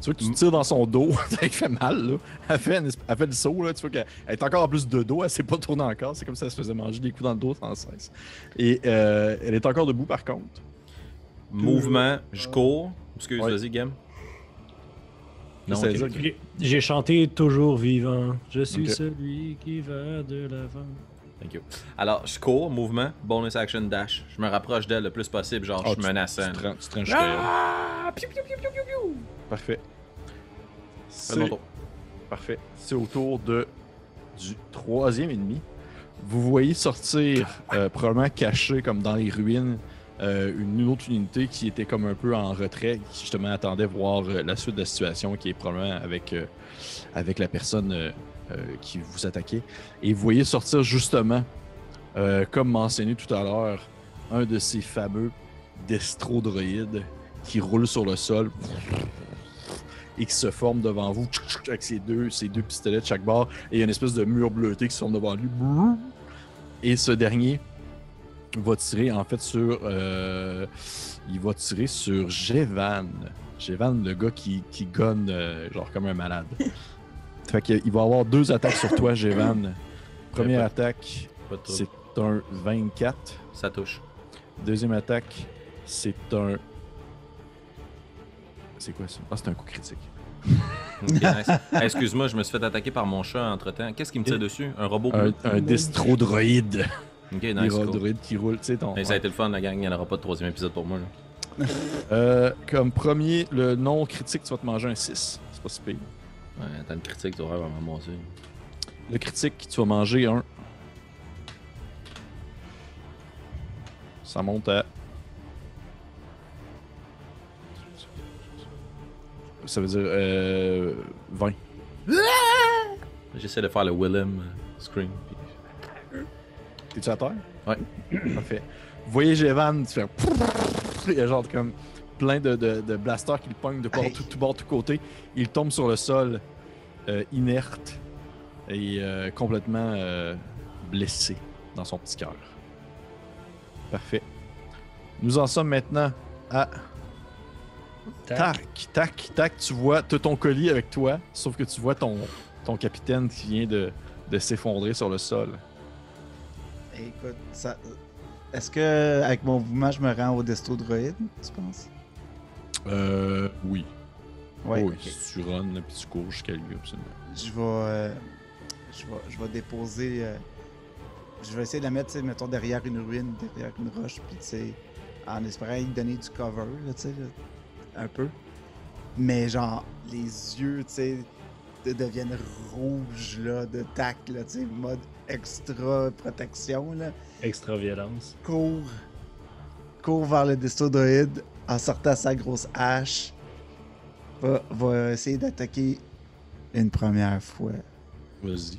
S1: Tu vois que tu tires dans son dos, (laughs) ça lui fait mal, là. Elle fait, une elle fait le saut, là. Tu vois qu'elle elle est encore en plus de dos, elle s'est pas tournée encore. C'est comme si elle se faisait manger des coups dans le dos sans cesse. Et euh, elle est encore debout, par contre.
S2: Mouvement, je cours. Excuse,
S1: Ouais.
S2: vas-y, game. Non,
S1: Ça veut
S2: ok.
S1: dire que-
S3: J'ai- chanté toujours vivant. Je suis celui qui va de l'avant.
S2: Thank you. Alors, je cours, mouvement, bonus action dash. Je me rapproche d'elle le plus possible, genre
S1: Ah,
S2: je suis
S1: tu-
S2: menaçant.
S1: Tu te rends- tu te rends jusqu'à elle.
S2: Ah! Piou, piou, piou, piou, piou.
S1: Parfait.
S2: Mon
S1: C'est
S2: tour.
S1: parfait. C'est au tour de du troisième ennemi. Vous voyez sortir, euh, probablement caché comme dans les ruines, euh, une autre unité qui était comme un peu en retrait, qui justement attendait voir euh, la suite de la situation, qui est probablement avec, avec la personne qui vous attaquait. Et vous voyez sortir justement, comme mentionné tout à l'heure, un de ces fameux destrodroïdes qui roule sur le sol et qui se forme devant vous avec ses deux, ses deux pistolets de chaque bord et il y a une espèce de mur bleuté qui se forme devant lui. Et ce dernier va tirer en fait sur. euh, il va tirer sur Jevan. Jevan, le gars qui, qui gonne euh, genre comme un malade. (laughs) fait qu'il va avoir deux attaques sur toi, Jevan. Première
S2: pas-
S1: attaque, c'est un 24.
S2: Ça touche.
S1: Deuxième attaque, c'est un. C'est quoi ça? Ah, c'est un coup critique. (laughs)
S2: Ok, nice. Hey, Excuse-moi, je me suis fait attaquer par mon chat entre temps. Qu'est-ce qui me tire dessus? Un robot
S1: Un, un destrodroïde.
S2: Ok,
S1: Un
S2: cool.
S1: droïde qui roule, tu sais, ton.
S2: Ça a été le fun, la gang. Il n'y en aura pas de troisième épisode pour moi. Là. (laughs)
S1: Euh, comme premier, le non critique, tu vas te manger un 6. C'est pas si pire.
S2: Ouais, t'as une critique, tu aurais vraiment mon
S1: Le critique, tu vas manger un. Ça monte à. Ça veut dire euh, 20.
S2: J'essaie de faire le Willem euh, scream. puis-
S1: T'es-tu à terre?
S2: Ouais. (clears throat)
S1: Parfait. Vous voyez Jevan, tu fais. Il y a genre comme plein de, de, de blasters qui le pognent de
S6: Hey.
S1: tout, tout bord, tout côté. Il tombe sur le sol, euh, inerte et euh, complètement euh, blessé dans son petit cœur. Parfait. Nous en sommes maintenant à tac, tac, tac. Tu vois, tu as ton colis avec toi, sauf que tu vois ton, ton capitaine qui vient de, de s'effondrer sur le sol.
S6: Écoute, ça... est-ce que avec mon mouvement, je me rends au desto droïde, tu penses?
S1: Euh, oui.
S6: Ouais.
S1: oui, si tu runs puis tu cours jusqu'à lui, absolument.
S6: Je vais, euh, je vais, je vais déposer. euh, je vais essayer de la mettre, tu sais, mettons derrière une ruine, derrière une roche, puis tu sais, en espérant lui donner du cover, là, tu sais, un peu. Mais genre, les yeux, tu sais, de- deviennent rouges, là, de tac, là, tu sais, mode extra protection, là.
S3: Extra violence.
S6: Court, court vers le destodroïde en sortant sa grosse hache. Va, va essayer d'attaquer une première fois.
S1: Vas-y.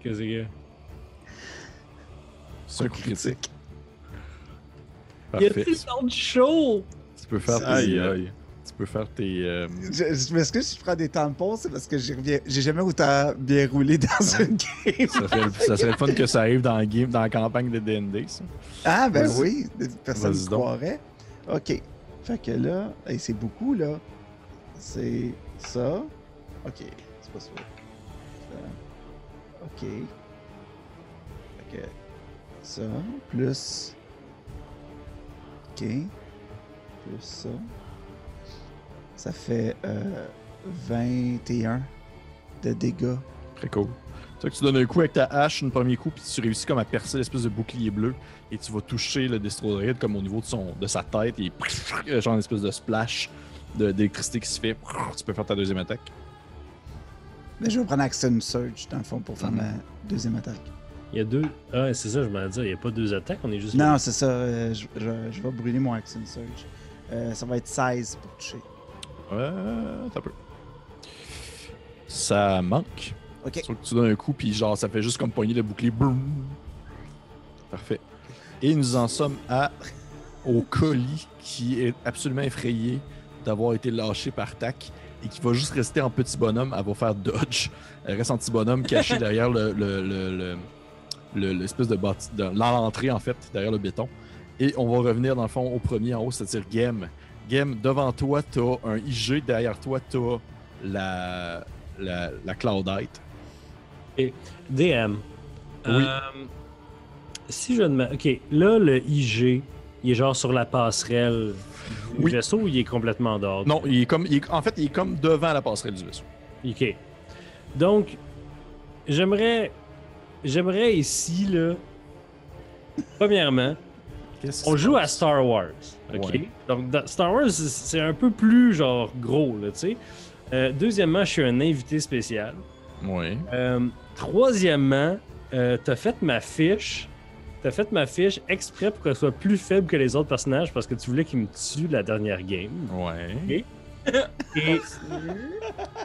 S3: Qu'est-ce que? C'est?
S1: C'est un coup critique.
S3: Il y a
S1: Parfait.
S3: plus de show!
S1: Tu peux faire tes.
S6: aïe.
S1: tu peux faire tes. euh,
S6: Je, je m'excuse si je prends des tampons, c'est parce que j'ai jamais autant bien roulé dans une game.
S1: ça, serait, ça serait le fun que ça arrive dans la, game, dans la campagne de DND, ça.
S6: Ah, ben oui, personne ne croirait. Ok. Fait que là, hey, c'est beaucoup, là. C'est ça. Ok, c'est pas ça. Ça. Ok. Que ça, plus. Ok. Plus ça. Ça fait euh, 21 de dégâts.
S1: Très cool. Tu vois que tu donnes un coup avec ta hache, un premier coup, puis tu réussis comme à percer l'espèce de bouclier bleu, et tu vas toucher le Destroyer comme au niveau de, son, de sa tête, et a genre une espèce de splash de- d'électricité qui se fait. Tu peux faire ta deuxième attaque.
S6: Mais je vais prendre Action Surge, dans le fond, pour faire
S1: Mhm.
S6: ma deuxième attaque.
S3: Il y a deux. Ah, c'est ça, je m'en dire. Il n'y a pas deux attaques, on est juste.
S6: Non, c'est ça. euh, je, je- je vais brûler mon Action Surge. Euh, ça va être 16 pour toucher.
S1: Euh, t'as peu. Ça manque.
S6: Ok.
S1: Sauf que tu donnes un coup, puis genre, ça fait juste comme poigner le bouclier. Boum. Parfait. Et nous en sommes à au colis qui est absolument effrayé d'avoir été lâché par Tac et qui va juste rester en petit bonhomme. Elle va faire dodge. Elle reste en petit bonhomme caché (laughs) derrière le, le, le, le, le- l'espèce de, bâti- de l'entrée, en fait, derrière le béton. Et on va revenir, dans le fond, au premier en haut, c'est-à-dire Game. Game, devant toi, t'as un IG. Derrière toi, t'as la, la, la Cloudite.
S3: DM.
S1: Oui.
S3: Euh, si je demande. Ok, là, le IG, il est genre sur la passerelle du
S1: Oui.
S3: vaisseau ou il est complètement dehors?
S1: Non, il est comme, il est- en fait, il est comme devant la passerelle du vaisseau.
S3: Ok. Donc, j'aimerais. J'aimerais ici, là. Premièrement, on joue à? Star Wars. Ok?
S1: Ouais.
S3: Donc, Star Wars, c'est- c'est un peu plus, genre, gros, là, tu sais. Euh, deuxièmement, je suis un invité spécial.
S1: Oui.
S3: Euh, troisièmement, euh, t'as fait ma fiche. T'as fait ma fiche exprès pour qu'elle soit plus faible que les autres personnages parce que tu voulais qu'ils me tuent la dernière game.
S1: Ouais.
S3: Et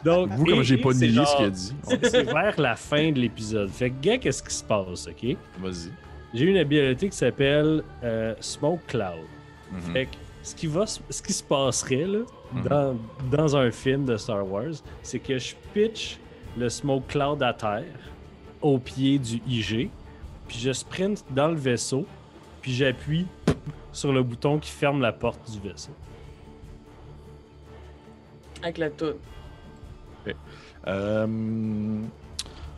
S3: donc,
S1: Vous, comme j'ai pas
S3: c'est
S1: nié ce qu'il a dit.
S3: C'est vers la fin de l'épisode. Fait que, gars, qu'est-ce qui se passe, ok?
S1: Vas-y.
S3: J'ai une habilité qui s'appelle euh, Smoke Cloud.
S1: Mhm.
S3: Fait que ce qui, va, ce qui se passerait là,
S1: Mhm.
S3: dans, dans un film de Star Wars, c'est que je pitch le Smoke Cloud à terre, au pied du IG, puis je sprint dans le vaisseau, puis j'appuie sur le bouton qui ferme la porte du vaisseau.
S5: Avec la toune.
S1: Euh,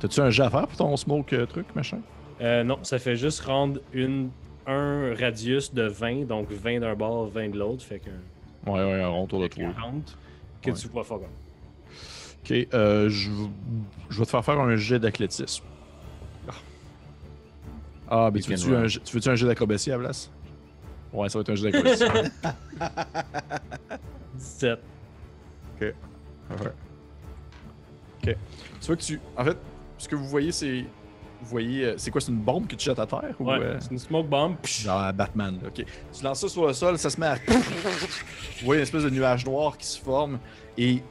S1: T'as-tu un jet à faire pour ton smoke euh, truc, machin?
S3: Euh, non, ça fait juste rendre une, un radius de 20, donc 20 d'un bord, 20 de l'autre, fait que
S1: Ouais, ouais, un rond autour de toi.
S3: 40 que
S1: Ouais.
S3: tu vois comme.
S1: Ok, euh, je, je vais te faire faire un jet d'athlétisme. Ah, mais
S2: You
S1: tu veux-tu un, jet- tu veux-tu un jet d'acrobatie à la place? Ouais, ça va être un jet d'acrobatie. (laughs)
S3: 17.
S1: Ouais. Ok. Tu vois que tu. En fait, ce que vous voyez, c'est. Vous voyez. euh, C'est quoi, c'est une bombe que tu jettes à terre? Ou,
S3: Ouais,
S1: euh,
S3: c'est une smoke bomb.
S1: Genre Batman, là. ok. Tu lances ça sur le sol, ça se met à. Vous voyez une espèce de nuage noir qui se forme et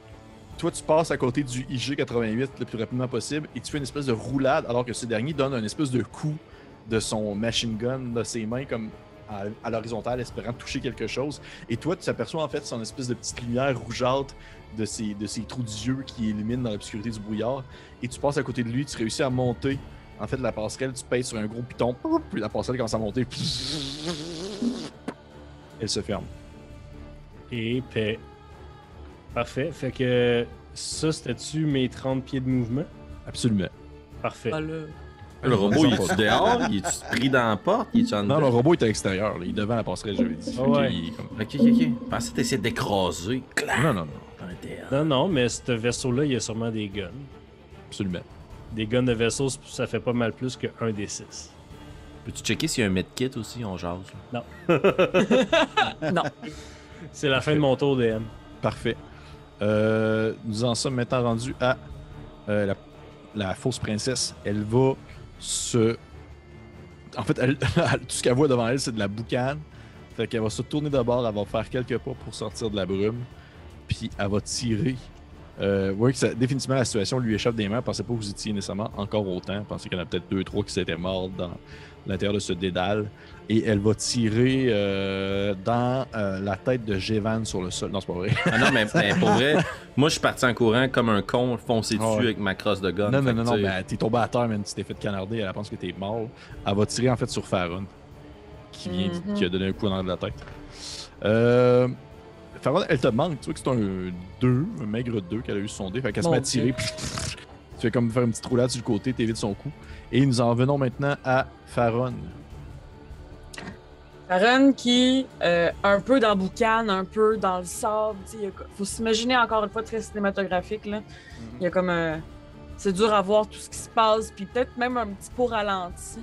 S1: toi tu passes à côté du IG-88 le plus rapidement possible et tu fais une espèce de roulade alors que ce dernier donne un espèce de coup de son machine gun de ses mains comme à, à l'horizontale espérant toucher quelque chose et toi tu t'aperçois en fait son espèce de petite lumière rougeâtre de ses, de ses trous d'yeux qui illuminent dans l'obscurité du brouillard et tu passes à côté de lui, tu réussis à monter en fait la passerelle, tu pèses sur un gros piton, puis la passerelle commence à monter, elle se ferme.
S3: Et paix. Parfait. Fait que ça, c'était-tu mes 30 pieds de mouvement?
S1: Absolument.
S3: Parfait.
S5: Ah, là.
S2: Le robot, il est-tu dehors? Il est-tu pris dans la porte? Il en
S1: Non, le robot est à l'extérieur, il est devant la passerelle, j'avais dit.
S3: Ah ouais.
S1: est
S2: Ok, ok, ok. Je pensais t'essayais d'écraser. Clac!
S1: Non, non, non,
S3: Non, non, mais ce vaisseau-là, il y a sûrement des guns.
S1: absolument.
S3: Des guns de vaisseau, ça fait pas mal plus que un des six.
S2: Peux-tu checker s'il y a un medkit aussi? On jase. là.
S5: Non. (laughs)
S3: C'est la fin de mon tour DM.
S1: Parfait. Euh, nous en sommes maintenant rendus à euh, la, la fausse princesse. Elle va se. En fait, (laughs) elle- tout ce qu'elle voit devant elle, c'est de la boucane. Fait qu'elle va se tourner d'abord, elle va faire quelques pas pour sortir de la brume. Puis elle va tirer. Euh, vous voyez que ça- définitivement la situation lui échappe des mains. Pensait pas que vous étiez nécessairement encore autant. Pensait qu'il y en a peut-être deux, trois qui s'étaient morts dans l'intérieur de ce dédale. Et elle va tirer euh, dans euh, la tête de Jevan sur le sol. Non, c'est pas vrai.
S2: Ah non, mais, (laughs) mais pour vrai, moi je suis parti en courant comme un con, foncé dessus
S1: Ah ouais.
S2: avec ma crosse de gun.
S1: Non, non, non, non, ben, t'es tombé à terre, même tu t'es fait canarder, elle pense que t'es mort. Elle va tirer en fait sur Farron, qui vient,
S5: Mhm.
S1: qui a donné un coup dans la tête. Euh, Farron, elle te manque, tu vois que c'est un 2, un maigre 2 qu'elle a eu sur son dé, fait qu'elle se met à tirer, puis tu fais comme faire une petite roulade sur le côté, t'évites son coup. Et nous en venons maintenant à Farron.
S5: Aaron qui, euh, un peu dans Boucan, un peu dans le sable, il faut s'imaginer encore une fois très cinématographique. Là. Il y a comme un. C'est dur à voir tout ce qui se passe, puis peut-être même un petit peu ralenti.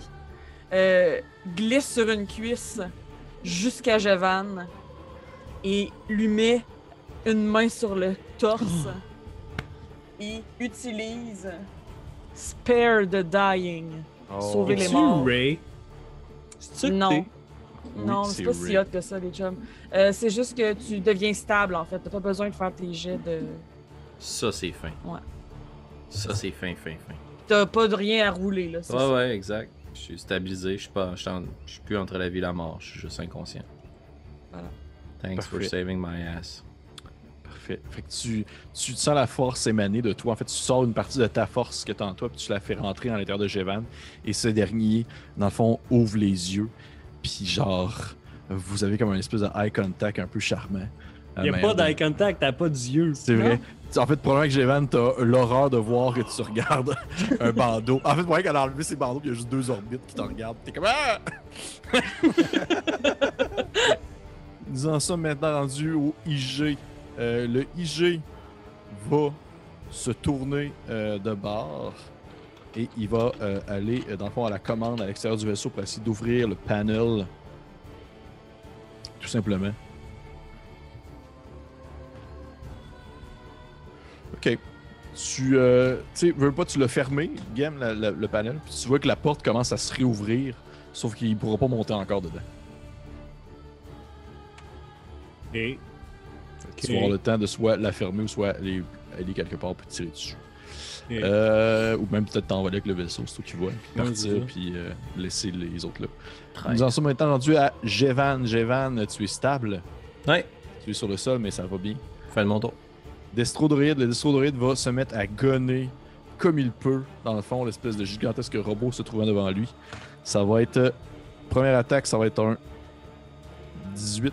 S5: Euh, glisse sur une cuisse jusqu'à Jevan et lui met une main sur le torse et utilise Spare the Dying. Sauver les morts.
S3: Ray?
S5: Non.
S3: t'es?
S5: Non,
S1: Oui,
S5: c'est pas si hot que ça, les chums. Euh, c'est juste que tu deviens stable, en fait. T'as pas besoin de faire tes jets de.
S2: Ça, c'est fin.
S5: Ouais.
S2: Ça, c'est fin, fin, fin.
S5: T'as pas de rien à rouler, là.
S2: Ouais,
S5: ça.
S2: ouais, exact. Je suis stabilisé, je suis pas. Je suis, en- je suis plus entre la vie et la mort, je suis juste inconscient.
S5: Voilà.
S2: Thanks for
S1: Parfait.
S2: saving my ass.
S1: Parfait. Fait que tu, tu sens la force émaner de toi. En fait, tu sors une partie de ta force que tu en toi, puis tu la fais rentrer à l'intérieur de Jevan. Et ce dernier, dans le fond, ouvre les yeux. Puis genre, vous avez comme un espèce de eye contact un peu charmant.
S3: Il n'y a
S1: Euh,
S3: pas d'eye contact, t'as pas d'yeux.
S1: C'est vrai. En fait, probablement que Jevan, t'as l'horreur de voir que tu regardes (laughs) un bandeau. En fait, probablement qu'elle a enlevé ses bandeaux, il y a juste deux orbites qui te regardent. T'es comme Ah! (laughs) Nous en sommes maintenant rendus au IG. Euh, le IG va se tourner euh, de bord et il va euh, aller, dans le fond, à la commande à l'extérieur du vaisseau pour essayer d'ouvrir le panel. Tout simplement. Ok. Tu, veux pas, tu l'as fermé, game, le panel, puis tu vois que la porte commence à se réouvrir, sauf qu'il pourra pas monter encore dedans.
S3: Et
S1: que Tu vas avoir le temps de soit la fermer ou soit aller, aller quelque part pour tirer dessus. Euh, ou même peut-être t'envoler avec le vaisseau, c'est toi qui vois, puis partir,
S3: ça.
S1: puis euh, laisser les autres là. Nous en sommes maintenant rendus à Jevan. Jevan, tu es stable,
S2: Ouais,
S1: tu es sur le sol, mais ça va bien.
S2: fais le mon tour.
S1: Destrodroid, le Destrodroid va se mettre à gonner comme il peut, dans le fond, l'espèce de gigantesque robot se trouvant devant lui. Ça va être. euh, première attaque, ça va être un 18.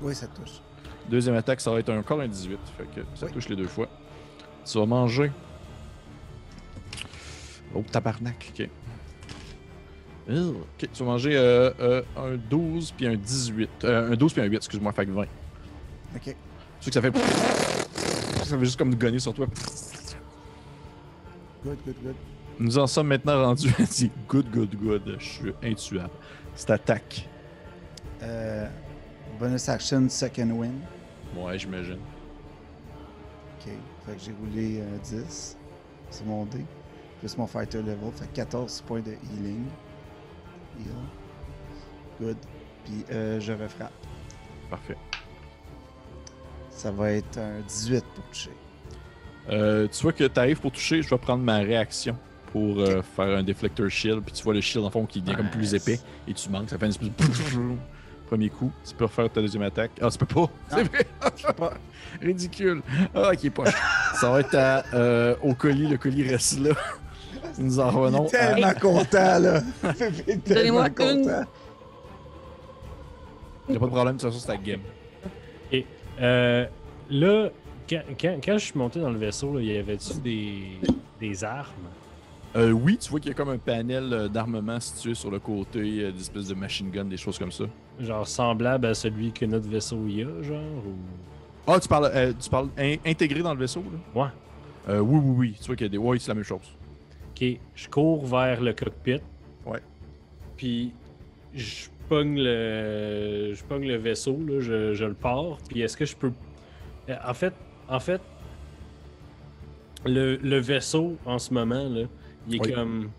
S6: Oui, ça touche.
S1: Deuxième attaque, ça va être encore un 18. Fait que ça
S6: Oui.
S1: touche les deux fois. Tu vas manger. Oh, tabarnak, ok. Euh, Ok, tu vas manger euh, euh, un 12 puis un 18. Euh, un 12 puis un 8, excuse-moi, fait que 20.
S6: Ok.
S1: Tu sais que ça fait. (laughs) Ça fait juste comme gonner sur toi.
S6: Good, good, good.
S1: Nous en sommes maintenant rendus à (laughs) dire good, good, good. Je suis intuable. C'est attaque.
S6: Euh, bonus action, second win.
S1: Ouais, j'imagine.
S6: Ok. Fait que j'ai roulé euh, 10. C'est mon dé. Plus mon fighter level. Fait 14 points de healing. Heal. Good. Puis euh, je refrappe.
S1: Parfait.
S6: Ça va être un 18 pour toucher.
S1: Euh, tu vois que tu arrives pour toucher, je vais prendre ma réaction pour euh, faire un deflector shield. Puis tu vois le shield en fond qui devient comme plus épais et tu manques. Ça fait une espèce de. Premier coup. Tu peux refaire ta deuxième attaque. Ah, tu peux pas. (laughs) C'est vrai. (laughs)
S6: Pas.
S1: Ridicule. Ah, ok, pas. Ça va être à, euh, au colis. Le colis reste là. (laughs) Nous en
S6: Il
S1: revenons
S6: est
S1: à...
S6: tellement content, là.
S5: Donnez-moi
S6: tellement
S5: une.
S6: content.
S1: Y a pas de problème, de toute façon, c'est ta game.
S3: euh, là, quand, quand, quand je suis monté dans le vaisseau, là, y avait-tu des, des armes?
S1: Euh, oui, tu vois qu'il y a comme un panel euh, d'armement situé sur le côté, euh, des espèces de machine gun, des choses comme ça.
S3: Genre semblable à celui que notre vaisseau y a, genre? Ou...
S1: Ah, tu parles, euh, tu parles in- intégré dans le vaisseau, là?
S3: Ouais.
S1: Euh, oui, oui, oui. Tu vois qu'il y a des. Oui, c'est la même chose.
S3: Ok, je cours vers le cockpit.
S1: Ouais.
S3: Puis je pogne le, je pogne le vaisseau, là, je, je le pars. Puis est-ce que je peux. Euh, En fait, en fait, le, le vaisseau en ce moment, là, il est
S1: Oui.
S3: comme.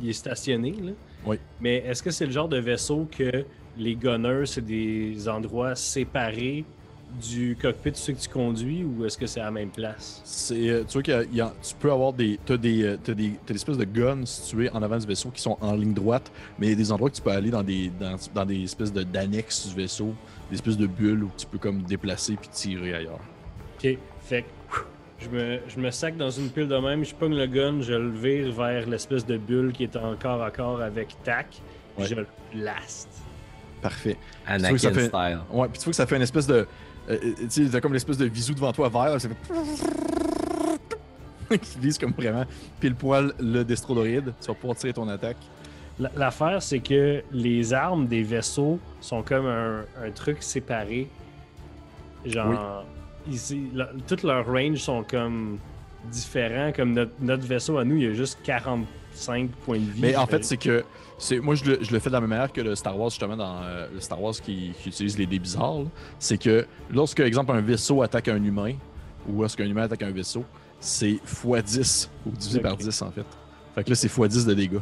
S3: Il est stationné, là.
S1: Oui.
S3: Mais est-ce que c'est le genre de vaisseau que les gunners, c'est des endroits séparés du cockpit, ceux que tu conduis, ou est-ce que c'est à la même place?
S1: C'est, euh, tu vois qu'il y a- tu peux avoir des. T'as des, euh, t'as des, t'as des espèces de guns situés en avant du vaisseau qui sont en ligne droite, mais il y a des endroits que tu peux aller dans des, dans, dans des espèces de, d'annexes du vaisseau, des espèces de bulles où tu peux comme déplacer puis tirer ailleurs.
S3: Ok, fait que je me, je me sac dans une pile de même, je pogne le gun, je le vire vers l'espèce de bulle qui est encore à corps avec tac,
S1: Ouais.
S3: je le blaste.
S1: Parfait.
S2: Anakin
S1: que ça fait-
S2: style.
S1: Ouais, puis tu vois que ça fait une espèce de. euh, euh, tu sais, t'as comme l'espèce de visou devant toi vert, là, ça fait. (laughs) qui vise comme vraiment pile poil le destrodoride. Tu vas pouvoir tirer ton attaque.
S3: La- L'affaire, c'est que les armes des vaisseaux sont comme un, un truc séparé. Genre, ici, la- toutes leurs ranges sont comme différents. Comme notre, notre vaisseau à nous, il y a juste 45 points de vie.
S1: Mais en fait, c'est que. C'est Moi, je le, je le fais de la même manière que le Star Wars, justement, dans euh, le Star Wars qui, qui utilise les dés bizarres. C'est que lorsque, exemple, un vaisseau attaque un humain, ou lorsqu'un humain attaque un vaisseau, c'est x10, ou divisé
S3: Ok.
S1: par 10, en fait. Fait que là, c'est x10 de dégâts.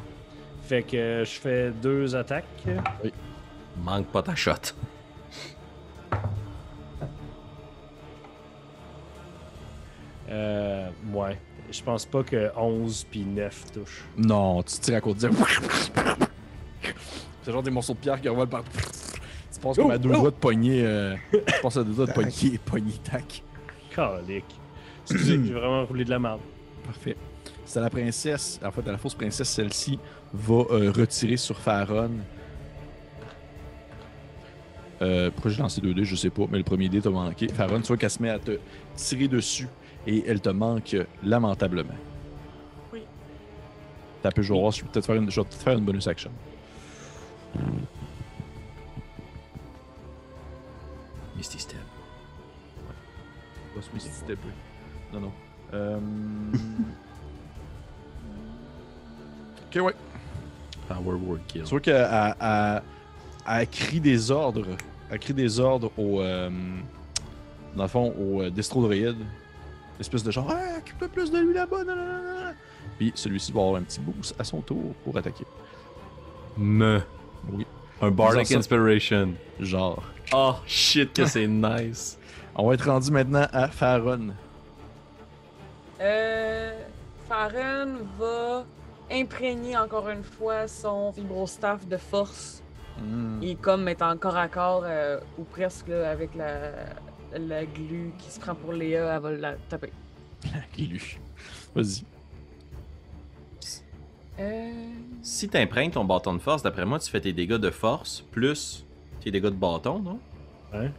S3: Fait que euh, je fais deux attaques.
S2: Manque pas ta shot.
S3: Euh, ouais. Je pense pas que 11 puis 9 touchent.
S1: Non, tu tires à côté de C'est genre des morceaux de pierre qui revolent par. Tu passes comme à deux
S3: Oh, oh.
S1: doigts de poignet. euh, Tu passes à deux doigts de poignet, poignet tac.
S3: Calique. Excusez, j'ai vraiment roulé de la merde.
S1: Parfait. C'est à la princesse, en fait, à la fausse princesse, celle-ci va euh, retirer sur Faron. Euh, pourquoi j'ai lancé deux dés, je sais pas, mais le premier dé t'a manqué. Faron, tu vois qu'elle se met à te tirer dessus et elle te manque lamentablement.
S5: Oui.
S1: T'as pu, je vais voir si je peux peut-être faire une, vais faire une bonus action.
S4: Misty Step.
S1: Pas ce Misty Step, oui. Non, non. Euh... (laughs) ok, ouais.
S2: Power Word Kill.
S1: Tu vois qu'elle elle- elle- elle crie des ordres. Elle crie des ordres au. euh, dans le fond, au euh. Espèce de genre, ah, occupe-toi plus de lui là-bas. nan, nan, nan, nan. Puis celui-ci va avoir un petit boost à son tour pour attaquer.
S2: Me.
S1: Oui.
S2: Un Bardic. Inspiration.
S1: Genre.
S2: Oh shit que c'est (laughs) nice.
S1: On va être rendu maintenant à Faron.
S5: Euh, Farron va imprégner encore une fois son vibrostaff de force.
S1: Hmm.
S5: Et comme en corps à corps, euh, ou presque là, avec la, la glu qui se prend pour Léa, elle va la taper.
S1: Élu. Vas-y.
S5: Euh,
S2: Si t'imprègnes ton bâton de force, d'après moi, tu fais tes dégâts de force plus tes dégâts de bâton, non?
S3: Ouais.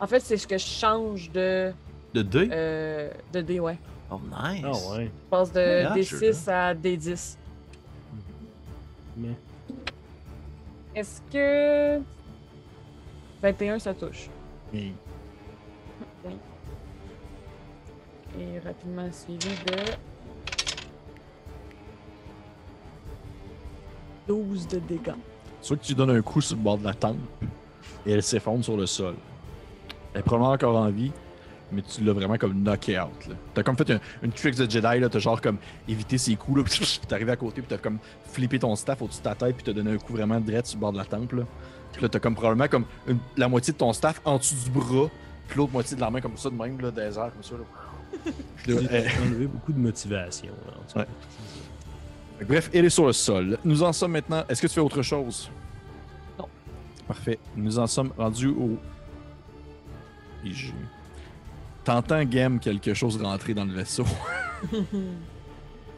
S5: En fait, c'est ce que je change de,
S2: De 2?
S5: euh, de D, ouais.
S2: Oh, nice.
S3: Ah ouais.
S5: Je passe de
S2: Yeah,
S5: D6 à D10.
S3: Mais...
S5: Est-ce que 21 ça touche?
S6: Et
S5: Et rapidement suivi de 12 de dégâts.
S1: Vois que tu donnes un coup sur le bord de la tempe et elle s'effondre sur le sol. Elle est probablement encore en vie, mais tu l'as vraiment comme knocké out. T'as comme fait un- une trick de Jedi, t'as genre comme évité ses coups, là, (laughs) t'es arrivé à côté, puis t'as comme flippé ton staff au-dessus de ta tête, puis t'as donné un coup vraiment direct sur le bord de la tempe. Là. Puis là, t'as comme probablement comme la moitié de ton staff en dessous du bras, puis l'autre moitié de la main comme ça, de même, là, des comme ça. Là. Là, elle-
S3: J'ai enlevé beaucoup de motivation. Là, en tout cas.
S1: Ouais. Fait que Bref, elle est sur le sol. Nous en sommes maintenant. Est-ce que tu fais autre chose?
S5: Non.
S1: Parfait. Nous en sommes rendus au. IG. T'entends Game quelque chose rentrer dans le vaisseau. (laughs)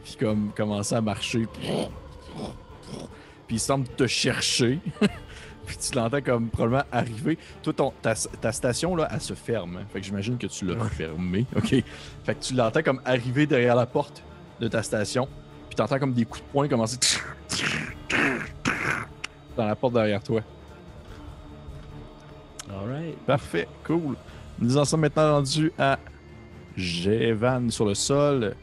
S1: Puis comme commencer à marcher. Puis il semble te chercher. Puis tu l'entends comme probablement arriver. Toi, ton, ta, ta station, là, elle se ferme. hein. Fait que j'imagine que tu l'as fermée. (laughs) OK? Fait que tu l'entends comme arriver derrière la porte de ta station. Puis t'entends comme des coups de poing commencer dans la porte derrière toi.
S3: Alright.
S1: Parfait, cool. Nous en sommes maintenant rendus à Jevan sur le sol.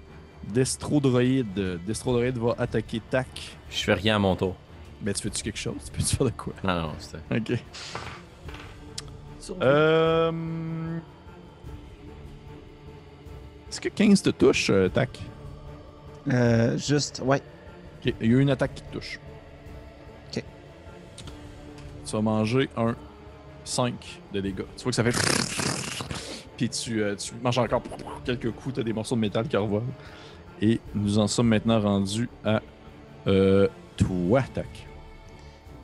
S1: Destrodroïde. Destrodroïde va attaquer Tac.
S2: Je fais rien à mon tour.
S1: Ben, tu fais-tu quelque chose? Tu peux-tu faire de quoi?
S2: Non, non, c'était.
S1: Ok. Euh... Est-ce que 15 te touche, euh, Tac?
S6: euh, juste, ouais.
S1: Ok, il y a une attaque qui te touche.
S6: Ok.
S1: Tu vas manger un 5 de dégâts. Tu vois que ça fait. Puis tu, euh, tu manges encore quelques coups, tu as des morceaux de métal qui revolent. Et nous en sommes maintenant rendus à euh, toi, Tac.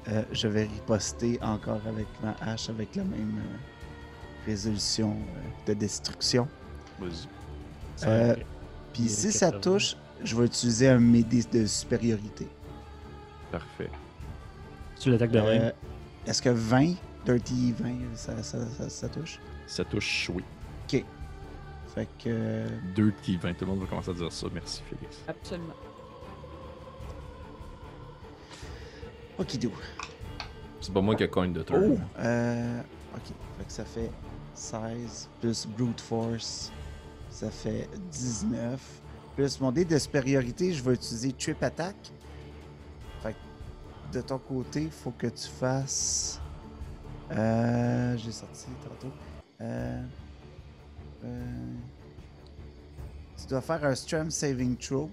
S6: Euh, je vais riposter encore avec ma hache avec la même euh, résolution euh, de destruction.
S1: Vas-y.
S6: Euh,
S3: Ok.
S6: Puis si ça
S3: 80.
S6: touche, je vais utiliser un médé de supériorité.
S1: Parfait.
S3: Tu l'attaques de même?
S6: Est-ce que 20, Dirty 20, ça, ça, ça, ça touche?
S1: Ça touche, oui.
S6: Fait que...
S1: Deux qui 20. Tout le monde va commencer à dire ça. Merci, Félix.
S5: Absolument.
S6: Okidou.
S2: C'est pas moi qui ai coin de turn.
S6: Oh! Euh, ok. Fait que ça fait 16 plus Brute Force. Ça fait 19. Plus mon dé de supériorité, je vais utiliser Trip Attack. Fait que de ton côté, il faut que tu fasses. Euh, J'ai sorti tantôt. Euh, euh, tu dois faire un Strength Saving Throw.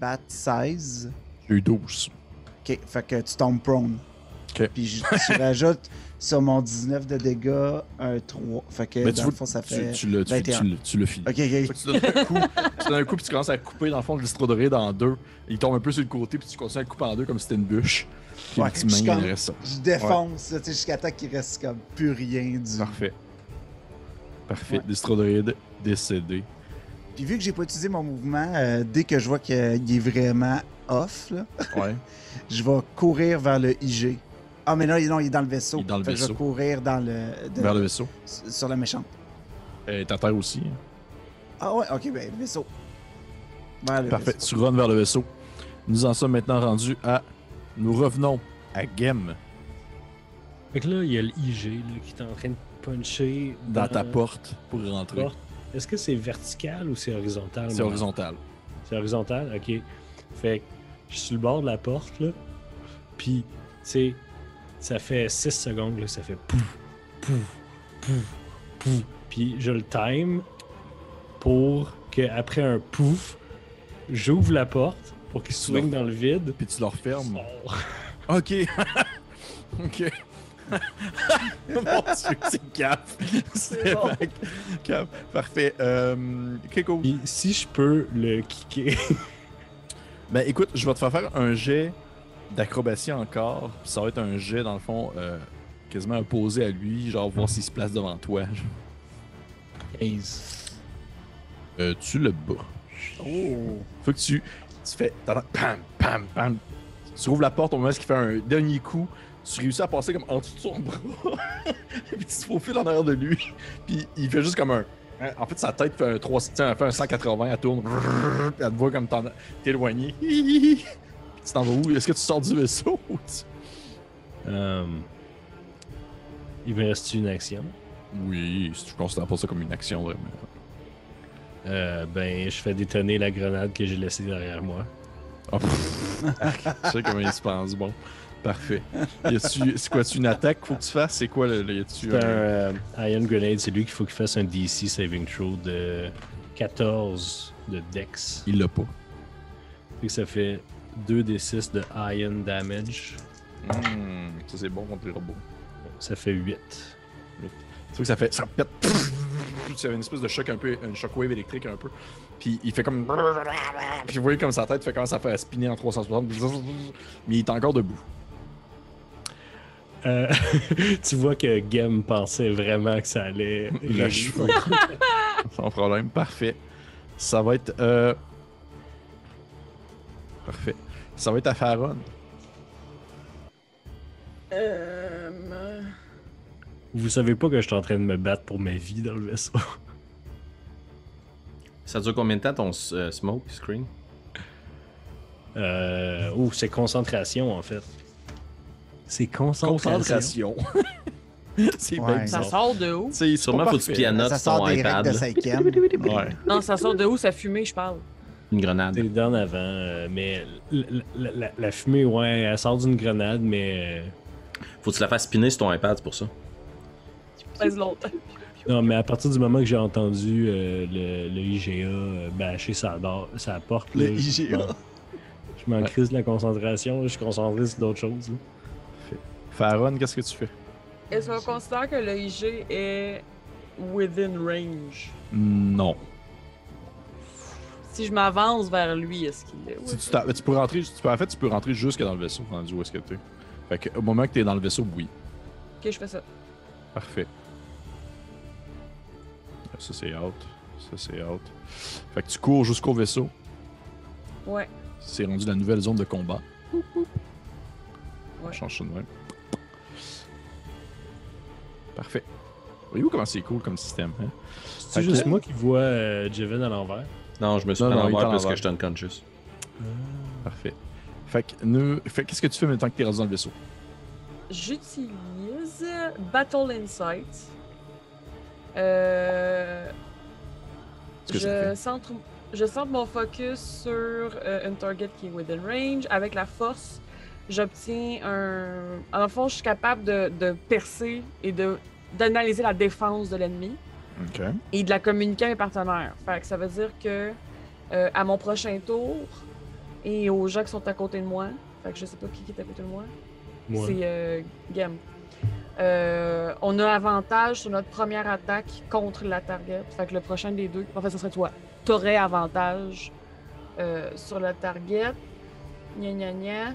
S6: Bat 16.
S1: J'ai eu 12.
S6: Ok, fait que tu tombes prone.
S1: Ok.
S6: Puis je- tu (laughs) rajoutes sur mon 19 de dégâts un 3. Fait que
S1: Mais tu
S6: dans
S1: vois,
S6: le fond, ça
S1: tu,
S6: fait.
S1: tu l'as tu,
S6: 21.
S1: tu tu l'as fini.
S6: Ok,
S1: Fait
S6: ok.
S1: que tu donnes un coup, tu donnes un coup puis tu commences à couper dans le fond de l'istrodoride en deux. Il tombe un peu sur le côté puis tu continues à le couper en deux comme si c'était une bûche. Puis
S6: Ouais, suis
S1: main,
S6: comme-
S1: il reste ça.
S6: Je défonce, là, tu sais, jusqu'à temps qu'il reste comme plus rien du.
S1: Parfait. Parfait.
S6: Ouais.
S1: Décédé.
S6: Puis vu que j'ai pas utilisé mon mouvement, euh, dès que je vois qu'il est vraiment off, là, (laughs)
S1: Ouais.
S6: je vais courir vers le IG. Ah, mais là, non, il est dans le vaisseau.
S1: Il est dans le
S6: Fait que Je
S1: vaisseau.
S6: vais courir dans le, de-
S1: Vers le vaisseau.
S6: sur la méchante.
S1: Euh, T'as terre aussi.
S6: Ah ouais, ok, ben, le vaisseau. Vers le
S1: Parfait.
S6: vaisseau.
S1: Tu runs vers le vaisseau. Nous en sommes maintenant rendus à. Nous revenons à Gem
S3: Fait que là, il y a l'IG là, qui est en train de puncher
S1: dans ta porte pour rentrer.
S3: porte. Est-ce que c'est vertical ou c'est horizontal?
S1: C'est horizontal.
S3: C'est horizontal? Ok. Fait que je suis sur le bord de la porte, là. Puis, tu sais, ça fait 6 secondes, là, ça fait pouf, pouf, pouf, pouf. Puis, je le time pour qu'après un pouf, j'ouvre la porte pour qu'il swing dans le vide.
S1: Puis tu le refermes. Ok. (laughs) ok. (laughs) Mon dieu, c'est cap. (laughs) C'est
S5: bon.
S1: Parfait. Euh.
S3: Puis, si je peux le kicker? (laughs)
S1: Ben écoute, je vais te faire faire un jet d'acrobatie encore. Puis ça va être un jet, dans le fond, euh, quasiment opposé à lui. Genre voir s'il se place devant toi.
S3: 15.
S1: Euh, tu le bats.
S6: Oh!
S1: Faut que tu, tu fais. Pam, pam, pam. Tu ouvres la porte au moment où il fait un dernier coup. Tu réussis à passer comme en dessous de son bras. (laughs) puis tu te faufiles en arrière de lui. Puis il fait juste comme un. En fait, sa tête fait un 3, tiens, elle fait un 180, elle tourne. (laughs) Puis elle te voit comme. Puis (laughs) tu t'en vas où? Est-ce que tu sors du vaisseau? Tu-
S3: Euh, il me reste une action.
S1: Oui, si tu considères pas ça comme une action vraiment.
S3: Euh, ben, je fais détonner la grenade que j'ai laissée derrière moi.
S1: Ah, pff. Je sais comment il se pense. Bon, parfait. C'est quoi, tu une attaque qu'il faut que tu fasses? C'est quoi le. le- y a-tu
S3: C'est un
S1: un-
S3: euh, Iron Grenade, c'est lui qu'il faut qu'il fasse un DC saving throw de 14 de Dex.
S1: Il l'a pas.
S3: Fait que ça fait 2d6 de Iron Damage.
S1: Hmm, ça c'est bon contre les robots.
S3: Ça fait 8.
S1: Tu vois que ça fait. Ça pète. Tu as une espèce de choc un peu. Une shockwave électrique un peu. Puis il fait comme. Puis vous voyez comme sa tête fait commence à faire spinner en 360. Mais il est encore debout.
S3: Euh, (laughs) tu vois que Gem pensait vraiment que ça allait.
S1: Il a cheveux. (laughs) Sans problème. Parfait. Ça va être. Euh... Parfait. Ça va être à Faron.
S5: Euh,
S3: Vous savez pas que je suis en train de me battre pour ma vie dans le vaisseau. (laughs)
S2: Ça dure combien de temps ton euh, smoke screen?
S3: Euh, oh, c'est concentration en fait. C'est concentration.
S1: Concentration. (laughs) c'est
S6: Ouais.
S1: bien
S5: ça sort de où?
S1: C'est
S2: Sûrement faut que tu pianotes
S6: ça sort
S2: ton iPad.
S6: de
S2: là.
S6: cinquième.
S1: Ouais.
S5: Non, ça sort de où? Ça fumée, je parle.
S2: Une grenade.
S3: C'est d'en avant, euh, mais la, la- fumée, ouais, elle sort d'une grenade, mais. euh,
S2: Faut que tu la fasses spinner sur ton iPad, c'est pour ça.
S5: Pèse longtemps.
S3: Non, mais à partir du moment que j'ai entendu euh, le, le IGA euh, bâcher sa, sa porte,
S6: Le
S3: là,
S6: IGA.
S3: Je m'en
S1: Ouais.
S3: crise de la concentration, je suis concentré sur d'autres choses. là.
S1: Faron, qu'est-ce que tu fais?
S5: Est-ce qu'on considère que le IG est within range?
S1: Non.
S5: Si je m'avance vers lui, est-ce qu'il est?
S1: Si tu, peux rentrer, tu peux, en fait, tu peux rentrer jusque dans le vaisseau, rendu où est-ce que t'es. Fait que, au moment que t'es dans le vaisseau, oui.
S5: Ok, je fais ça.
S1: Parfait. Ça, c'est out. Ça, c'est out. Fait que tu cours jusqu'au vaisseau.
S5: Ouais.
S1: C'est rendu la nouvelle zone de combat.
S5: Ouais.
S1: change ça de même. Parfait. Voyez-vous comment c'est cool comme système, hein?
S3: C'est juste
S1: que-
S3: moi qui vois euh, à l'envers.
S2: Non, je me suis
S1: Non, est
S2: l'envers
S1: à
S2: parce que je suis unconscious.
S1: Parfait. Fait que, nous... fait que qu'est-ce que tu fais maintenant que t'es rendu dans le vaisseau?
S5: J'utilise Battle Insight. Euh, je, centre, je centre mon focus sur euh, une target qui est within range. Avec la force, j'obtiens un. En fond, je suis capable de, de percer et de d'analyser la défense de l'ennemi
S1: Ok.
S5: et de la communiquer à mes partenaires. Fait que ça veut dire que euh, à mon prochain tour et aux gens qui sont à côté de moi, fait que je sais pas qui qui est à côté de moi,
S3: Moi.
S5: c'est euh, Gem. Euh, on a avantage sur notre première attaque contre la target. Fait que le prochain des deux, en fait, ce serait toi. T'aurais avantage euh, sur la target. Gna gna gna.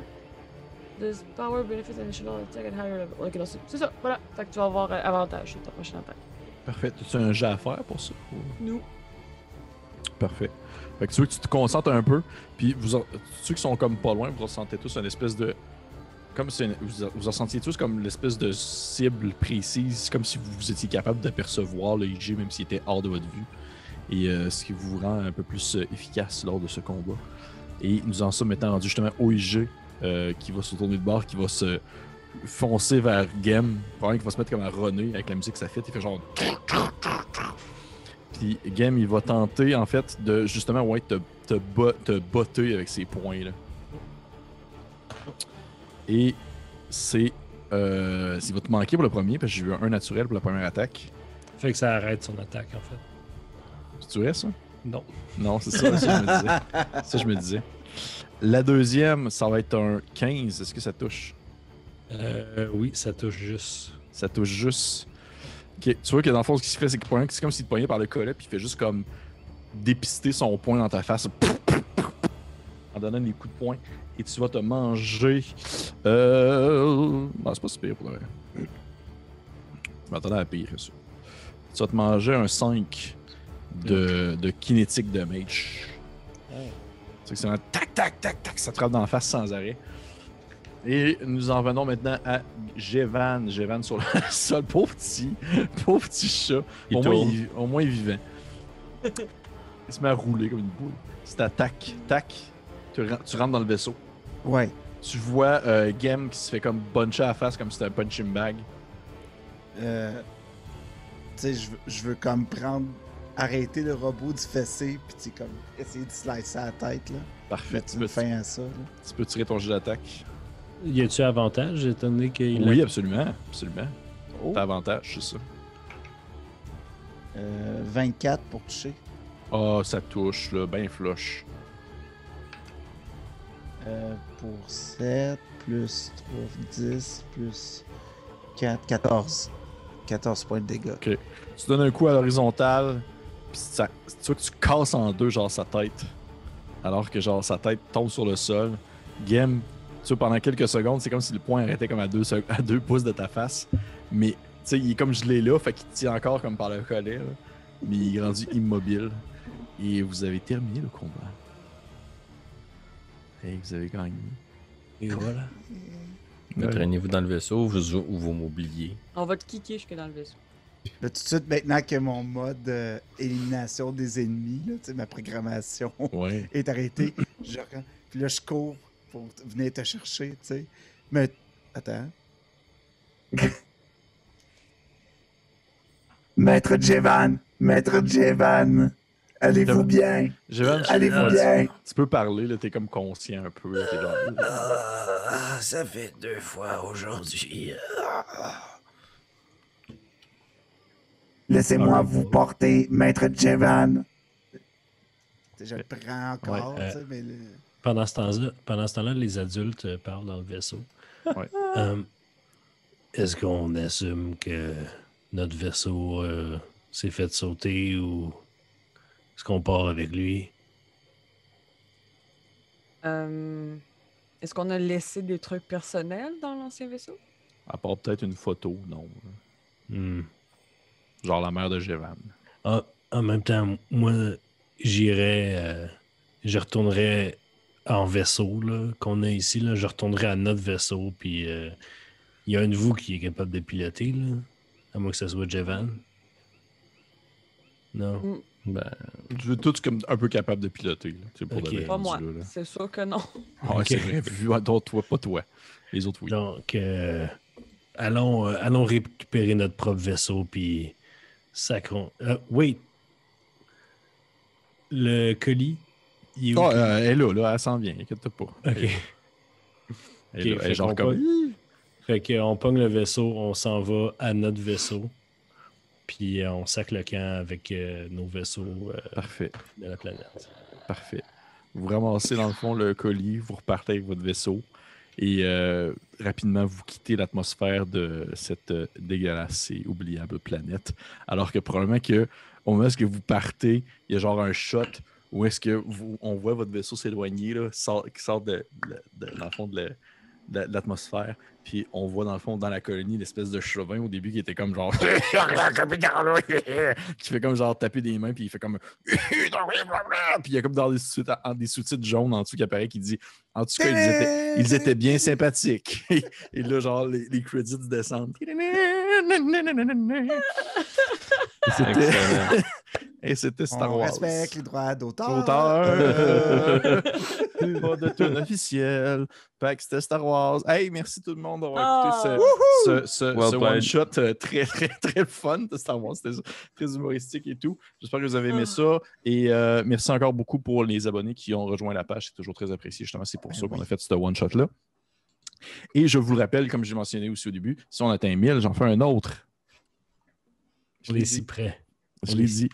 S5: This power benefits additional attack at higher level. Ok, non, c'est ça, voilà. Fait que tu vas avoir euh, avantage sur ta prochaine attaque.
S1: Parfait. Tu as un jet à faire pour ça? ou-
S5: Nous.
S1: Parfait. Fait que tu veux que tu te concentres un peu, puis vous, en- ceux qui sont comme pas loin, vous ressentez tous une espèce de. Comme si une- vous, vous ressentiez tous comme l'espèce de cible précise, comme si vous, vous étiez capable d'apercevoir le IG, même s'il était hors de votre vue. Et euh, ce qui vous rend un peu plus euh, efficace lors de ce combat. Et nous en sommes maintenant rendus justement au IG, euh, qui va se tourner de bord, qui va se foncer vers Game. Probablement qu'il va se mettre comme à runner avec la musique que ça fait. Il fait genre. Puis Game, il va tenter en fait de justement ouais, te, te, bo- te botter avec ses poings là. Et c'est. Euh, il va te manquer pour le premier parce que j'ai eu un naturel pour la première attaque.
S3: Fait que ça arrête son attaque, en fait.
S1: C'est vrai ça?
S3: Non.
S1: Non, c'est ça, ça je me disais. (laughs) Ça je me disais. La deuxième, ça va être un 15. Est-ce que ça touche?
S3: Euh, oui, ça touche juste.
S1: Ça touche juste. Tu vois que dans le fond, ce qui se fait, c'est que c'est comme s'il te poignait par le collet, puis il fait juste comme dépister son poing dans ta face. En donnant des coups de poing. Et tu vas te manger. Euh. Non, c'est pas si pire pour le vrai. Je m'attendais à la pire, ça. Tu vas te manger un 5 de, de kinétique de mage. C'est un tac, tac, tac, tac, ça te frappe dans la face sans arrêt. Et nous en venons maintenant à Jevan. Jevan sur le (laughs) sol. Pauvre petit, pauvre petit chat.
S2: Il
S1: au, moins, il, au moins, il est vivant. (laughs) Il se met à rouler comme une boule. C'est à tac, tac. Tu, tu rentres dans le vaisseau.
S6: Ouais.
S1: Tu vois euh, Gem qui se fait comme buncher à la face comme si c'était un punching bag.
S6: Euh, tu sais, je veux- je veux comme prendre. Arrêter le robot du fessé, puis tu comme essayer de slicer la tête, là.
S1: Parfait. Tu peux,
S6: fin à ça, là.
S1: tu peux tirer ton jet d'attaque?
S3: Y a-tu avantage étant donné qu'il
S1: Oui,
S3: a-
S1: absolument. Absolument.
S6: Oh.
S1: T'as avantage, c'est ça.
S6: Euh, 24 pour toucher.
S1: Ah, ça touche, là, ben flush.
S6: Euh, pour 7, plus 3, 10, plus 4, 14. 14 points de dégâts.
S1: Tu donnes un coup à l'horizontale, puis ça, tu vois que tu casses en deux, genre, sa tête. Alors que, genre, sa tête tombe sur le sol. Game, tu vois, pendant quelques secondes, c'est comme si le point arrêtait comme à deux, (laughs) à deux pouces de ta face. Mais, tu sais, il est comme gelé là, fait qu'il tient encore comme par le collet, là. Mais il est rendu (laughs) immobile. Et vous avez terminé le combat. Et vous avez gagné.
S3: Et voilà.
S2: Traînez-vous dans le vaisseau ou vous, ou vous m'oubliez.
S5: On va te kicker jusque dans le vaisseau.
S6: Là, tout de suite, maintenant que mon mode euh, élimination des ennemis, là, tu sais, ma programmation
S1: Ouais. (laughs)
S6: est arrêtée, je puis là, je cours pour venir te chercher, tu sais. Mais, attends. (laughs) Maître Jevan, Maître Jevan, allez-vous bien?
S1: Jevan, tu-
S6: Allez-vous bien?
S1: tu peux parler, là, t'es comme conscient un peu. là,
S4: Ah, ça fait deux fois aujourd'hui.
S6: Laissez-moi vous porter, Maître Jevan. Je le prends encore,
S3: Ouais, euh,
S6: mais le-
S3: Pendant ce temps-là, pendant ce temps-là, les adultes euh, parlent dans le vaisseau.
S1: Ouais.
S3: Euh, Est-ce qu'on assume que notre vaisseau euh, s'est fait sauter ou est-ce qu'on part avec lui?
S5: Euh, Est-ce qu'on a laissé des trucs personnels dans l'ancien vaisseau?
S1: À part peut-être une photo, non.
S3: Hmm.
S1: Genre la mère de Jevan.
S3: Ah, en même temps, moi, j'irais, euh, je retournerais en vaisseau là, qu'on a ici. Là, je retournerais à notre vaisseau. Puis euh, il y a un de vous qui est capable de piloter, là, à moins que ce soit Jevan. Non?
S2: Ben,
S1: Tu veux tous comme un peu capable de piloter, là, pour
S5: Pas moi. C'est sûr que non.
S1: Ah,
S3: Ok.
S1: c'est vrai. Vu, ouais, donc, toi, pas toi. Les autres, oui.
S3: Donc, euh, allons, euh, allons récupérer notre propre vaisseau. Puis sacrons. Euh, wait. Le colis, il est où?
S1: Ah, euh, elle est là, là, elle s'en vient, inquiète pas.
S3: Ok.
S1: Elle,
S3: fait
S1: genre comme.
S3: pogne- Fait qu'on pogne le vaisseau, on s'en va à notre vaisseau. Puis euh, on sac le camp avec euh, nos vaisseaux euh,
S1: Parfait,
S3: de la planète.
S1: parfait. Vous ramassez dans le fond le colis, vous repartez avec votre vaisseau et euh, rapidement vous quittez l'atmosphère de cette euh, dégueulasse et oubliable planète. Alors que probablement que au moment où vous partez, il y a genre un shot où est-ce que vous, on voit votre vaisseau s'éloigner, qui sort de, dans le fond de l'atmosphère. Puis on voit dans le fond, dans la colonie, l'espèce de chauvin au début qui était comme genre. (laughs) qui fait comme genre taper des mains, puis il fait comme. (laughs) puis il y a comme dans des sous-titres jaunes en dessous qui apparaît qui dit En tout cas, ils étaient, ils étaient bien sympathiques. (laughs) Et là, genre, les, les credits descendent. Et c'était- Star
S6: On
S1: Wars.
S6: respecte les droits d'auteur.
S1: Auteur. Pas de tune officielle. Fait que c'était Star Wars. Hey, merci tout le monde d'avoir écouté
S5: Ah.
S1: ce, ce, ce-
S2: Well
S1: ce
S2: played.
S1: one-shot euh, très, (laughs) très, très fun de Star Wars. C'était très humoristique et tout. J'espère que vous avez aimé
S5: Ah.
S1: ça. Et euh, merci encore beaucoup pour les abonnés qui ont rejoint la page. C'est toujours très apprécié. Justement, c'est pour
S6: Ben
S1: ça qu'on a fait ce one-shot-là. Et je vous le rappelle, comme j'ai mentionné aussi au début, si on atteint 1000, j'en fais un autre. Je l'ai dit.
S3: si près.
S1: Je l'ai dit.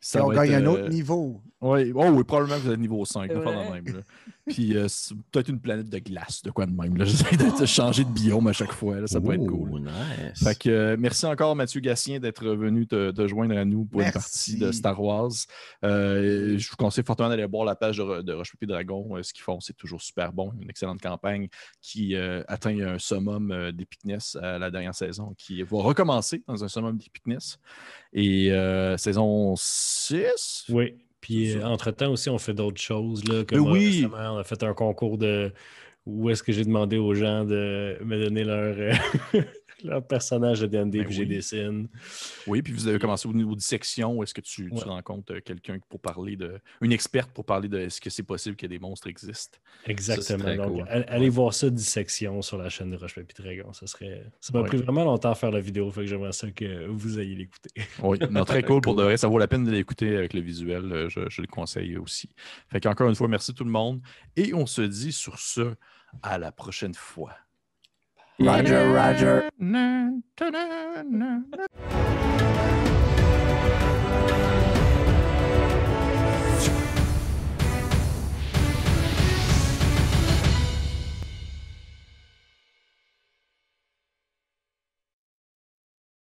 S1: Ça
S6: Et on
S1: va
S6: gagne
S1: être,
S6: un
S1: euh,
S6: autre niveau.
S1: oui, oh, oui, probablement que vous êtes niveau 5,
S5: C'est
S1: pas
S5: vrai.
S1: de même. là. (laughs) Puis euh, c'est peut-être une planète de glace, de quoi de même. là. (laughs) J'essaie de changer de biome à chaque fois. là, Ça peut être cool.
S2: Nice.
S1: Fait que euh, merci encore Mathieu Gassien d'être venu te, te joindre à nous pour une partie de Star Wars. Euh, je vous conseille fortement d'aller voir la page de, de Roche Dragon. Euh, ce qu'ils font, c'est toujours super bon. Une excellente campagne qui euh, atteint un summum euh, d'épicness à la dernière saison, qui va recommencer dans un summum d'épicness. Et euh, saison 6.
S3: Oui. Puis euh, entre-temps aussi, on fait d'autres choses. Là, comme
S1: oui.
S3: euh, récemment, on a fait un concours de où est-ce que j'ai demandé aux gens de me donner leur, euh, (laughs) leur personnage de D&D,
S1: Ben
S3: puis j'ai
S1: oui.
S3: dessiné.
S1: Oui, puis vous avez commencé au niveau dissection. Où est-ce que tu, rencontres euh, quelqu'un pour parler de. Une experte pour parler de est-ce que c'est possible que des monstres existent?
S3: Exactement. Donc,
S2: cool.
S3: allez voir ça, dissection, sur la chaîne de Roche Dragon. Ça serait. Ça m'a
S1: Ouais.
S3: pris vraiment longtemps à faire la vidéo, fait que j'aimerais ça que vous ayez l'écouter.
S1: Oui, non, très (laughs) cool pour de vrai. Ça vaut la peine de l'écouter avec le visuel. euh, Je, je le conseille aussi. Fait qu'encore une fois, merci tout le monde. Et on se dit sur ce, à la prochaine fois.
S6: Roger, Roger.